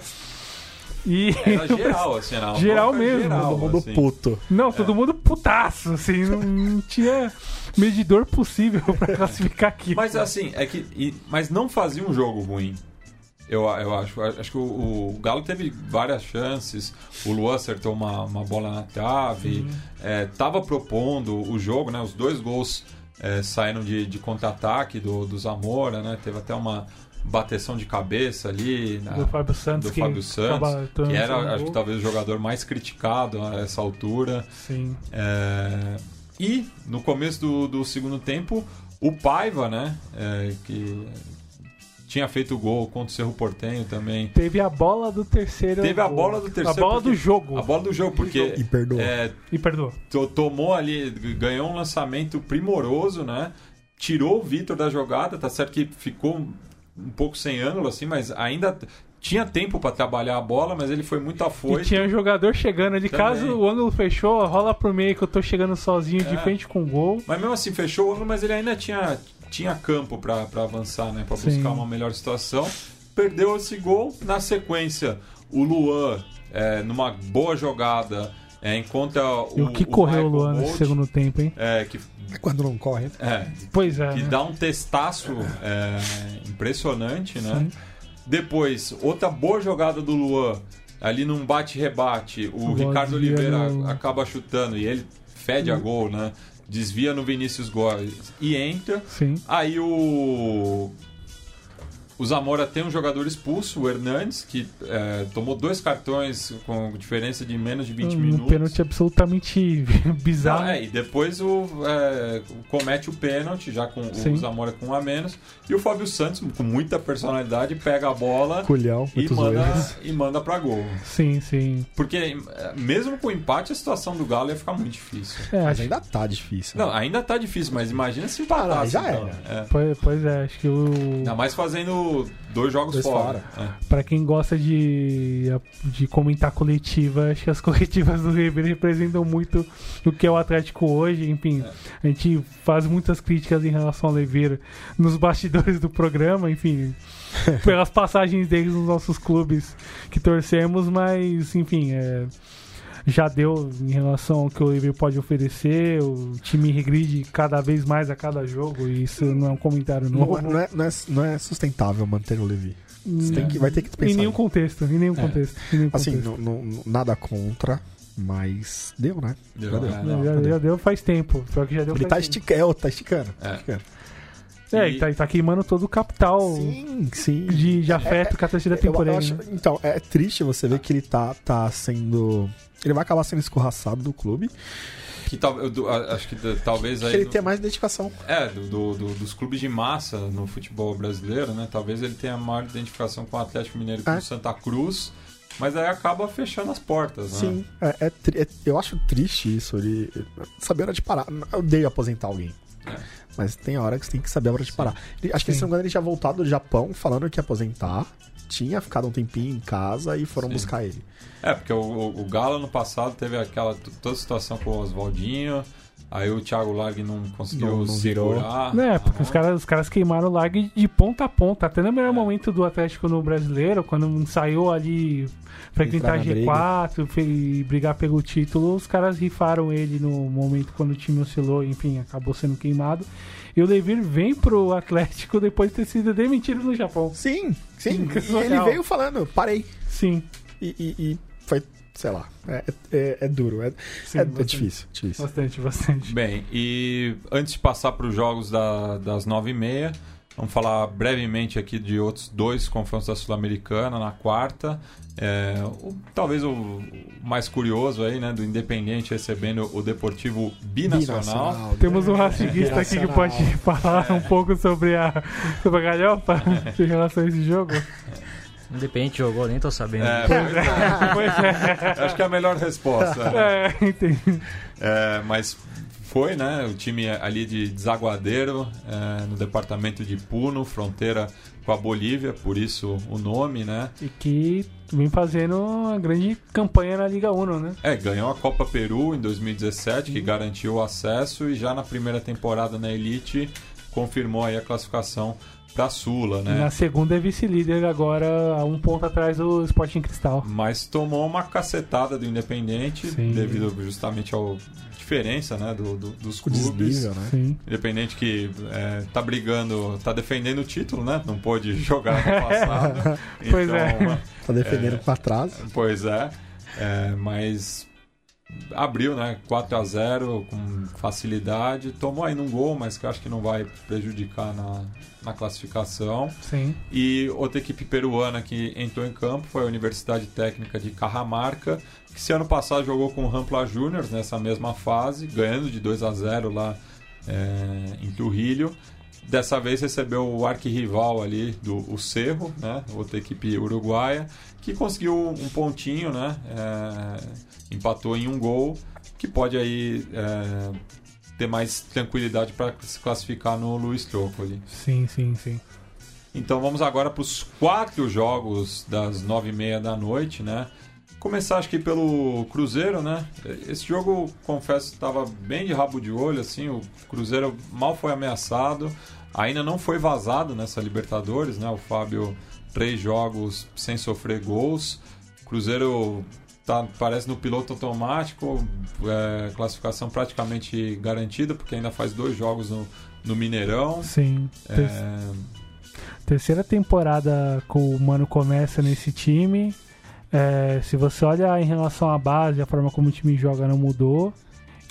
E. Era geral, assim, era uma Geral mesmo, geral, Todo mundo assim. puto. Não, todo mundo putaço, assim, não, não tinha medidor possível pra classificar aqui. Mas assim, é que. e- mas não fazia um jogo ruim. Eu, eu acho. Acho que o, o Galo teve várias chances. O Luan acertou uma, uma bola na trave. É, tava propondo o jogo, né? Os dois gols é, saíram de, de contra-ataque do, do Zamora, né? Teve até uma bateção de cabeça ali. na- do Fábio Santos, do que Fábio Santos, que era, acho que talvez o jogador mais criticado a essa altura. Sim. É, E no começo do, do segundo tempo, o Paiva, né? é, que tinha feito o gol contra o Cerro Portenho também. Teve a bola do terceiro. Teve a bola do terceiro. A bola porque- do jogo. A bola do jogo, porque E perdoou. é, E perdoou. to- tomou ali, ganhou um lançamento primoroso, né? Tirou o Vitor da jogada, tá certo que ficou um pouco sem ângulo, assim, mas ainda tinha tempo para trabalhar a bola, mas ele foi muito E afoito. tinha um jogador chegando de Também. caso o ângulo fechou, rola pro meio que eu tô chegando sozinho de É. frente com o gol. Mas mesmo assim, fechou o ângulo, mas ele ainda tinha, tinha campo pra pra avançar, né? Pra Sim. buscar uma melhor situação. Perdeu esse gol. Na sequência, o Luan, é, numa boa jogada, é, encontra o. E o que correu o Michael Luan Bolt, nesse segundo tempo, hein? É, que, É quando não corre. é, Pois é. que né? dá um testaço é, impressionante, né? Sim. Depois, outra boa jogada do Luan, ali num bate-rebate, o Boa Ricardo Oliveira no- acaba chutando e ele fede a gol, né? Desvia no Vinícius Góes e entra. Sim. Aí o. O Zamora tem um jogador expulso, o Hernandes, que é, tomou dois cartões com diferença de menos de 20 um minutos. pênalti absolutamente bizarro. Não, é, e depois o, é, comete o pênalti, já com Sim. o Zamora com um a menos. E o Fábio Santos, com muita personalidade, pega a bola Culhão, e manda, e manda pra gol. Sim, sim. Porque é, mesmo com o empate, a situação do Galo ia ficar muito difícil. É, Mas acho, ainda tá difícil. Não, né? ainda tá difícil, mas imagina se Ah, empatasse. já então. era. É. pois, pois é, acho que o. Ainda mais fazendo dois jogos Dois fora. Pra quem gosta de, de comentar coletiva, acho que as coletivas do River representam muito o que é o Atlético hoje. Enfim, a gente faz muitas críticas em relação ao Oliveira nos bastidores do programa, enfim, pelas passagens deles nos nossos clubes que torcemos, mas enfim, é, já deu em relação ao que o Oliveira pode oferecer. O time regride cada vez mais a cada jogo, e isso não é um comentário Não, novo. é- não é, não, é, não é sustentável manter o Levi. Você tem que, vai ter que Em pensar. nenhum contexto, em nenhum É. contexto. Em nenhum Assim, contexto. não- não- nada contra, mas deu, né? Deu, Já deu. é, já, já deu faz tempo. Pior que já deu Ele faz tá tempo. esticando, tá esticando. É. tá esticando. É, E- tá, tá queimando todo o capital Sim, sim. de, de afeto que a torcida tem por ele. né? então, é triste você ver que ele tá, tá sendo. Ele vai acabar sendo escorraçado do clube. Que tal, eu acho que talvez aí. Que ele do- tenha mais identificação. É, do, do- do- dos clubes de massa no futebol brasileiro, né? Talvez ele tenha maior identificação com o Atlético Mineiro e com É. o Santa Cruz, mas aí acaba fechando as portas, né? Sim. É, é é- eu acho triste isso. Ele saber hora de parar. Eu odeio aposentar alguém. É. Mas tem hora que você tem que saber a hora de parar. Ele- acho que, se não me engano, ele tinha voltado do Japão falando que ia aposentar. Tinha ficado um tempinho em casa e foram Sim. buscar ele. É, porque o, o, o Galo no passado teve aquela toda a situação com o Oswaldinho, aí o Thiago Largue não conseguiu Não- não virou. segurar. É, porque os caras, os caras queimaram o lag de ponta a ponta. Até no É. melhor momento do Atlético no brasileiro, quando ensaiou ali pra tentar Entrar na G4 fe- e brigar pelo título, os caras rifaram ele no momento quando o time oscilou, enfim, acabou sendo queimado. E o Levir vem pro Atlético depois de ter sido demitido no Japão. Sim, sim. E ele veio falando, parei. Sim, E, e- e foi, sei lá, é, é- é duro. É, sim. é- é bastante. difícil, difícil. Bastante, bastante. Bem, e antes de passar para os jogos da- das nove e meia, vamos falar brevemente aqui de outros dois confrontos da Sul-Americana na quarta. É, o- talvez o mais curioso aí, né, do Independente recebendo o Deportivo Binacional. Temos um racista aqui que pode falar um pouco sobre a, sobre a galhofa em relação a esse jogo. Independente jogou, nem tô sabendo. É, Pois é. acho que é a melhor resposta. né? É, entendi. É, mas foi, né? O time ali de Desaguadeiro, é, no departamento de Puno, fronteira com a Bolívia, por isso o nome, né? E que vem fazendo uma grande campanha na Liga Uno, né? É, ganhou a Copa Peru em 2017, que garantiu o acesso, e já na primeira temporada na Elite confirmou aí a classificação para Sula, E né? na segunda é vice-líder agora, a um ponto atrás do Sporting Cristal. Mas tomou uma cacetada do Independente, Sim. devido justamente à diferença né, do, do- dos clubes. desnível, né? Sim. Independente que é, tá brigando, tá defendendo o título, né? Não pôde jogar no passado. Pois então, é. Tá defendendo pra trás. Pois é, é, mas abriu, né? 4 a 0 com facilidade. Tomou aí num gol, mas que eu acho que não vai prejudicar na, na classificação. Sim. E outra equipe peruana que entrou em campo foi a Universidade Técnica de Carramarca, que esse ano passado jogou com o Rampla Juniors nessa mesma fase, ganhando de 2 a 0 lá é, em Trujillo. Dessa vez recebeu o arquirrival ali do o Cerro, né? outra equipe uruguaia, que conseguiu um pontinho, né? É, empatou em um gol, que pode aí é, ter mais tranquilidade para se classificar no Luiz Troco ali. Sim, sim, sim. Então vamos agora para os quatro jogos das nove e meia da noite, né? Começar acho que pelo Cruzeiro, né? Esse jogo, confesso, estava bem de rabo de olho, assim. O Cruzeiro mal foi ameaçado, ainda não foi vazado nessa Libertadores, né? O Fábio três jogos sem sofrer gols. Cruzeiro tá, parece no piloto automático, é, classificação praticamente garantida, porque ainda faz dois jogos no, no Mineirão. Sim. Ter- É, Terceira temporada que o Mano começa nesse time. É, se você olha em relação à base, a forma como o time joga não mudou.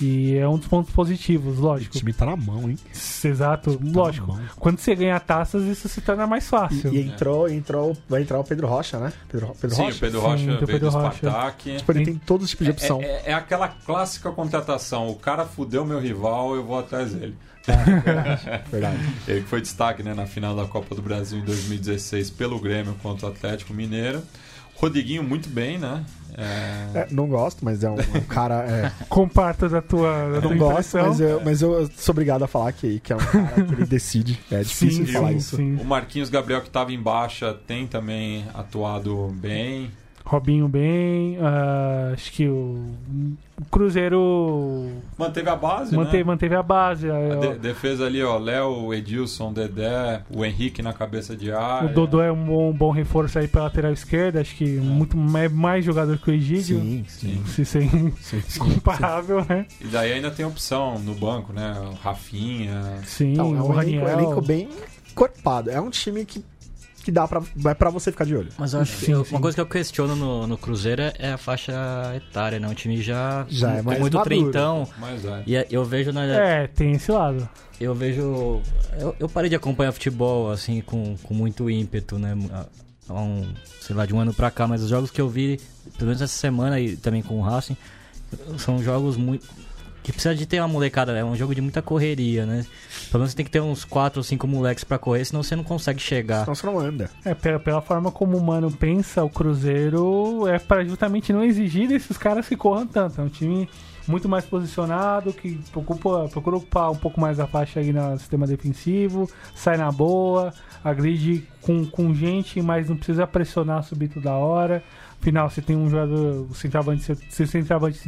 E é um dos pontos positivos, O lógico. time tá na mão, hein? Exato, Tá lógico. Quando você ganha taças, isso se torna mais fácil. E, e entrou, entrou, vai entrar o Pedro Rocha, né? Pedro, Pedro Sim, Rocha. o Pedro Sim, Rocha o veio Pedro do Rocha. Spartak. Tipo, ele tem todos os tipos de opção. É, é- é aquela clássica contratação. O cara fudeu meu rival, eu vou atrás dele. Verdade. Ele que foi destaque né, na final da Copa do Brasil em 2016 pelo Grêmio contra o Atlético Mineiro. Rodriguinho muito bem, né? É, É, não gosto, mas é um, um cara. É, Comparto da tua, da tua não gosto, impressão. mas eu, mas eu sou obrigado a falar que, que é um cara que ele decide. É difícil sim, falar sim, isso. sim. O Marquinhos Gabriel, que estava em baixa, tem também atuado bem. Robinho bem. ah, acho que o, o Cruzeiro Manteve a base, manteve, né? manteve a base. A de- defesa ali, ó, Léo, Edilson, Dedé, o Henrique na cabeça de O área. Dodô é um bom, bom reforço aí pela lateral esquerda. Acho que muito mais, mais jogador que o Egídio. Sim, sim. Se sem sim, sim. comparável, né? E daí ainda tem opção no banco, né? O Rafinha. Sim, Então, é o um elenco, Raniel. elenco bem corpado. É um time que que dá pra, é pra você ficar de olho. Mas eu acho que Sim, eu- sim. uma coisa que eu questiono no, no Cruzeiro é- é a faixa etária, né? Um time já, Já é mais muito maduro. trintão. Mas é. E é- eu vejo na. É, tem esse lado. Eu vejo. Eu, eu parei de acompanhar futebol, assim, com, com muito ímpeto, né? Há um, sei lá, de um ano pra cá, mas os jogos que eu vi, pelo menos essa semana e também com o Racing, são jogos muito. Que precisa de ter uma molecada, é um jogo de muita correria, né? Pelo menos você tem que ter uns 4 ou 5 moleques pra correr, senão você não consegue chegar. Senão você não anda. É, pela, pela forma como o Mano pensa, o Cruzeiro é pra justamente não exigir desses caras que corram tanto. É um time muito mais posicionado, que ocupa, procura ocupar um pouco mais a faixa aí no sistema defensivo, sai na boa, agride com, com gente, mas não precisa pressionar subir toda hora. Afinal, você tem um jogador, o centroavante, seu, seu centroavante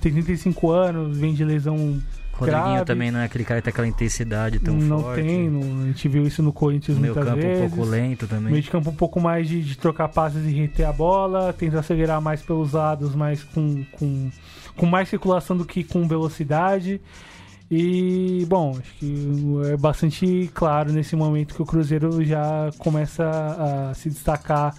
tem 35 anos, vem de lesão O Rodriguinho grave. também não é aquele cara que tem aquela intensidade tão não forte. tem, não- a gente viu isso no Corinthians O meio muitas campo vezes. um pouco lento também. Meio de campo um pouco mais de, de trocar passes e reter a bola, tentar acelerar mais pelos lados, mas com, com, com mais circulação do que com velocidade. E, bom, acho que é bastante claro nesse momento que o Cruzeiro já começa a se destacar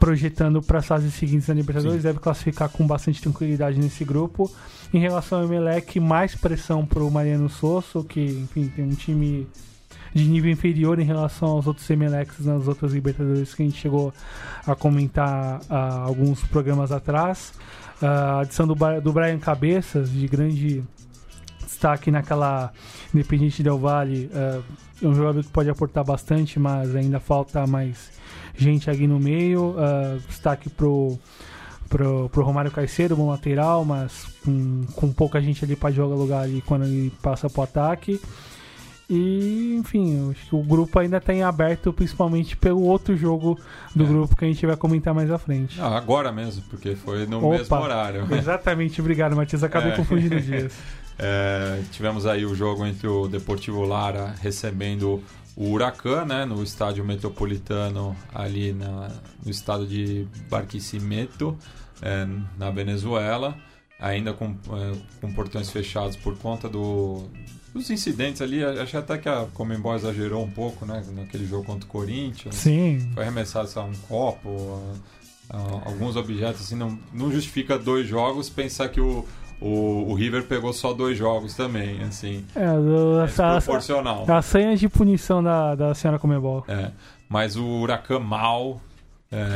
projetando para as fases seguintes da Libertadores, deve classificar com bastante tranquilidade nesse grupo. Em relação ao Emelec, mais pressão para o Mariano Sosso, que, enfim, tem um time de nível inferior em relação aos outros Emelecs nas outras Libertadores que a gente chegou a comentar há alguns programas atrás. A adição do, do Brian Cabeças, de grande destaque naquela Independente Del Vale, eh, é um jogador que pode aportar bastante, mas ainda falta mais gente aqui no meio. Eh, destaque pro, pro, pro Romário Caicedo, bom lateral, mas com, com pouca gente ali para jogar lugar ali quando ele passa pro ataque. E, enfim, acho que o grupo ainda tá em aberto, principalmente pelo outro jogo do É. grupo que a gente vai comentar mais à frente. Ah, agora mesmo, porque foi no Opa. mesmo horário. Exatamente, obrigado, Matias. Acabei É. confundindo dias. É, tivemos aí o jogo entre o Deportivo Lara recebendo o Huracan, né, no estádio metropolitano ali na- no estado de Barquisimeto, é, na Venezuela, ainda com, é, com portões fechados por conta do, dos incidentes ali. Acho até que a Comembol exagerou um pouco, né, naquele jogo contra o Corinthians. Sim, Foi arremessado lá, um copo, ah, ah, alguns objetos assim, não, não justifica dois jogos pensar que o, o, o River pegou só dois jogos também, assim, é, do- é essa, desproporcional. a senha de punição da, da senhora Comebol. É, mas o Huracan mal, é,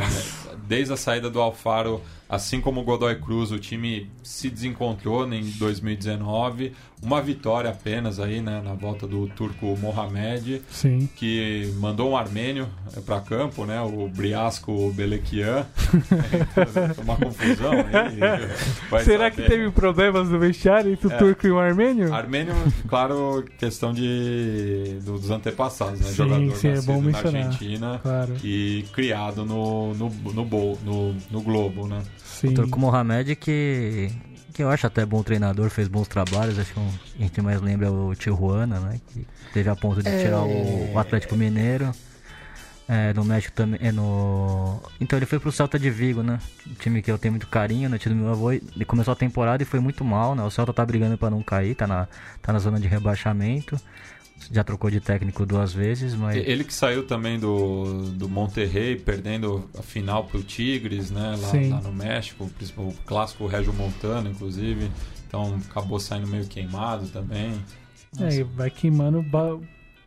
desde a saída do Alfaro, assim como o Godoy Cruz, o time se desencontrou em 2019. Uma vitória apenas aí, né, na volta do turco Mohamed. Sim. que mandou um armênio para campo, né? O Briasco Belequian. Uma confusão aí. Será saber. que teve problemas no vestiário entre o É. turco e o armênio? Armênio, claro, questão de dos antepassados, né? Sim, Jogador sim, é bom na. Argentina Claro, e criado no, no, no, no, no Globo, né? Sim. O Turco Mohamed, que, que eu acho até bom treinador, fez bons trabalhos. Acho que um, a gente mais lembra o Tijuana, né? Que teve a ponto de É. tirar o, o Atlético Mineiro. É, no México também. É no... Então ele foi pro Celta de Vigo, né? Um time que eu tenho muito carinho, né? Time do meu avô. Ele começou a temporada e foi muito mal, né? O Celta tá brigando pra não cair, tá na, tá na zona de rebaixamento. Já trocou de técnico duas vezes, mas. Ele que saiu também do, do Monterrey, perdendo a final pro Tigres, né? Lá, lá no México, o principal- o clássico Régio Montano, inclusive. Então acabou saindo meio queimado também. É, e vai queimando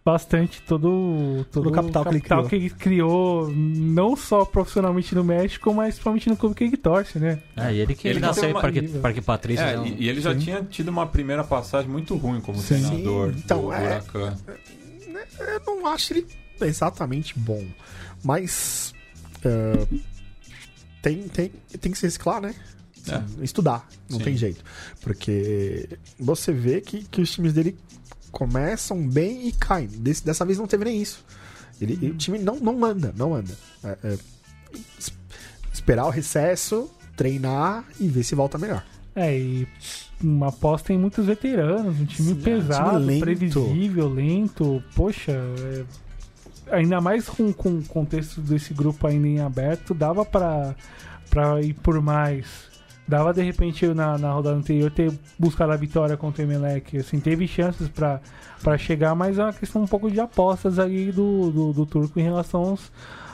bastante todo, todo o capital que ele criou. que ele criou, não só profissionalmente no México, mas principalmente no clube que ele torce, né? É, e ele que Ele ele que nasceu tem em uma- Parque, Parque Patrício. É, né? e, e ele já Sim. tinha tido uma primeira passagem muito ruim como Sim. treinador então, do é- Huracan. Eu não acho ele exatamente bom. Mas. é, tem, tem, tem que se reciclar, né? Assim, Estudar, não Sim. tem jeito. Porque você vê que, que os times dele começam bem e caem. Desse- dessa vez não teve nem isso. Ele, e o time não, não anda, não anda. É, é, es- esperar o recesso, treinar e ver se volta melhor. É, e uma aposta em muitos veteranos, um time Sim, é, pesado, time lento. previsível, lento. Poxa, é, ainda mais com, com o contexto desse grupo ainda em aberto, dava pra ir por mais. Dava de repente na, na rodada anterior ter buscado a vitória contra o Emelec. Assim, teve chances pra chegar, mas é uma questão um pouco de apostas aí do, do, do turco em relação aos,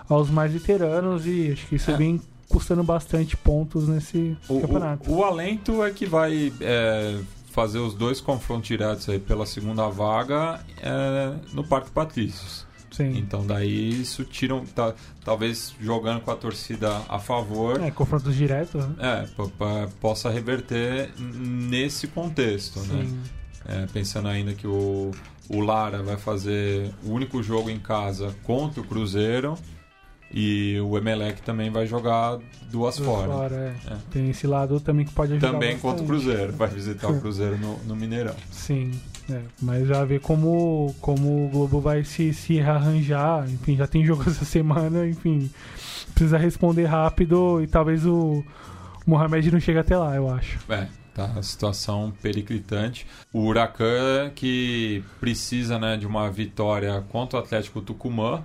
aos mais veteranos e acho que isso É. vem custando bastante pontos nesse O, campeonato. o, o alento é que vai é, fazer os dois confrontos diretos aí pela segunda vaga é, no Parque Patrícios. Sim. Então daí isso tira tá- talvez jogando com a torcida a favor, É, confrontos diretos, né? é, po- po- possa reverter nesse contexto, né? Sim. É, pensando ainda que o, o Lara vai fazer o único jogo em casa contra o Cruzeiro e o Emelec também vai jogar duas Duas fora. fora, é. É. Tem esse lado também que pode ajudar Também bastante. contra o Cruzeiro, vai visitar o Cruzeiro no, no Mineirão. Sim, é, mas já ver como, como o Globo vai se, se rearranjar. Enfim, já tem jogo essa semana, enfim. Precisa responder rápido e talvez o Mohamed não chegue até lá, eu acho. É, tá situação periclitante. O Huracan que precisa né, de uma vitória contra o Atlético Tucumã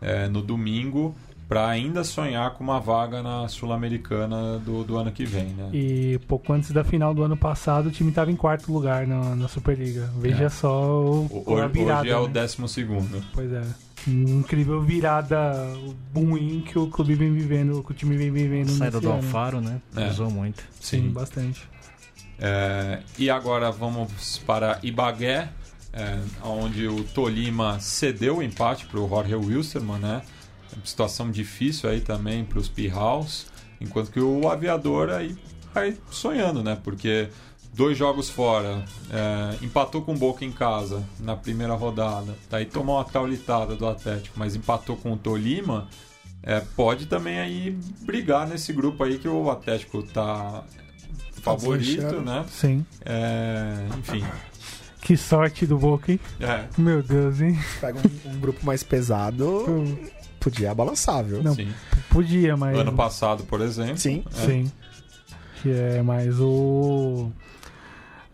é, no domingo para ainda sonhar com uma vaga na Sul-Americana do, do ano que vem, né? E pouco antes da final do ano passado, o time estava em quarto lugar na, na Superliga. Veja É. só o, O- a virada. hoje é o né? décimo segundo. Pois é. Incrível virada ruim que o clube vem vivendo, que o time vem vivendo Saída do ano. Alfaro, né? É. Usou muito. Sim, Sim. bastante. É, e agora vamos para Ibagué, é, onde o Tolima cedeu o empate para o Jorge Wilstermann, né? Situação difícil aí também para os Pirraus, enquanto que o Aviador aí vai sonhando, né? Porque dois jogos fora, é, empatou com o Boca em casa na primeira rodada, daí tomou uma taulitada do Atlético, mas empatou com o Tolima, é, pode também aí brigar nesse grupo aí que o Atlético tá favorito, deslanchando. né? Sim. É, enfim. Que sorte do Boca, hein? É, Meu Deus, hein? Pega um, um grupo mais pesado, podia balançar, viu? Não, sim. Podia, mas. Ano passado, por exemplo. Sim. Sim. Que é mais o.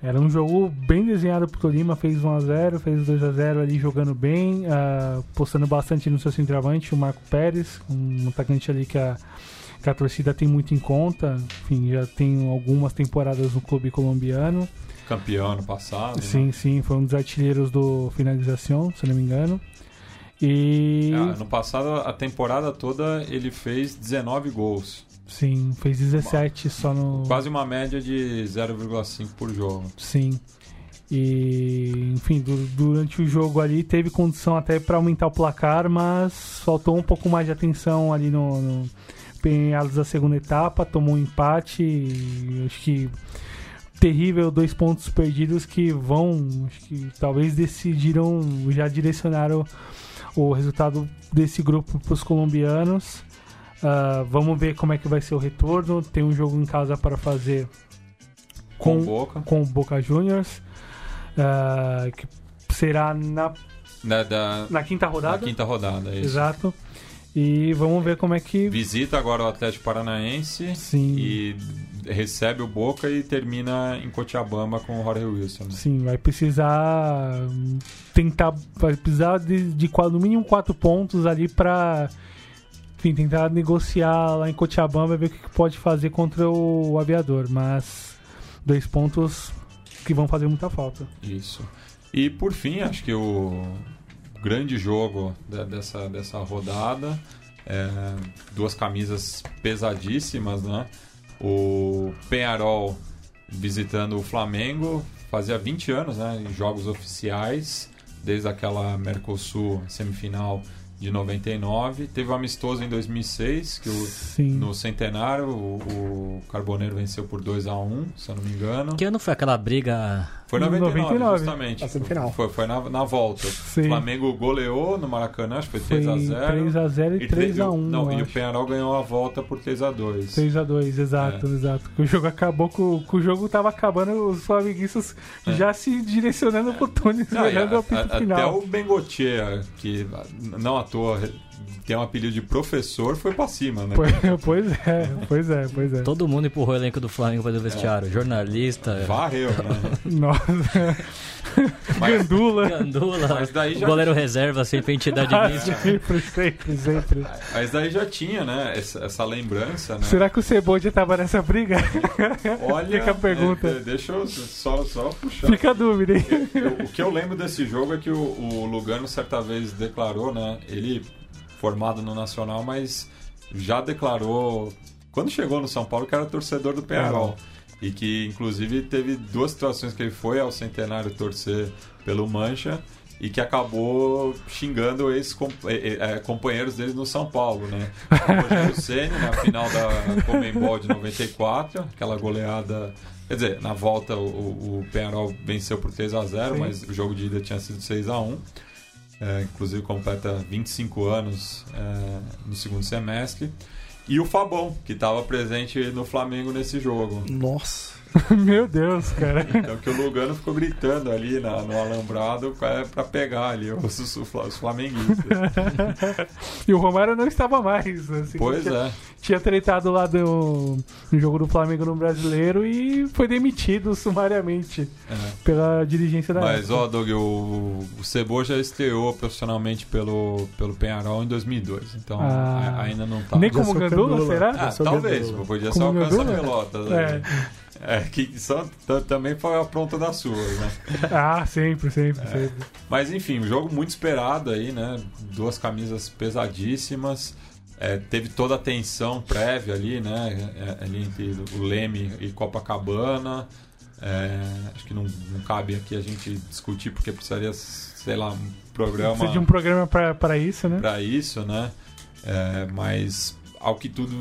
Era um jogo bem desenhado pro Tolima, fez 1x0, fez 2x0 ali jogando bem, ah, postando bastante no seu centroavante, o Marco Pérez, um atacante ali que a, que a torcida tem muito em conta. Enfim, já tem algumas temporadas no clube colombiano. Campeão ano passado. Sim, né? sim, foi um dos artilheiros do finalização, se não me engano. E. Ah, ano passado, a temporada toda, ele fez 19 gols. Sim, fez 17 só no. Quase uma média de 0,5 por jogo. Sim. E, enfim, du- durante o jogo ali teve condição até para aumentar o placar, mas faltou um pouco mais de atenção ali no, no da segunda etapa, tomou um empate. E acho que terrível, dois pontos perdidos que vão, acho que talvez decidiram, já direcionaram o resultado desse grupo para os colombianos. Ah, vamos ver como é que vai ser o retorno. Tem um jogo em casa para fazer Com, Com- Boca. com o Boca Juniors, ah, que será na, Da, da, na quinta na rodada. quinta rodada, isso. Exato. E vamos ver como é que. Visita agora o Atlético Paranaense Sim. e recebe o Boca e termina em Cochabamba com o Jorge Wilson. né? Sim, vai precisar hum, tentar. Vai precisar de, de no mínimo quatro pontos ali enfim, tentar negociar lá em Cochabamba ver o que que pode fazer contra o aviador. Mas dois pontos que vão fazer muita falta. Isso. E por fim, acho que o grande jogo da- dessa, dessa rodada, é, duas camisas pesadíssimas, né? O Penharol visitando o Flamengo, fazia 20 anos, né? Em jogos oficiais, desde aquela Mercosul semifinal de 99. Teve o amistoso em 2006, que o, Sim. no centenário o, o Carboneiro venceu por 2 a 1 se eu não me engano. Que ano foi aquela briga? Foi 99, 99, justamente. a semifinal. Foi, foi na, na volta. Sim. O Flamengo goleou no Maracanã, acho que Foi foi 3x0. 3x0 e 3x1. Não, e o acho. Penharol ganhou a volta por 3x2. 3x2, exato, É. exato. O jogo acabou com, com o jogo tava acabando, os flamenguistas É. já se direcionando pro Túnez, olhando o apito final. até o Bengotia, que não à toa tem um apelido de professor, foi pra cima, né? Pois, pois é, pois é, pois é. Todo mundo empurrou o elenco do Flamengo para o vestiário. Jornalista, Varreu, né? Nossa. Mas- Gandula. Gandula, Mas daí já- o goleiro reserva, sempre entidade Ah, mista. sempre, sempre, sempre. Mas daí já tinha, né? Essa, essa lembrança, né? Será que o Ceboja tava nessa briga? Olha, Fica a pergunta. é, é, deixa eu só, só puxar. Fica a dúvida, hein? Eu- o que eu lembro desse jogo é que o, o Lugano certa vez declarou, né? Ele formado no Nacional, mas já declarou quando chegou no São Paulo que era torcedor do Penharol. E que inclusive teve duas situações que ele foi ao centenário torcer pelo Mancha e que acabou xingando ex-companheiros dele no São Paulo, né? O Ceni na final da Comembol de 94, aquela goleada Quer dizer, na volta o, o Penharol venceu por 3 a 0 Sim. mas o jogo de ida tinha sido 6 a 1 É, Inclusive completa 25 anos é, no segundo semestre. E o Fabão, que estava presente no Flamengo nesse jogo. Nossa. Meu Deus, cara. Então que o Lugano ficou gritando ali na- no alambrado para pegar ali os, os, os flamenguistas. E o Romário não estava mais. Assim, Pois tinha, é. tinha tretado lá do, no jogo do Flamengo no Brasileiro e foi demitido sumariamente é. pela dirigência da Mas, época. ó, Doug, o, o Cebola já estreou profissionalmente pelo, pelo Penharol em 2002. Então Ah. a- ainda não tá. Nem como Gandula, Gandula. será? Ah, talvez, Gandula. podia ser alcança Gandula? pelotas. É. É, que só, também foi a pronta das suas, né? Ah, sempre, sempre, É. sempre. Mas enfim, um jogo muito esperado aí, né? Duas camisas pesadíssimas. É, teve toda a tensão prévia ali, né? É, ali entre o Leme e Copacabana. É, acho que não, não cabe aqui a gente discutir, porque precisaria, sei lá, um programa Precisa de um programa pra isso, né? para isso, né? É, mas ao que tudo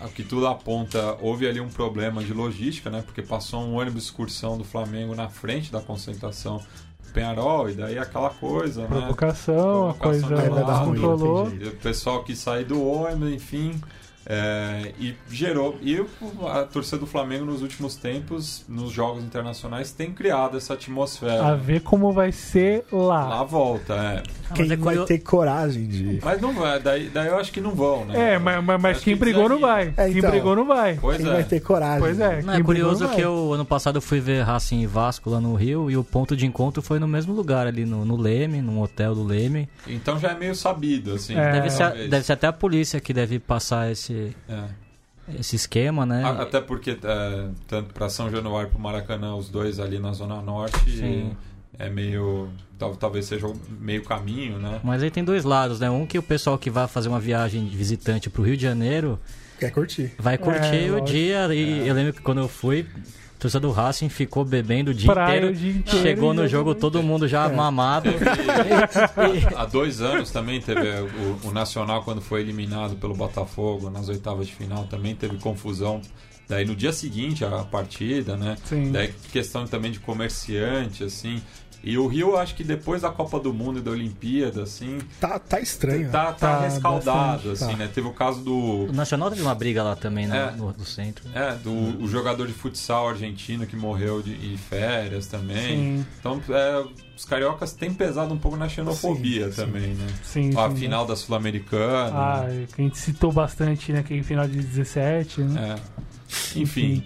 ao que tudo aponta, houve ali um problema de logística, né? Porque passou um ônibus excursão do Flamengo na frente da concentração do Penharol e daí aquela coisa, né? Provocação, a Provocação coisa ruim, controlou. o pessoal que sai do ônibus, enfim. É, e gerou. E a torcida do Flamengo nos últimos tempos, nos jogos internacionais, tem criado essa A atmosfera. ver como vai ser lá. Lá volta, é. Ah, Quem mas é vai curio- ter coragem de. Mas não vai, daí, daí eu acho que não vão, né? É, mas, mas, mas quem que brigou não vai. É, Quem então. brigou não vai. Pois Quem é. vai ter coragem? Pois é. Não, quem é curioso que eu, ano passado eu fui ver Racing e Vasco lá no Rio e o ponto de encontro foi no mesmo lugar, ali no, no Leme, num hotel do Leme. Então já é meio sabido, assim. É. Deve, ser, a- deve ser até a polícia que deve passar esse, É. esse esquema, né? Até porque, é, tanto para São Januário e para Maracanã, os dois ali na Zona Norte, Sim. é meio. tal- Talvez seja o meio caminho, né? Mas aí tem dois lados, né? Um que o pessoal que vai fazer uma viagem de visitante pro Rio de Janeiro Quer curtir. vai curtir o lógico. dia. E eu lembro que quando eu fui, torcida do Racing ficou bebendo o dia Praia inteiro. o dia inteiro Chegou e no jogo todo mundo já mamado. Há dois anos também teve o, o Nacional, quando foi eliminado pelo Botafogo nas oitavas de final, também teve confusão. Daí no dia seguinte a partida, né? Sim. Daí questão também de comerciante, assim. E o Rio, acho que depois da Copa do Mundo e da Olimpíada, assim, Tá, tá estranho. tá, tá, Tá rescaldado, bastante, assim, tá. né? Teve o caso do, O Nacional teve uma briga lá também no, É. no, no centro. É, do o jogador de futsal argentino que morreu de, em férias também. Sim. Então, é, os cariocas têm pesado um pouco na xenofobia Sim, sim. também, né? Sim, A sim, final da Sul-Americana. Ah, que a gente citou bastante naquele final de 17, né? é. Enfim.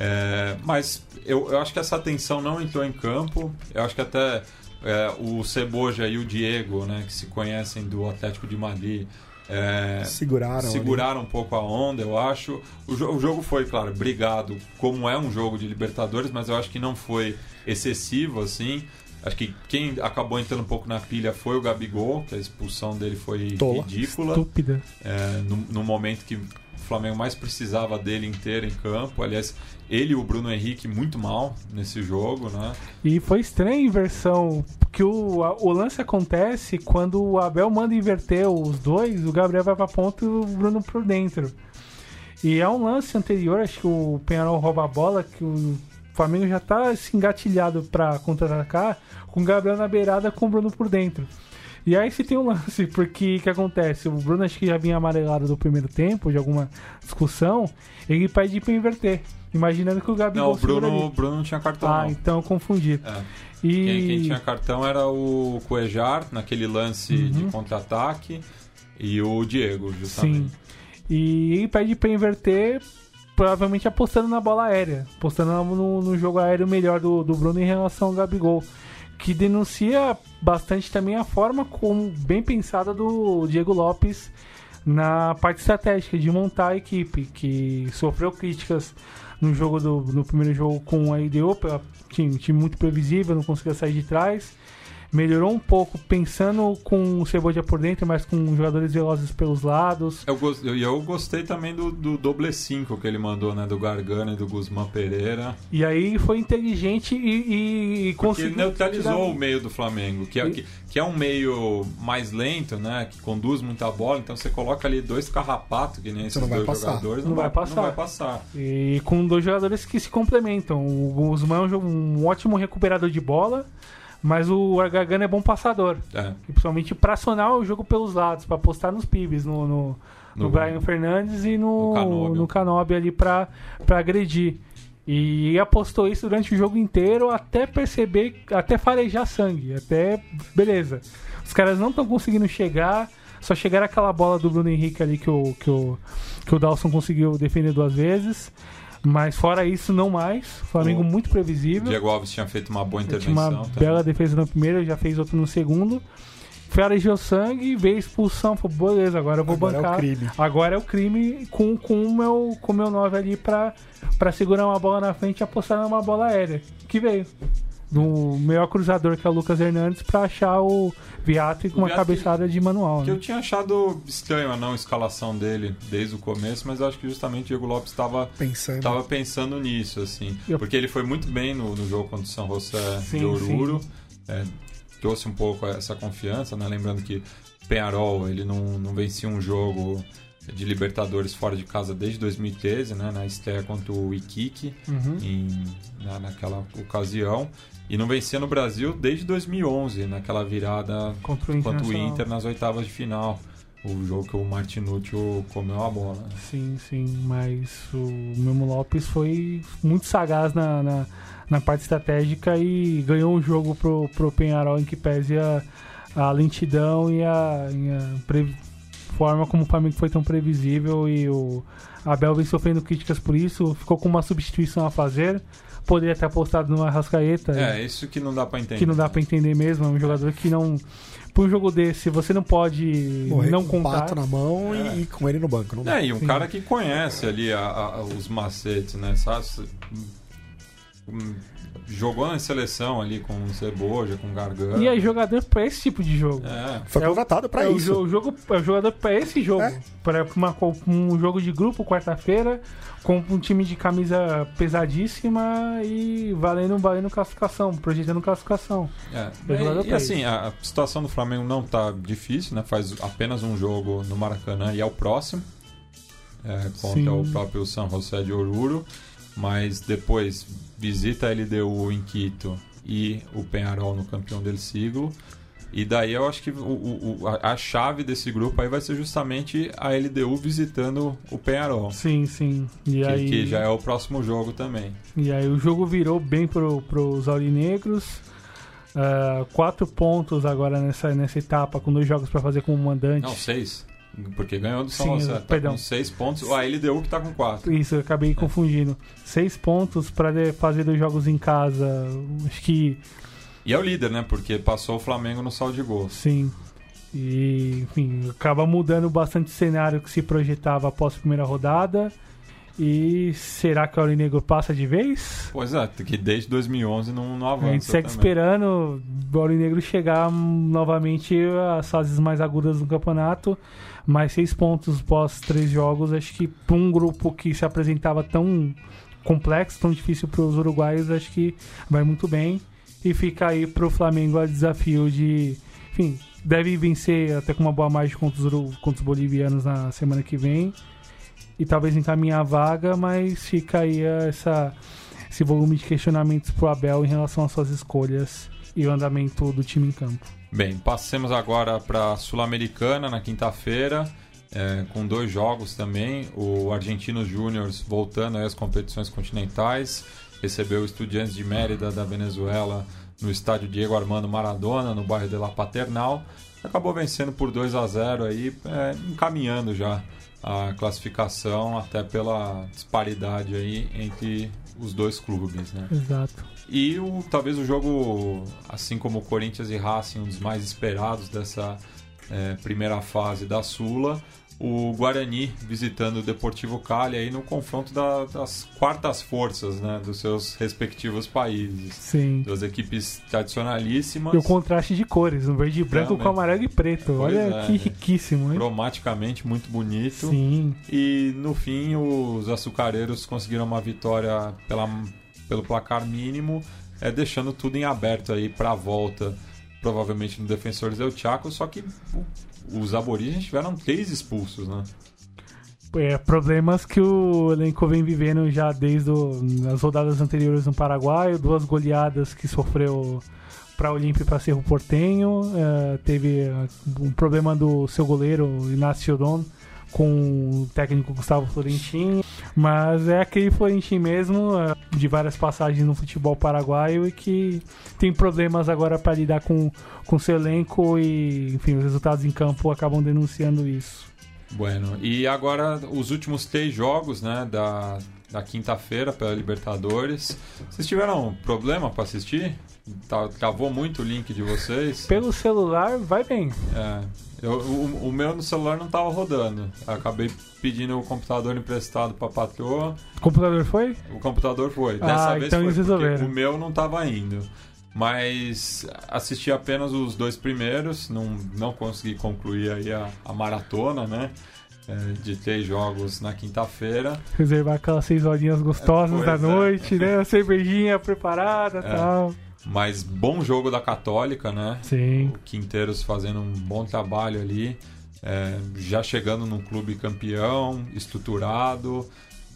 É, mas eu, eu acho que essa tensão não entrou em campo. Eu acho que até é, o Ceboja e o Diego, né, que se conhecem do Atlético de Madrid. é, Seguraram. ali. seguraram um pouco a onda, eu acho. O, jo- o jogo foi, claro, brigado, como é um jogo de Libertadores, mas eu acho que não foi excessivo, assim. Acho que quem acabou entrando um pouco na pilha foi o Gabigol, que a expulsão dele foi Tola. ridícula. Estúpida. É, no, no momento que o Flamengo mais precisava dele inteiro em campo. Aliás, ele e o Bruno Henrique muito mal nesse jogo, né? E foi estranha a inversão, porque o, a- o lance acontece quando o Abel manda inverter os dois, o Gabriel vai pra ponta e o Bruno por dentro. E é um lance anterior, acho que o Penharol rouba a bola, que o Flamengo já tá assim, engatilhado pra contra-atacar, com o Gabriel na beirada com o Bruno por dentro. E aí se tem um lance, porque o que acontece? O Bruno acho que já vinha amarelado do primeiro tempo, de alguma discussão, ele pede pra inverter, imaginando que o Gabigol Não, o Bruno, o. Bruno não tinha cartão. Ah, não. então eu confundi. É. E Quem, quem tinha cartão era o Cuejar, naquele lance de Uhum. contra-ataque. E o Diego, justamente. Sim. E pede pra inverter, provavelmente apostando na bola aérea. Apostando no, no jogo aéreo melhor do, do Bruno em relação ao Gabigol. Que denuncia bastante também a forma como bem pensada do Diego Lopes na parte estratégica de montar a equipe, que sofreu críticas no jogo do no primeiro jogo com a IDO, time, time muito previsível, não conseguia sair de trás melhorou um pouco pensando com o Cebolinha por dentro, mas com jogadores velozes pelos lados. Eu, gost, eu, eu gostei também do, do doble 5 que ele mandou, né? Do Gargano e do Guzmán Pereira. E aí foi inteligente e, e conseguiu. neutralizou tirar... o meio do Flamengo, que é, e... que, que, é um meio mais lento, né? Que conduz muita bola. Então você coloca ali dois carrapatos, que nem esses dois passar. jogadores, não, não, vai, passar. não vai passar. E com dois jogadores que se complementam. O Guzmán é um ótimo recuperador de bola. Mas o Gargano é bom passador. É. E principalmente para acionar o jogo pelos lados, para apostar nos pibes, no, no, no, no Brian Fernandes e no, no Canobi ali para agredir. E apostou isso durante o jogo inteiro até perceber, até farejar sangue, até beleza. Os caras não estão conseguindo chegar, só chegaram aquela bola do Bruno Henrique ali que o, que o, que o Dawson conseguiu defender duas vezes. Mas fora isso, não mais. Flamengo o muito previsível. Diego Alves tinha feito uma boa intervenção. Tinha uma também. bela defesa no primeiro, já fez outra no segundo. Farejou sangue, veio expulsão, falou, beleza, agora eu vou agora bancar. É o crime. Agora é o crime com, com o meu, com meu 9 ali pra, pra segurar uma bola na frente e apostar numa bola aérea. Que veio do melhor cruzador que é o Lucas Hernandes para achar o Viatri com uma cabeçada de manual. Que né? eu tinha achado estranho a não escalação dele desde o começo, mas eu acho que justamente o Diego Lopes estava pensando. pensando nisso, assim. Eu... Porque ele foi muito bem no, no jogo contra o São José sim, de Oruro. É, trouxe um pouco essa confiança, né? Lembrando que Penharol, ele não, não vencia um jogo de Libertadores fora de casa desde 2013, né, na estreia contra o Iquique, uhum. em, na, naquela ocasião. E não vencia no Brasil desde 2011, naquela virada contra o, contra o Inter nas oitavas de final. O jogo que o Martinucci comeu a bola. Sim, sim, mas o Memo Lopes foi muito sagaz na, na, na, parte estratégica e ganhou um jogo pro, pro Penharol em que pese a, a lentidão e a, e a pre, forma como o Flamengo foi tão previsível e o Abel vem sofrendo críticas por isso, ficou com uma substituição a fazer poderia ter apostado no Arrascaeta. É, isso que não dá para entender. Que não dá para entender mesmo. É um jogador que não. Por um jogo desse, você não pode Morrer não com contar. pato na mão é. e, e, com ele no banco. Não dá. É, e um Sim. cara que conhece ali a, a, os macetes, né? Sabe? Jogou na seleção ali com o Ceboja, com o Gargano. E é jogador pra esse tipo de jogo. É. Foi contratado pra é isso. O, jogo, é o jogador pra esse jogo. É. Pra uma, um jogo de grupo, quarta-feira, com um time de camisa pesadíssima e valendo, valendo classificação, projetando classificação. É. E, e assim, a situação do Flamengo não tá difícil, né? Faz apenas um jogo no Maracanã e é o próximo. É, contra Sim. o próprio São José de Oruro mas depois visita a LDU em Quito e o Penharol no campeão del siglo. E daí eu acho que o, o, a, chave desse grupo aí vai ser justamente a LDU visitando o Penharol. Sim, sim. E que, aí... que já é o próximo jogo também. E aí o jogo virou bem pro, pros aurinegros. Uh, quatro pontos agora nessa, nessa etapa, com dois jogos para fazer como mandante. Não, seis. Porque ganhou do São José. Tá perdão. com seis pontos. A LDU que tá com quatro. Isso, eu acabei é. confundindo. Seis pontos para fazer dois jogos em casa. Acho que. E é o líder, né? Porque passou o Flamengo no saldo de gols. Sim. E, enfim, acaba mudando bastante o cenário que se projetava após a primeira rodada. E será que o Aurinegro passa de vez? Pois é, que desde 2011 não, não avança. A gente segue também. esperando o Aurinegro chegar novamente às fases mais agudas do campeonato. Mais seis pontos pós três jogos, acho que para um grupo que se apresentava tão complexo, tão difícil para os uruguaios, acho que vai muito bem. E fica aí para o Flamengo o desafio de. Enfim, deve vencer até com uma boa margem contra os, contra os bolivianos na semana que vem e talvez encaminhar a vaga, mas fica aí essa, esse volume de questionamentos pro Abel em relação às suas escolhas e o andamento do time em campo. Bem, passemos agora para a Sul-Americana na quinta-feira. É, com dois jogos também, o Argentinos Júniors voltando às competições continentais recebeu o Estudiantes de Mérida da Venezuela no estádio Diego Armando Maradona, no bairro de La Paternal. Acabou vencendo por 2 a 0 aí, é, encaminhando já a classificação até pela disparidade aí entre os dois clubes, né? Exato. E o, talvez o jogo, assim como o Corinthians e Racing, um dos mais esperados dessa é, primeira fase da Sula, o Guarani visitando o Deportivo Cali aí no confronto da, das quartas forças né, dos seus respectivos países. Sim. Duas equipes tradicionalíssimas. E o contraste de cores, um verde e branco Realmente. com amarelo e preto. Pois Olha é, que né? riquíssimo, hein? Cromaticamente muito bonito. Sim. E no fim, os açucareiros conseguiram uma vitória pela, pelo placar mínimo, é, deixando tudo em aberto aí para a volta, provavelmente no Defensores del Chaco. Só que o- os aborígenes tiveram três expulsos, né? É, problemas que o elenco vem vivendo já desde as rodadas anteriores no Paraguai, duas goleadas que sofreu para Olímpia e para Cerro Portenho, é, teve é, um problema do seu goleiro Inácio Don com o técnico Gustavo Florentin, mas é aquele Florentin mesmo, é, de várias passagens no futebol paraguaio e que tem problemas agora para lidar com com seu elenco e, enfim, os resultados em campo acabam denunciando isso. Bueno, e agora os últimos três jogos, né, da, da quinta-feira pela Libertadores. Vocês tiveram problema para assistir? Tá- Travou muito o link de vocês? Pelo celular, vai bem. É, eu- o, o meu no celular não tava rodando. Eu acabei pedindo o computador emprestado pra patroa. O computador foi? O computador foi. Ah, Dessa vez então foi o meu não tava indo. Mas assisti apenas os dois primeiros, não, não consegui concluir aí a, a maratona, né? É, de três jogos na quinta-feira. Reservar aquelas seis horinhas gostosas É, da é. noite, né? A cervejinha preparada e É. tal. Mas bom jogo da Católica, né? Sim. O Quinteiros fazendo um bom trabalho ali, é, já chegando num clube campeão, estruturado,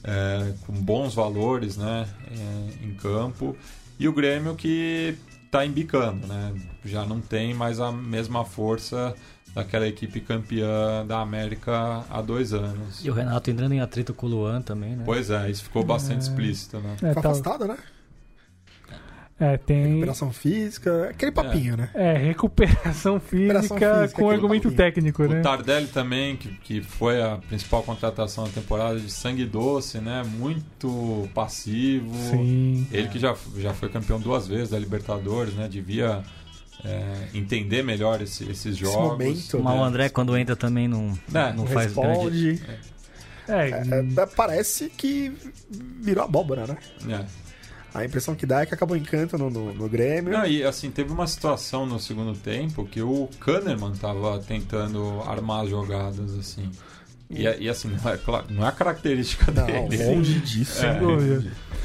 é, com bons valores né, é, em campo. E o Grêmio que está embicando, né? já não tem mais a mesma força daquela equipe campeã da América há dois anos. E o Renato entrando em atrito com o Luan também, né? Pois é, isso ficou bastante explícito. Né? É, tá- afastado, né? É, tem. Recuperação física, aquele papinho, né? É, recuperação física, Recuperação física, com argumento papinho. técnico, né? O Tardelli também, que, que foi a principal contratação da temporada de sangue doce, né? Muito passivo. Sim. Ele que já, já foi campeão duas vezes da Libertadores, né? Devia é, entender melhor esse- esses jogos. momento, Mas né? o André, quando entra, também não, É, não faz grande... responde. É, É, parece que virou abóbora, né? É. A impressão que dá é que acabou encanto no, no, no Grêmio. Não, e assim, teve uma situação no segundo tempo que o Kahneman tava tentando armar as jogadas, assim. E, e, assim, não é, não é a característica Não, dele. longe disso. sem É.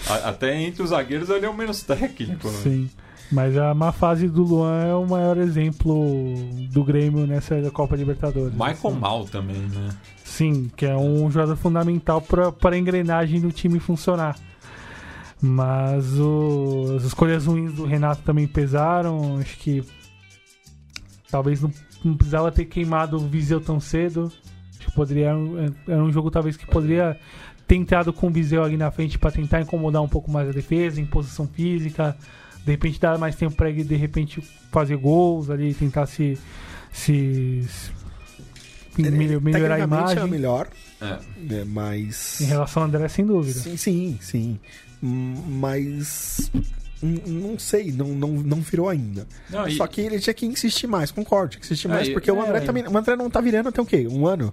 A- Até entre os zagueiros ele é o menos técnico. né? Sim. Mas a má fase do Luan é o maior exemplo do Grêmio nessa Copa Libertadores. Michael Assim. Mal também, né? Sim, que é um jogador fundamental para a engrenagem do time funcionar. Mas o- as escolhas ruins do Renato também pesaram. Acho que talvez não, não precisava ter queimado o Viseu tão cedo. Acho que poderia era um jogo talvez que poderia ter entrado com o Viseu ali na frente para tentar incomodar um pouco mais a defesa, em posição física, de repente dar mais tempo para ele de repente fazer gols ali, tentar se se, se melhorar a tecnicamente imagem. é melhor, É. né, mas... Em relação ao André, sem dúvida. Sim, sim, sim. Mas... Não sei, não, não, não virou ainda. Não, e- Só que ele tinha que insistir mais, concordo, tinha que insistir É, mais, e- porque o André é. também. O André não tá virando até o quê? Um ano?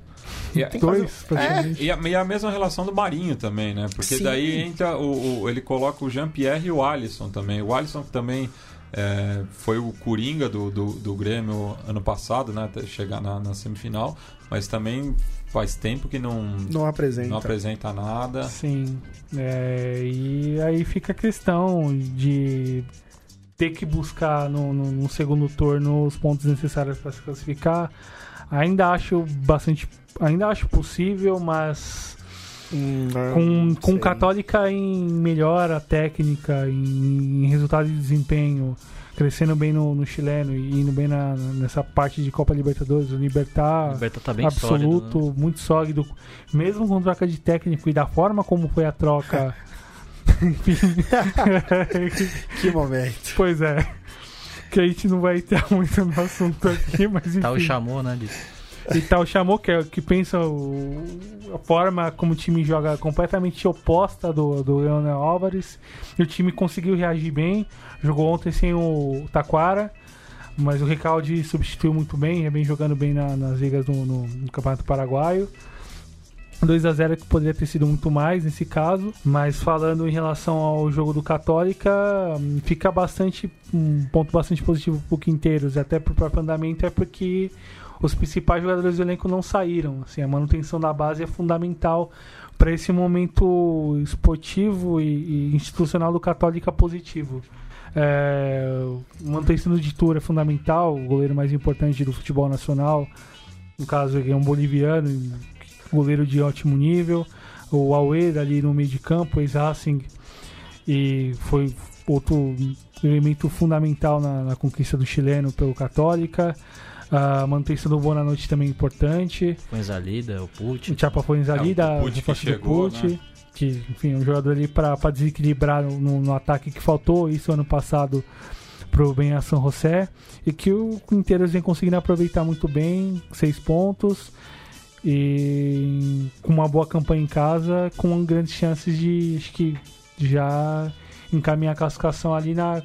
e Dois, praticamente. E a, e a mesma relação do Marinho também, né? Porque Sim. daí entra o, o- ele coloca o Jean-Pierre e o Alisson também. O Alisson que também é, foi o Coringa do, do, do Grêmio ano passado, né? Até chegar na, na semifinal. Mas também faz tempo que não, Não apresenta. não apresenta nada. Sim. É, e aí fica a questão de ter que buscar no, no- no segundo turno os pontos necessários para se classificar. Ainda acho bastante. Ainda acho possível, mas Hum, não com, com sei. Católica em melhora técnica, em, em resultado de desempenho, crescendo bem no, no chileno e indo bem na- nessa parte de Copa Libertadores, o Libertar O Liberta tá bem absoluto, sólido, né? muito sólido, mesmo com troca de técnico e da forma como foi a troca, que momento. Pois é. Que a gente não vai entrar muito no assunto aqui, mas enfim. Tá o chamou, né? De... E tal chamou que, é, que pensa o, a forma como o time joga completamente oposta do, do Leonel Álvares. E o time conseguiu reagir bem. Jogou ontem sem o Taquara. Mas o Recalde substituiu muito bem, é bem jogando bem na, nas ligas no, no, no Campeonato Paraguaio. 2 a 0 que poderia ter sido muito mais nesse caso, mas falando em relação ao jogo do Católica, fica bastante um ponto bastante positivo pro Quinteiros, até pro próprio andamento é porque os principais jogadores do elenco não saíram. Assim, a manutenção da base é fundamental para esse momento esportivo e, e, institucional do Católica positivo. É, manutenção de Tour é fundamental, o goleiro mais importante do futebol nacional, no caso ele é um boliviano, goleiro de ótimo nível. O Auer ali no meio de campo, ex-Racing, e foi outro elemento fundamental na, na conquista do chileno pelo Católica. A manutenção do Bonanote também é importante. Foi Zalida, o Pucci. O Chapa foi Zalida, é, o Pucci que chegou, né? que enfim, um jogador ali para desequilibrar no, no, ataque que faltou isso ano passado pro Ben São José e que o Quinteiros vem conseguindo aproveitar muito bem, seis pontos e com uma boa campanha em casa, com grandes chances de acho que já encaminhar a classificação ali na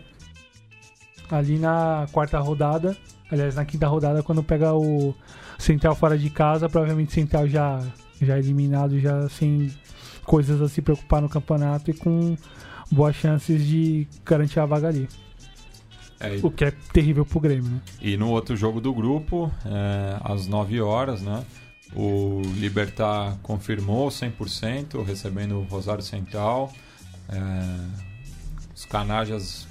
ali na quarta rodada Aliás, na quinta rodada, quando pega o Central fora de casa, provavelmente Central já, já eliminado, já sem coisas a se preocupar no campeonato e com boas chances de garantir a vaga ali. É. O que é terrível pro Grêmio, né? E no outro jogo do grupo, é, às 9 horas, né? O Libertar confirmou 100%, recebendo o Rosário Central. É, os Canajas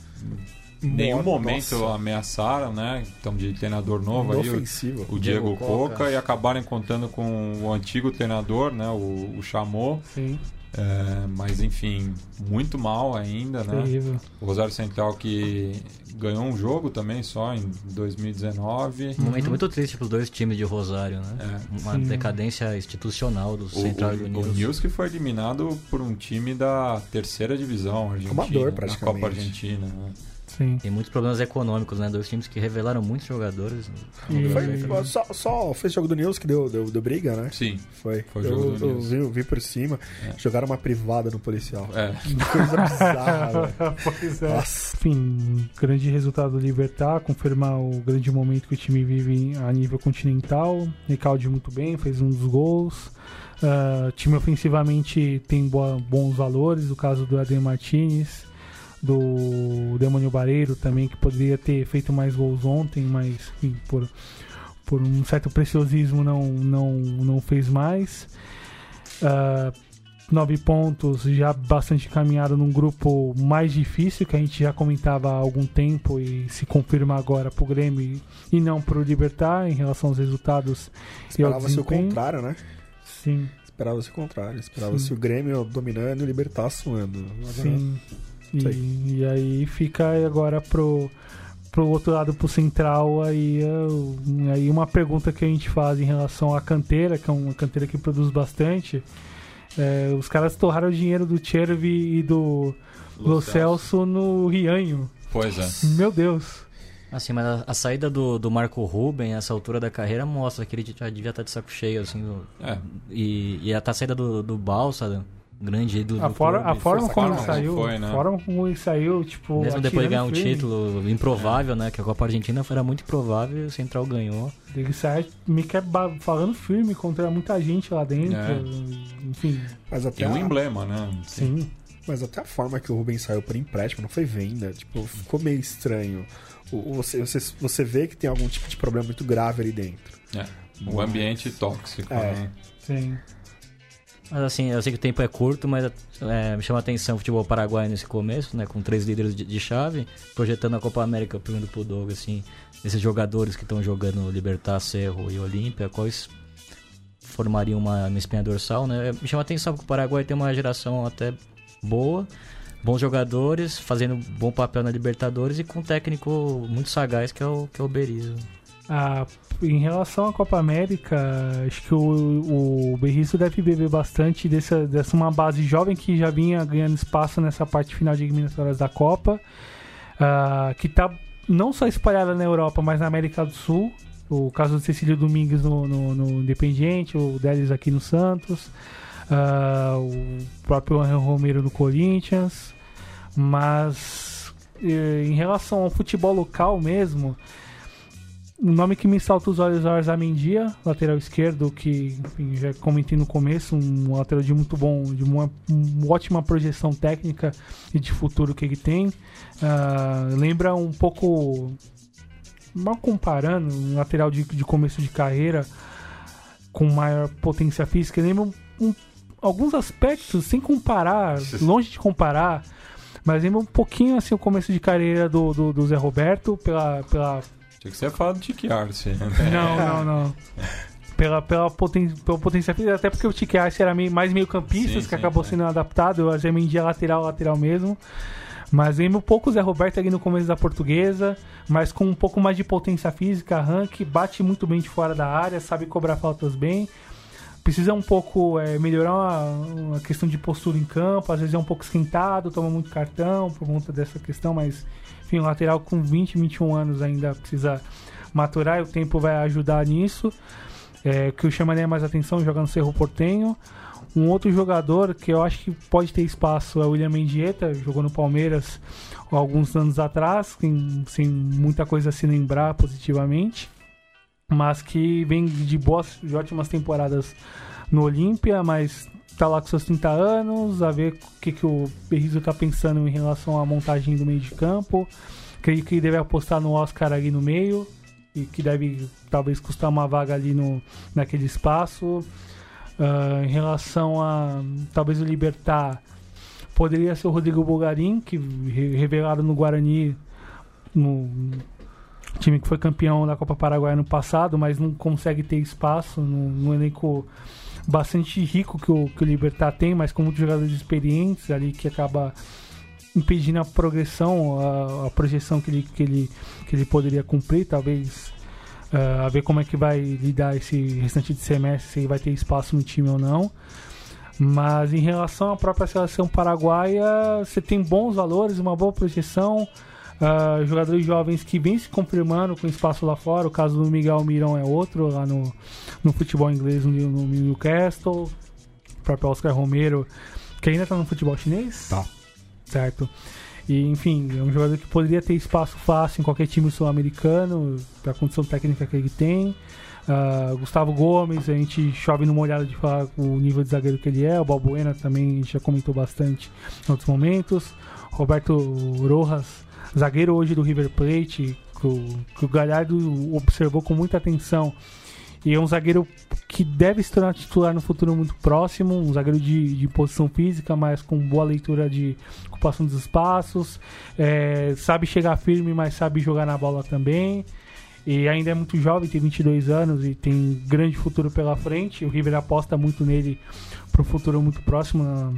nenhum momento Nossa. ameaçaram, né? Então, de treinador novo aí, ofensivo. o, o Diego, Diego Coca, Coca, e acabaram contando com o antigo treinador, né? O, o Chamou. Sim. É, mas enfim, muito mal ainda, né? Terrível. O Rosário Central que ganhou um jogo também só em 2019. Um momento uhum. muito triste para os dois times de Rosário, né? É. Uma Sim. decadência institucional do Central o, e do News. O News que foi eliminado por um time da terceira divisão argentina, Amador, na Copa Argentina. Né? Sim. Tem muitos problemas econômicos, né? Dois times que revelaram muitos jogadores. E... Foi, só, só fez jogo do News que deu, deu, deu briga, né? Sim. Foi. Foi eu, jogo do eu, vi, eu vi por cima. É. Jogaram uma privada no policial. É. Que coisa bizarra. pois é. Nossa. Enfim, grande resultado do Libertar, confirmar o grande momento que o time vive a nível continental. Recalde muito bem, fez um dos gols. Uh, time ofensivamente tem boa, bons valores, o caso do Adem Martinez do Demônio Bareiro também, que poderia ter feito mais gols ontem, mas enfim, por, por um certo preciosismo não, não, não fez mais. Uh, nove pontos, já bastante caminhado num grupo mais difícil, que a gente já comentava há algum tempo e se confirma agora pro Grêmio e não pro Libertar em relação aos resultados. Esperava-se o contrário, né? Sim. Esperava-se o contrário. Esperava-se o Grêmio dominando e o Libertar suando. Sim. E, e, aí fica agora pro, pro outro lado, pro central, aí, aí uma pergunta que a gente faz em relação à canteira, que é uma canteira que produz bastante. É, os caras torraram o dinheiro do Chervi e do Lo Celso no Rianho. Pois é. Meu Deus. Assim, mas a, a, saída do, do Marco Ruben, essa altura da carreira, mostra que ele já devia estar de saco cheio, assim. Do, é. E, e a saída do, do Balsa, grande ídolo a, for, a forma como ele saiu, foi, né? a forma como ele saiu, tipo, mesmo depois de ganhar um título improvável, é. né, que a Copa Argentina era muito improvável, o Central ganhou. Ele sai me quer falando firme contra muita gente lá dentro, é. enfim. Mas até e um emblema, né? Sim. Mas até a forma que o Rubens saiu por empréstimo não foi venda, tipo, ficou meio estranho. Você, você, você vê que tem algum tipo de problema muito grave ali dentro. É. O ambiente tóxico, é. né? Sim. Mas assim, eu sei que o tempo é curto, mas é, me chama a atenção o futebol paraguaio nesse começo, né? Com três líderes de, de chave, projetando a Copa América, pergunto pro Doug, assim, esses jogadores que estão jogando Libertar, Cerro e Olímpia, quais formariam uma, uma espinha dorsal, né? Me chama a atenção que o Paraguai tem uma geração até boa, bons jogadores, fazendo bom papel na Libertadores e com um técnico muito sagaz que é o, que é o Berizzo. Ah, em relação à Copa América, acho que o, o Berriço deve beber bastante dessa, dessa uma base jovem que já vinha ganhando espaço nessa parte final de eliminatórias da Copa, ah, que está não só espalhada na Europa, mas na América do Sul. O caso do Cecílio Domingues no, no, no Independiente, o Delis aqui no Santos, ah, o próprio Angel Romero no Corinthians. Mas eh, em relação ao futebol local mesmo, o nome que me salta os olhos é o Arzamendia, lateral esquerdo, que enfim, já comentei no começo, um lateral de muito bom, de uma, uma ótima projeção técnica e de futuro que ele tem. Uh, lembra um pouco, mal comparando, um lateral de, de começo de carreira com maior potência física, lembra um, um, alguns aspectos, sem comparar, longe de comparar, mas lembra um pouquinho assim o começo de carreira do, do, do Zé Roberto, pela, pela Tinha que ser falado do Tiki Arce. Né? Não, não, não. Pela, pela, poten, pela potência física, até porque o Tiki Arce era meio, mais meio campista, Sim, que sim, acabou é. sendo adaptado. O Azemendia lateral, lateral mesmo. Mas lembra um pouco o Zé Roberto ali no começo da portuguesa, mas com um pouco mais de potência física, arranque, bate muito bem de fora da área, sabe cobrar faltas bem. Precisa um pouco é, melhorar uma, uma questão de postura em campo, às vezes é um pouco esquentado, toma muito cartão por conta dessa questão, mas enfim, um lateral com 20, 21 anos ainda precisa maturar e o tempo vai ajudar nisso. É, o que eu chamaria mais atenção jogando Cerro Portenho. Um outro jogador que eu acho que pode ter espaço é o William Mendieta, jogou no Palmeiras alguns anos atrás, sem, sem muita coisa a se lembrar positivamente, mas que vem de boas, de ótimas temporadas no Olímpia, mas tá lá com seus 30 anos, a ver o que, que o Berrizo tá pensando em relação à montagem do meio de campo. Creio que deve apostar no Oscar ali no meio, e que deve talvez custar uma vaga ali no, naquele espaço. Ah, em relação a talvez o Libertar, poderia ser o Rodrigo Bulgarin, que re- revelado no Guarani, no time que foi campeão da Copa Paraguai no passado, mas não consegue ter espaço no, elenco bastante rico que o, que o Libertar tem, mas com muitos jogadores experientes ali que acaba impedindo a progressão, a, a projeção que ele, que, ele, que ele poderia cumprir, talvez ah, a ver como é que vai lidar esse restante de semestre, se vai ter espaço no time ou não. Mas em relação à própria seleção paraguaia, você tem bons valores, uma boa projeção, ah, jogadores jovens que vêm se confirmando com espaço lá fora. O caso do Miguel Mirão é outro, lá no, no futebol inglês, no, no Newcastle. O próprio Oscar Romero, que ainda está no futebol chinês. Tá. Certo. E, enfim, é um jogador que poderia ter espaço fácil em qualquer time sul-americano, da condição técnica que ele tem. Ah, Gustavo Gomes, a gente chove numa olhada de falar o nível de zagueiro que ele é. O Balbuena também a gente já comentou bastante em outros momentos. Roberto Rojas, zagueiro hoje do River Plate, que o, que o Galhardo observou com muita atenção. E é um zagueiro que deve se tornar titular no futuro muito próximo, um zagueiro de, de posição física, mas com boa leitura de ocupação dos espaços, é, sabe chegar firme, mas sabe jogar na bola também. E ainda é muito jovem, tem 22 anos e tem grande futuro pela frente. O River aposta muito nele para o futuro muito próximo, na-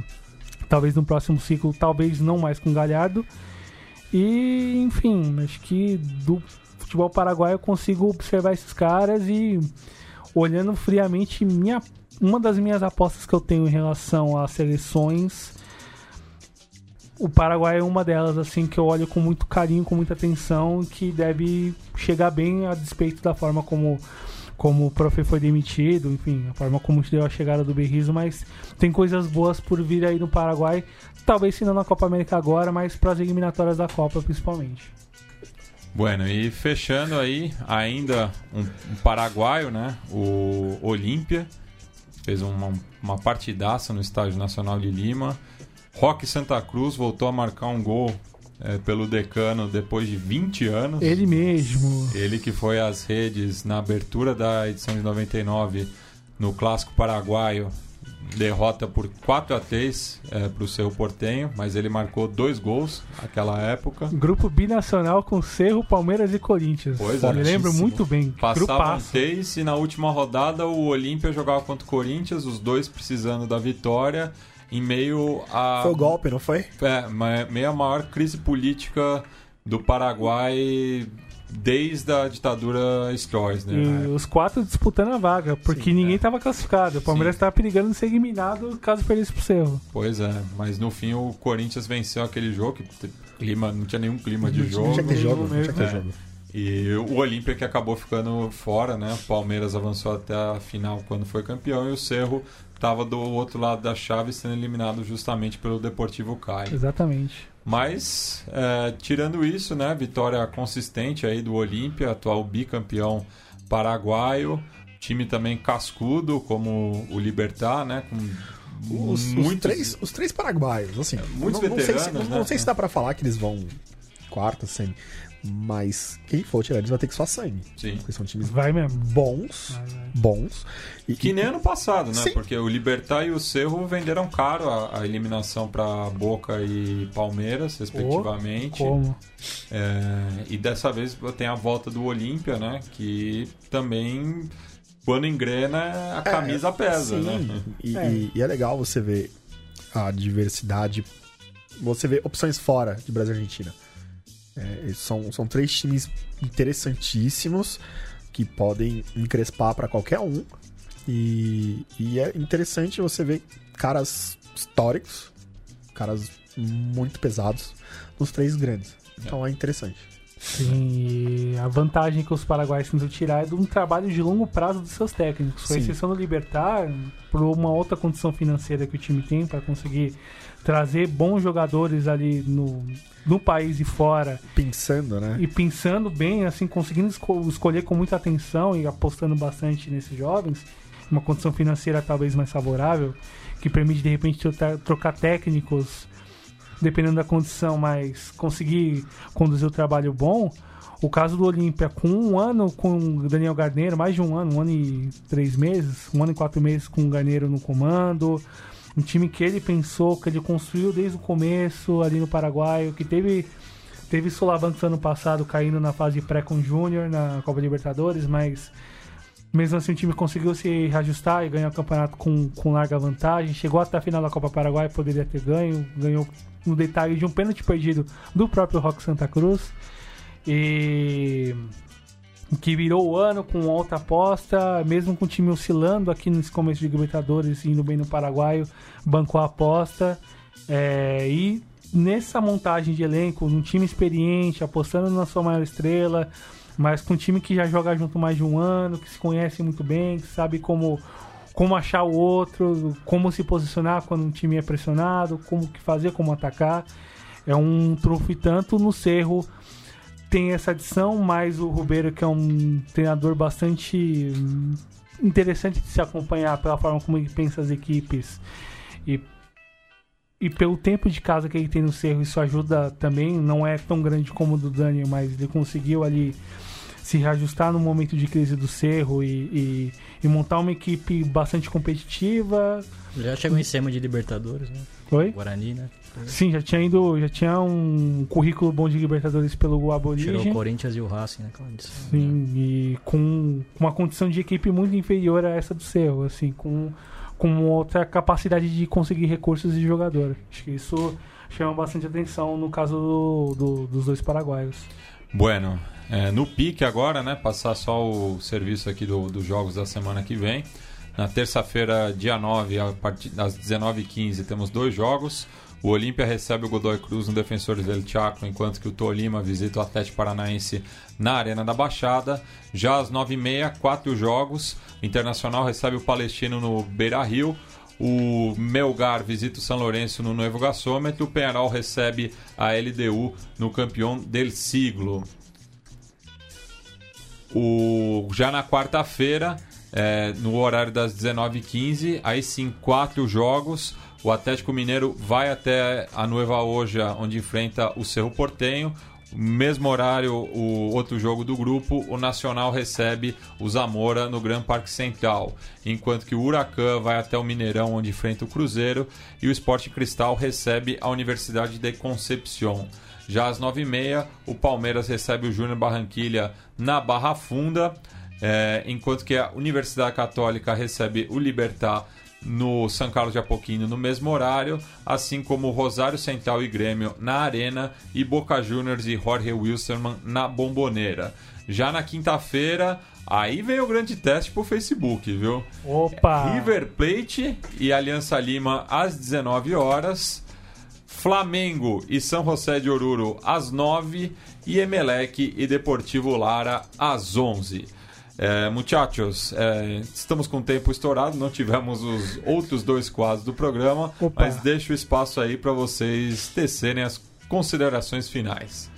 talvez no próximo ciclo, talvez não mais com o Galhardo. E, enfim, acho que do futebol paraguaio eu consigo observar esses caras e olhando friamente, minha, uma das minhas apostas que eu tenho em relação às seleções, o Paraguai é uma delas, assim, que eu olho com muito carinho, com muita atenção, que deve chegar bem a despeito da forma como, como o Profe foi demitido, enfim, a forma como deu a chegada do Berrizo, mas tem coisas boas por vir aí no Paraguai, talvez se não na Copa América agora, mas para as eliminatórias da Copa principalmente. Bueno, e fechando aí, ainda um, um paraguaio, né? O Olímpia. Fez uma, uma partidaça no Estádio Nacional de Lima. Roque Santa Cruz voltou a marcar um gol eh, pelo decano depois de 20 anos. Ele mesmo. Ele que foi às redes na abertura da edição de 99 no Clássico Paraguaio. Derrota por 4 a 3 para o seu Portenho, mas ele marcou dois gols naquela época. Grupo binacional com Cerro, Palmeiras e Corinthians. Pois Eu é. Me lembro muito bem. Passavam três e na última rodada o Olímpia jogava contra o Corinthians, os dois precisando da vitória, em meio a. Foi o golpe, não foi? É, meio a maior crise política do Paraguai desde a ditadura Stroessner. E né? os quatro disputando a vaga, porque Sim, ninguém é. estava classificado. O Palmeiras estava perigando de ser eliminado caso perdesse pro Cerro. Pois é, mas no fim o Corinthians venceu aquele jogo, que clima, não tinha nenhum clima de jogo. Não tinha que ter jogo, não tinha que ter É. jogo. E o Olímpia que acabou ficando fora, né? O Palmeiras avançou até a final quando foi campeão e o Cerro estava do outro lado da chave sendo eliminado justamente pelo Deportivo Cali. Exatamente. Mas, é, tirando isso, né? Vitória consistente aí do Olímpia, atual bicampeão paraguaio. Time também cascudo, como o Libertar, né? Com Os, os muitos- três, os três paraguaios, assim. Muitos não, não sei se, veteranos, não, né? sei se dá pra falar que eles vão quarta, semi. Mas quem for tirar, eles vai ter que só sangue. Sim. Porque são times Vai mesmo. bons. Vai, vai. Bons. E, Que nem ano passado, né? Sim. Porque o Libertar e o Cerro venderam caro a, a eliminação para Boca e Palmeiras, respectivamente. Como? É, e dessa vez tem a volta do Olímpia, né? Que também, quando engrena, a camisa pesa, sim. né? E, É. e- e é legal você ver a diversidade. Você vê opções fora de Brasil e Argentina. É, são, são três times interessantíssimos que podem encrespar para qualquer um. E, e é interessante você ver caras históricos, caras muito pesados nos três grandes. Então é interessante. Sim, e a vantagem que os paraguaios tentam tirar é de um trabalho de longo prazo dos seus técnicos. Com exceção do Libertar, por uma outra condição financeira que o time tem para conseguir trazer bons jogadores ali no, no país e fora Pensando, né? e pensando bem, assim, conseguindo esco- escolher com muita atenção e apostando bastante nesses jovens, uma condição financeira talvez mais favorável, que permite de repente trocar, trocar técnicos, dependendo da condição, mas conseguir conduzir o trabalho bom. O caso do Olímpia, com um ano com o Daniel Garneiro, mais de um ano, um ano e três meses, um ano e quatro meses com o Garneiro no comando. Um time que ele pensou, que ele construiu desde o começo ali no Paraguai, que teve Teve solavancos ano passado caindo na fase pré com Júnior na Copa Libertadores, mas mesmo assim o time conseguiu se reajustar e ganhar o campeonato com, com larga vantagem. Chegou até a final da Copa Paraguai, poderia ter ganho. Ganhou no detalhe de um pênalti perdido do próprio Rock Santa Cruz. E que virou o ano com alta aposta, mesmo com o time oscilando aqui nesse começo de Libertadores, indo bem no Paraguaio, bancou a aposta. É, e nessa montagem de elenco, um time experiente, apostando na sua maior estrela, mas com um time que já joga junto mais de um ano, que se conhece muito bem, que sabe como, como achar o outro, como se posicionar quando um time é pressionado, como que fazer, como atacar. É um trunfo tanto no Cerro tem essa adição, mas o Rubeiro, que é um treinador bastante hum, interessante de se acompanhar pela forma como ele pensa as equipes e, e pelo tempo de casa que ele tem no Cerro, isso ajuda também. Não é tão grande como o do Daniel, mas ele conseguiu ali se reajustar no momento de crise do Cerro e, e, e montar uma equipe bastante competitiva. Já chegou em cima de Libertadores, né? Oi? Guarani, né? Sim, já tinha ido, já tinha um currículo bom de Libertadores pelo Tirou o. Corinthians e o Racing, né? Claro, disso. Sim, e com com uma condição de equipe muito inferior a essa do Cerro, assim, com, com outra capacidade de conseguir recursos de jogador. Acho que isso chama bastante atenção no caso do- do- dos dois paraguaios. Bueno, é, no pique agora, né? Passar só o serviço aqui do- dos jogos da semana que vem. Na terça-feira, dia 9, a partir das 19h15, temos dois jogos. O Olímpia recebe o Godoy Cruz no Defensores del Chaco, enquanto que o Tolima visita o Atlético Paranaense na Arena da Baixada. Já às 9h30, quatro jogos. O Internacional recebe o Palestino no Beira Rio. O Melgar visita o São Lourenço no Novo Gasômetro. O Penharol recebe a LDU no Campeão del Siglo. O, já na quarta-feira, é, no horário das 19h15, aí sim, quatro jogos. O Atlético Mineiro vai até a Nueva Oja, onde enfrenta o Cerro Portenho. Mesmo horário, o outro jogo do grupo, o Nacional recebe o Zamora no Gran Parque Central, enquanto que o Huracan vai até o Mineirão, onde enfrenta o Cruzeiro, e o Esporte Cristal recebe a Universidade de Concepción. Já às 9h30, o Palmeiras recebe o Júnior Barranquilha na Barra Funda, é, enquanto que a Universidade Católica recebe o Libertar no São Carlos de Apoquindo no mesmo horário, assim como Rosário Central e Grêmio na Arena e Boca Juniors e Jorge Wilstermann na Bomboneira. Já na quinta-feira, aí vem o grande teste pro Facebook, viu? Opa! River Plate e Aliança Lima às 19 horas. Flamengo e São José de Oruro às 9 e Emelec e Deportivo Lara às 11. É, muchachos, é, estamos com o tempo estourado, não tivemos os outros dois quadros do programa, Opa. mas deixo o espaço aí para vocês tecerem as considerações finais.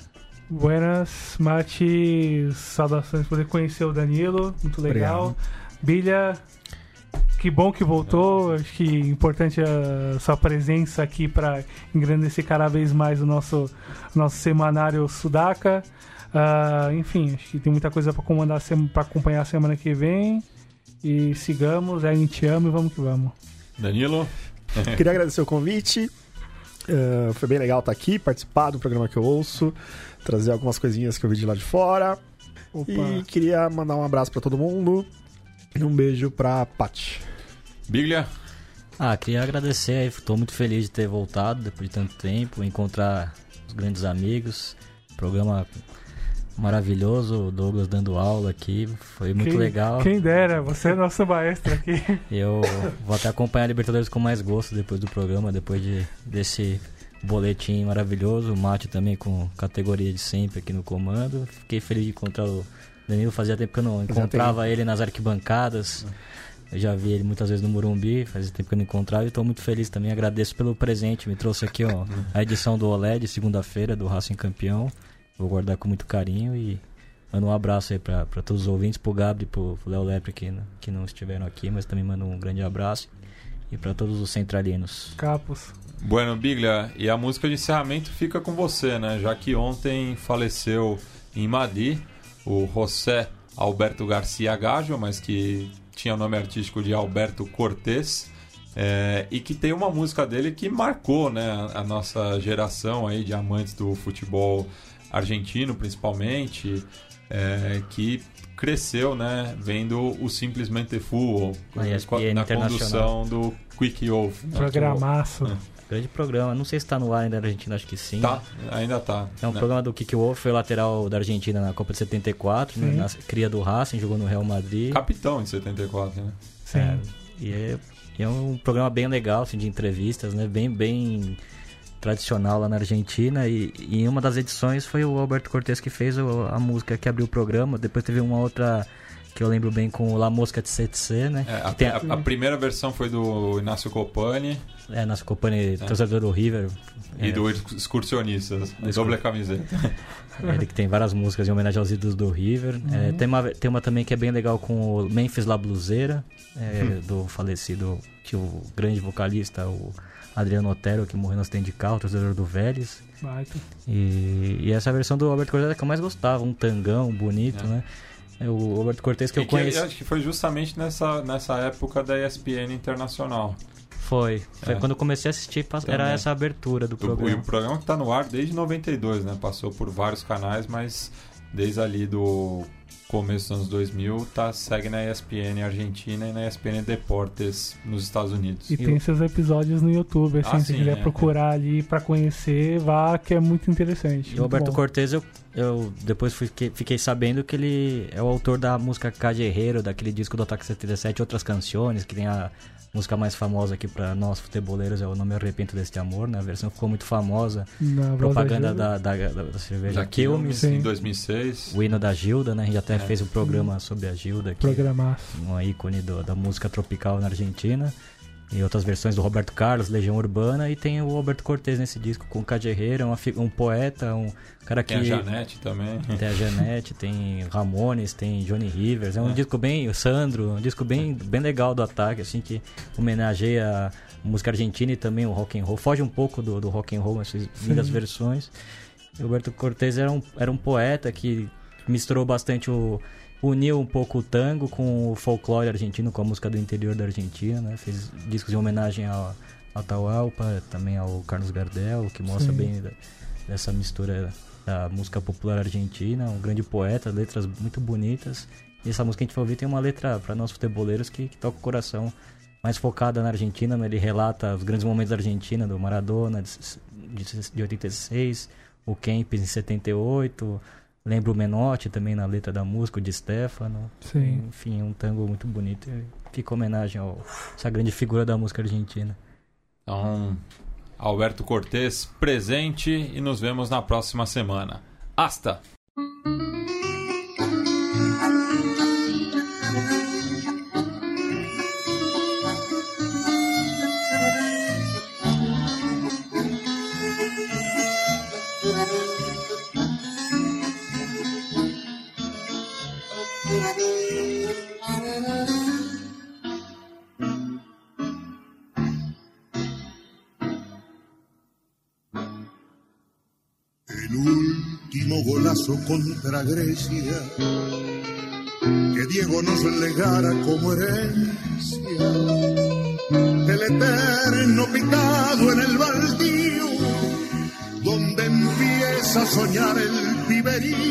Buenas, Mati, saudações por conhecer o Danilo, muito legal. Obrigado. Bilha, que bom que voltou, acho que importante a sua presença aqui para engrandecer cada vez mais o nosso, nosso semanário Sudaca. Ah, enfim, acho que tem muita coisa para comandar para acompanhar a semana que vem. E sigamos, a gente ama e vamos que vamos. Danilo? Queria agradecer o convite. Eh, foi bem legal estar aqui, participar do programa que eu ouço, trazer algumas coisinhas que eu vi de lá de fora. Opa. E queria mandar um abraço pra todo mundo e um beijo pra Paty. Biglia? Ah, queria agradecer tô muito feliz de ter voltado depois de tanto tempo, encontrar os grandes amigos, programa maravilhoso, o Douglas dando aula aqui, foi muito Quem- legal. Quem dera, você é nosso maestro aqui. Eu vou até acompanhar a Libertadores com mais gosto depois do programa, depois de, desse boletim maravilhoso. O Mate também com categoria de sempre aqui no comando. Fiquei feliz de encontrar o Danilo. Fazia tempo que eu não Fazia encontrava ele nas arquibancadas. Eu já vi ele muitas vezes no Morumbi, fazia tempo que eu não encontrava e estou muito feliz também. Agradeço pelo presente. Me trouxe aqui ó, a edição do OLED, segunda-feira, do Racing Campeão. Vou guardar com muito carinho e mando um abraço aí para todos os ouvintes, pro Gabri e pro Léo Lepre que, não- que não estiveram aqui, mas também mando um grande abraço. E para todos os centralinos. Capos. Bueno, Biglia, e a música de encerramento fica com você, né? Já que ontem faleceu em Madi o José Alberto Garcia Gajo, mas que tinha o nome artístico de Alberto Cortés. é, e que tem uma música dele que marcou né, a, a nossa geração aí de amantes do futebol argentino, principalmente, é, que cresceu né, vendo o Simplesmente Full Na condução do Quick Wolf. né, Programaço. Grande programa. Não sei se tá no ar ainda na Argentina, acho que sim. Tá, ainda tá. É um né? programa do Kiki Wolf, foi lateral da Argentina na Copa de 74, né, na cria do Racing, jogou no Real Madrid. Capitão em 74, né? Sim. É, e é, e é um programa bem legal, assim, de entrevistas, né? Bem, bem tradicional lá na Argentina. E, e em uma das edições foi o Alberto Cortés que fez o- a música que abriu o programa. Depois teve uma outra que eu lembro bem com o La Mosca de CTC, né? É, a, tem a, a- a primeira versão foi do Inácio Copani é, nossa companhia torcedor do River. e É, do Excursionistas, Do doble camiseta. Ele que tem várias músicas em homenagem aos ídolos do River. É, tem, uma, tem uma também que é bem legal com o Memphis La Bluseira, é, do falecido, que o grande vocalista, o Adriano Otero, que morreu no acidente de carro, torcedor do Vélez. Baita. E, e essa versão do Alberto Cortez é a que eu mais gostava, um tangão bonito, É. né? É O Alberto Cortez que E eu conheci. acho que foi justamente nessa, nessa época da ESPN Internacional. Foi. Foi É. quando eu comecei a assistir, era Também. essa abertura do O, e o programa. programa que tá no ar desde 92, né? Passou por vários canais, mas desde ali do começo dos anos 2000, tá, segue na ESPN Argentina e na ESPN Deportes nos Estados Unidos. E tem seus episódios no YouTube, assim, Ah, se sim, quiser é. procurar ali pra conhecer, vá, que é muito interessante. E o bom. Cortez, eu, eu depois fiquei, fiquei sabendo que ele é o autor da música Cajerreiro, daquele disco do Ataque 77, outras canções, que tem a música mais famosa aqui pra nós futeboleiros, é o Não Me Arrependo Deste Amor, né? A versão ficou muito famosa, Na propaganda da, da, da, da cerveja Já Quilmes, Sim. em 2006. o hino da Gilda, né? A gente até É. fez um programa sobre a Gilda, que Programaço. um ícone do- da música tropical na Argentina. E outras versões do Roberto Carlos, Legião Urbana, e tem o Alberto Cortez nesse disco com o Cajerreiro, um, um poeta, um cara que. Tem a Janete também. Tem a Janete, tem Ramones, tem Johnny Rivers. É um É. disco bem. O Sandro, um disco bem, bem legal do ataque, assim, que homenageia a música argentina e também o rock and roll. Foge um pouco do, do rock and roll, essas lindas versões. E o Roberto Cortez era um, era um poeta que misturou bastante o. Uniu um pouco o tango com o folclore argentino, com a música do interior da Argentina, né? Fez discos em homenagem ao Atahualpa, também ao Carlos Gardel, que mostra Sim. bem da- dessa mistura da música popular argentina, um grande poeta, letras muito bonitas. E essa música que a gente vai ouvir tem uma letra para nós futeboleiros que, que toca o coração. mais focada na Argentina, né? ele relata os grandes momentos da Argentina, do Maradona de, de, de 86, o Kempis em 78, lembra o Menotti também na letra da música, o de Stefano. Sim. Enfim, um tango muito bonito. Fica homenagem a essa grande figura da música argentina. Então, Alberto Cortes presente e nos vemos na próxima semana. Hasta! Golazo contra Grecia, que Diego nos legara como herencia. El eterno picado en el baldío, donde empieza a soñar el piberío.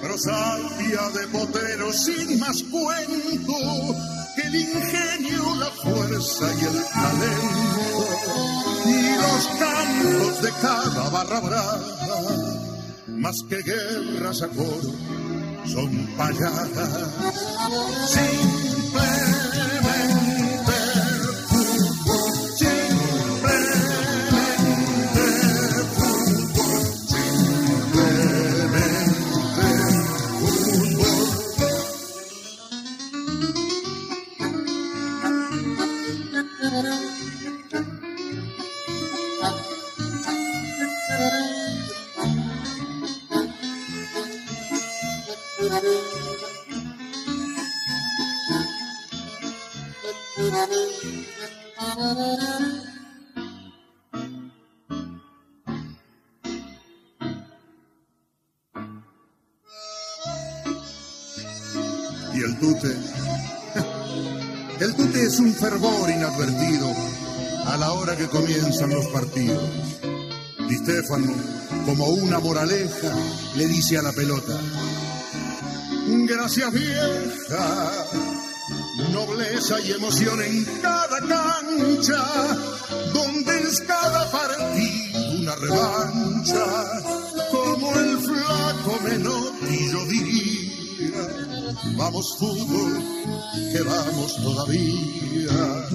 Prosapia de potero sin más cuento que el ingenio, la fuerza y el talento. Y los cantos de cada barra brava, más que guerras a coro, son payadas. Simplemente comienzan los partidos. Di Stefano, como una moraleja, le dice a la pelota: Gracias vieja, nobleza y emoción en cada cancha, donde es cada partido una revancha, como el flaco Menotti yo diría. Vamos fútbol, que vamos todavía.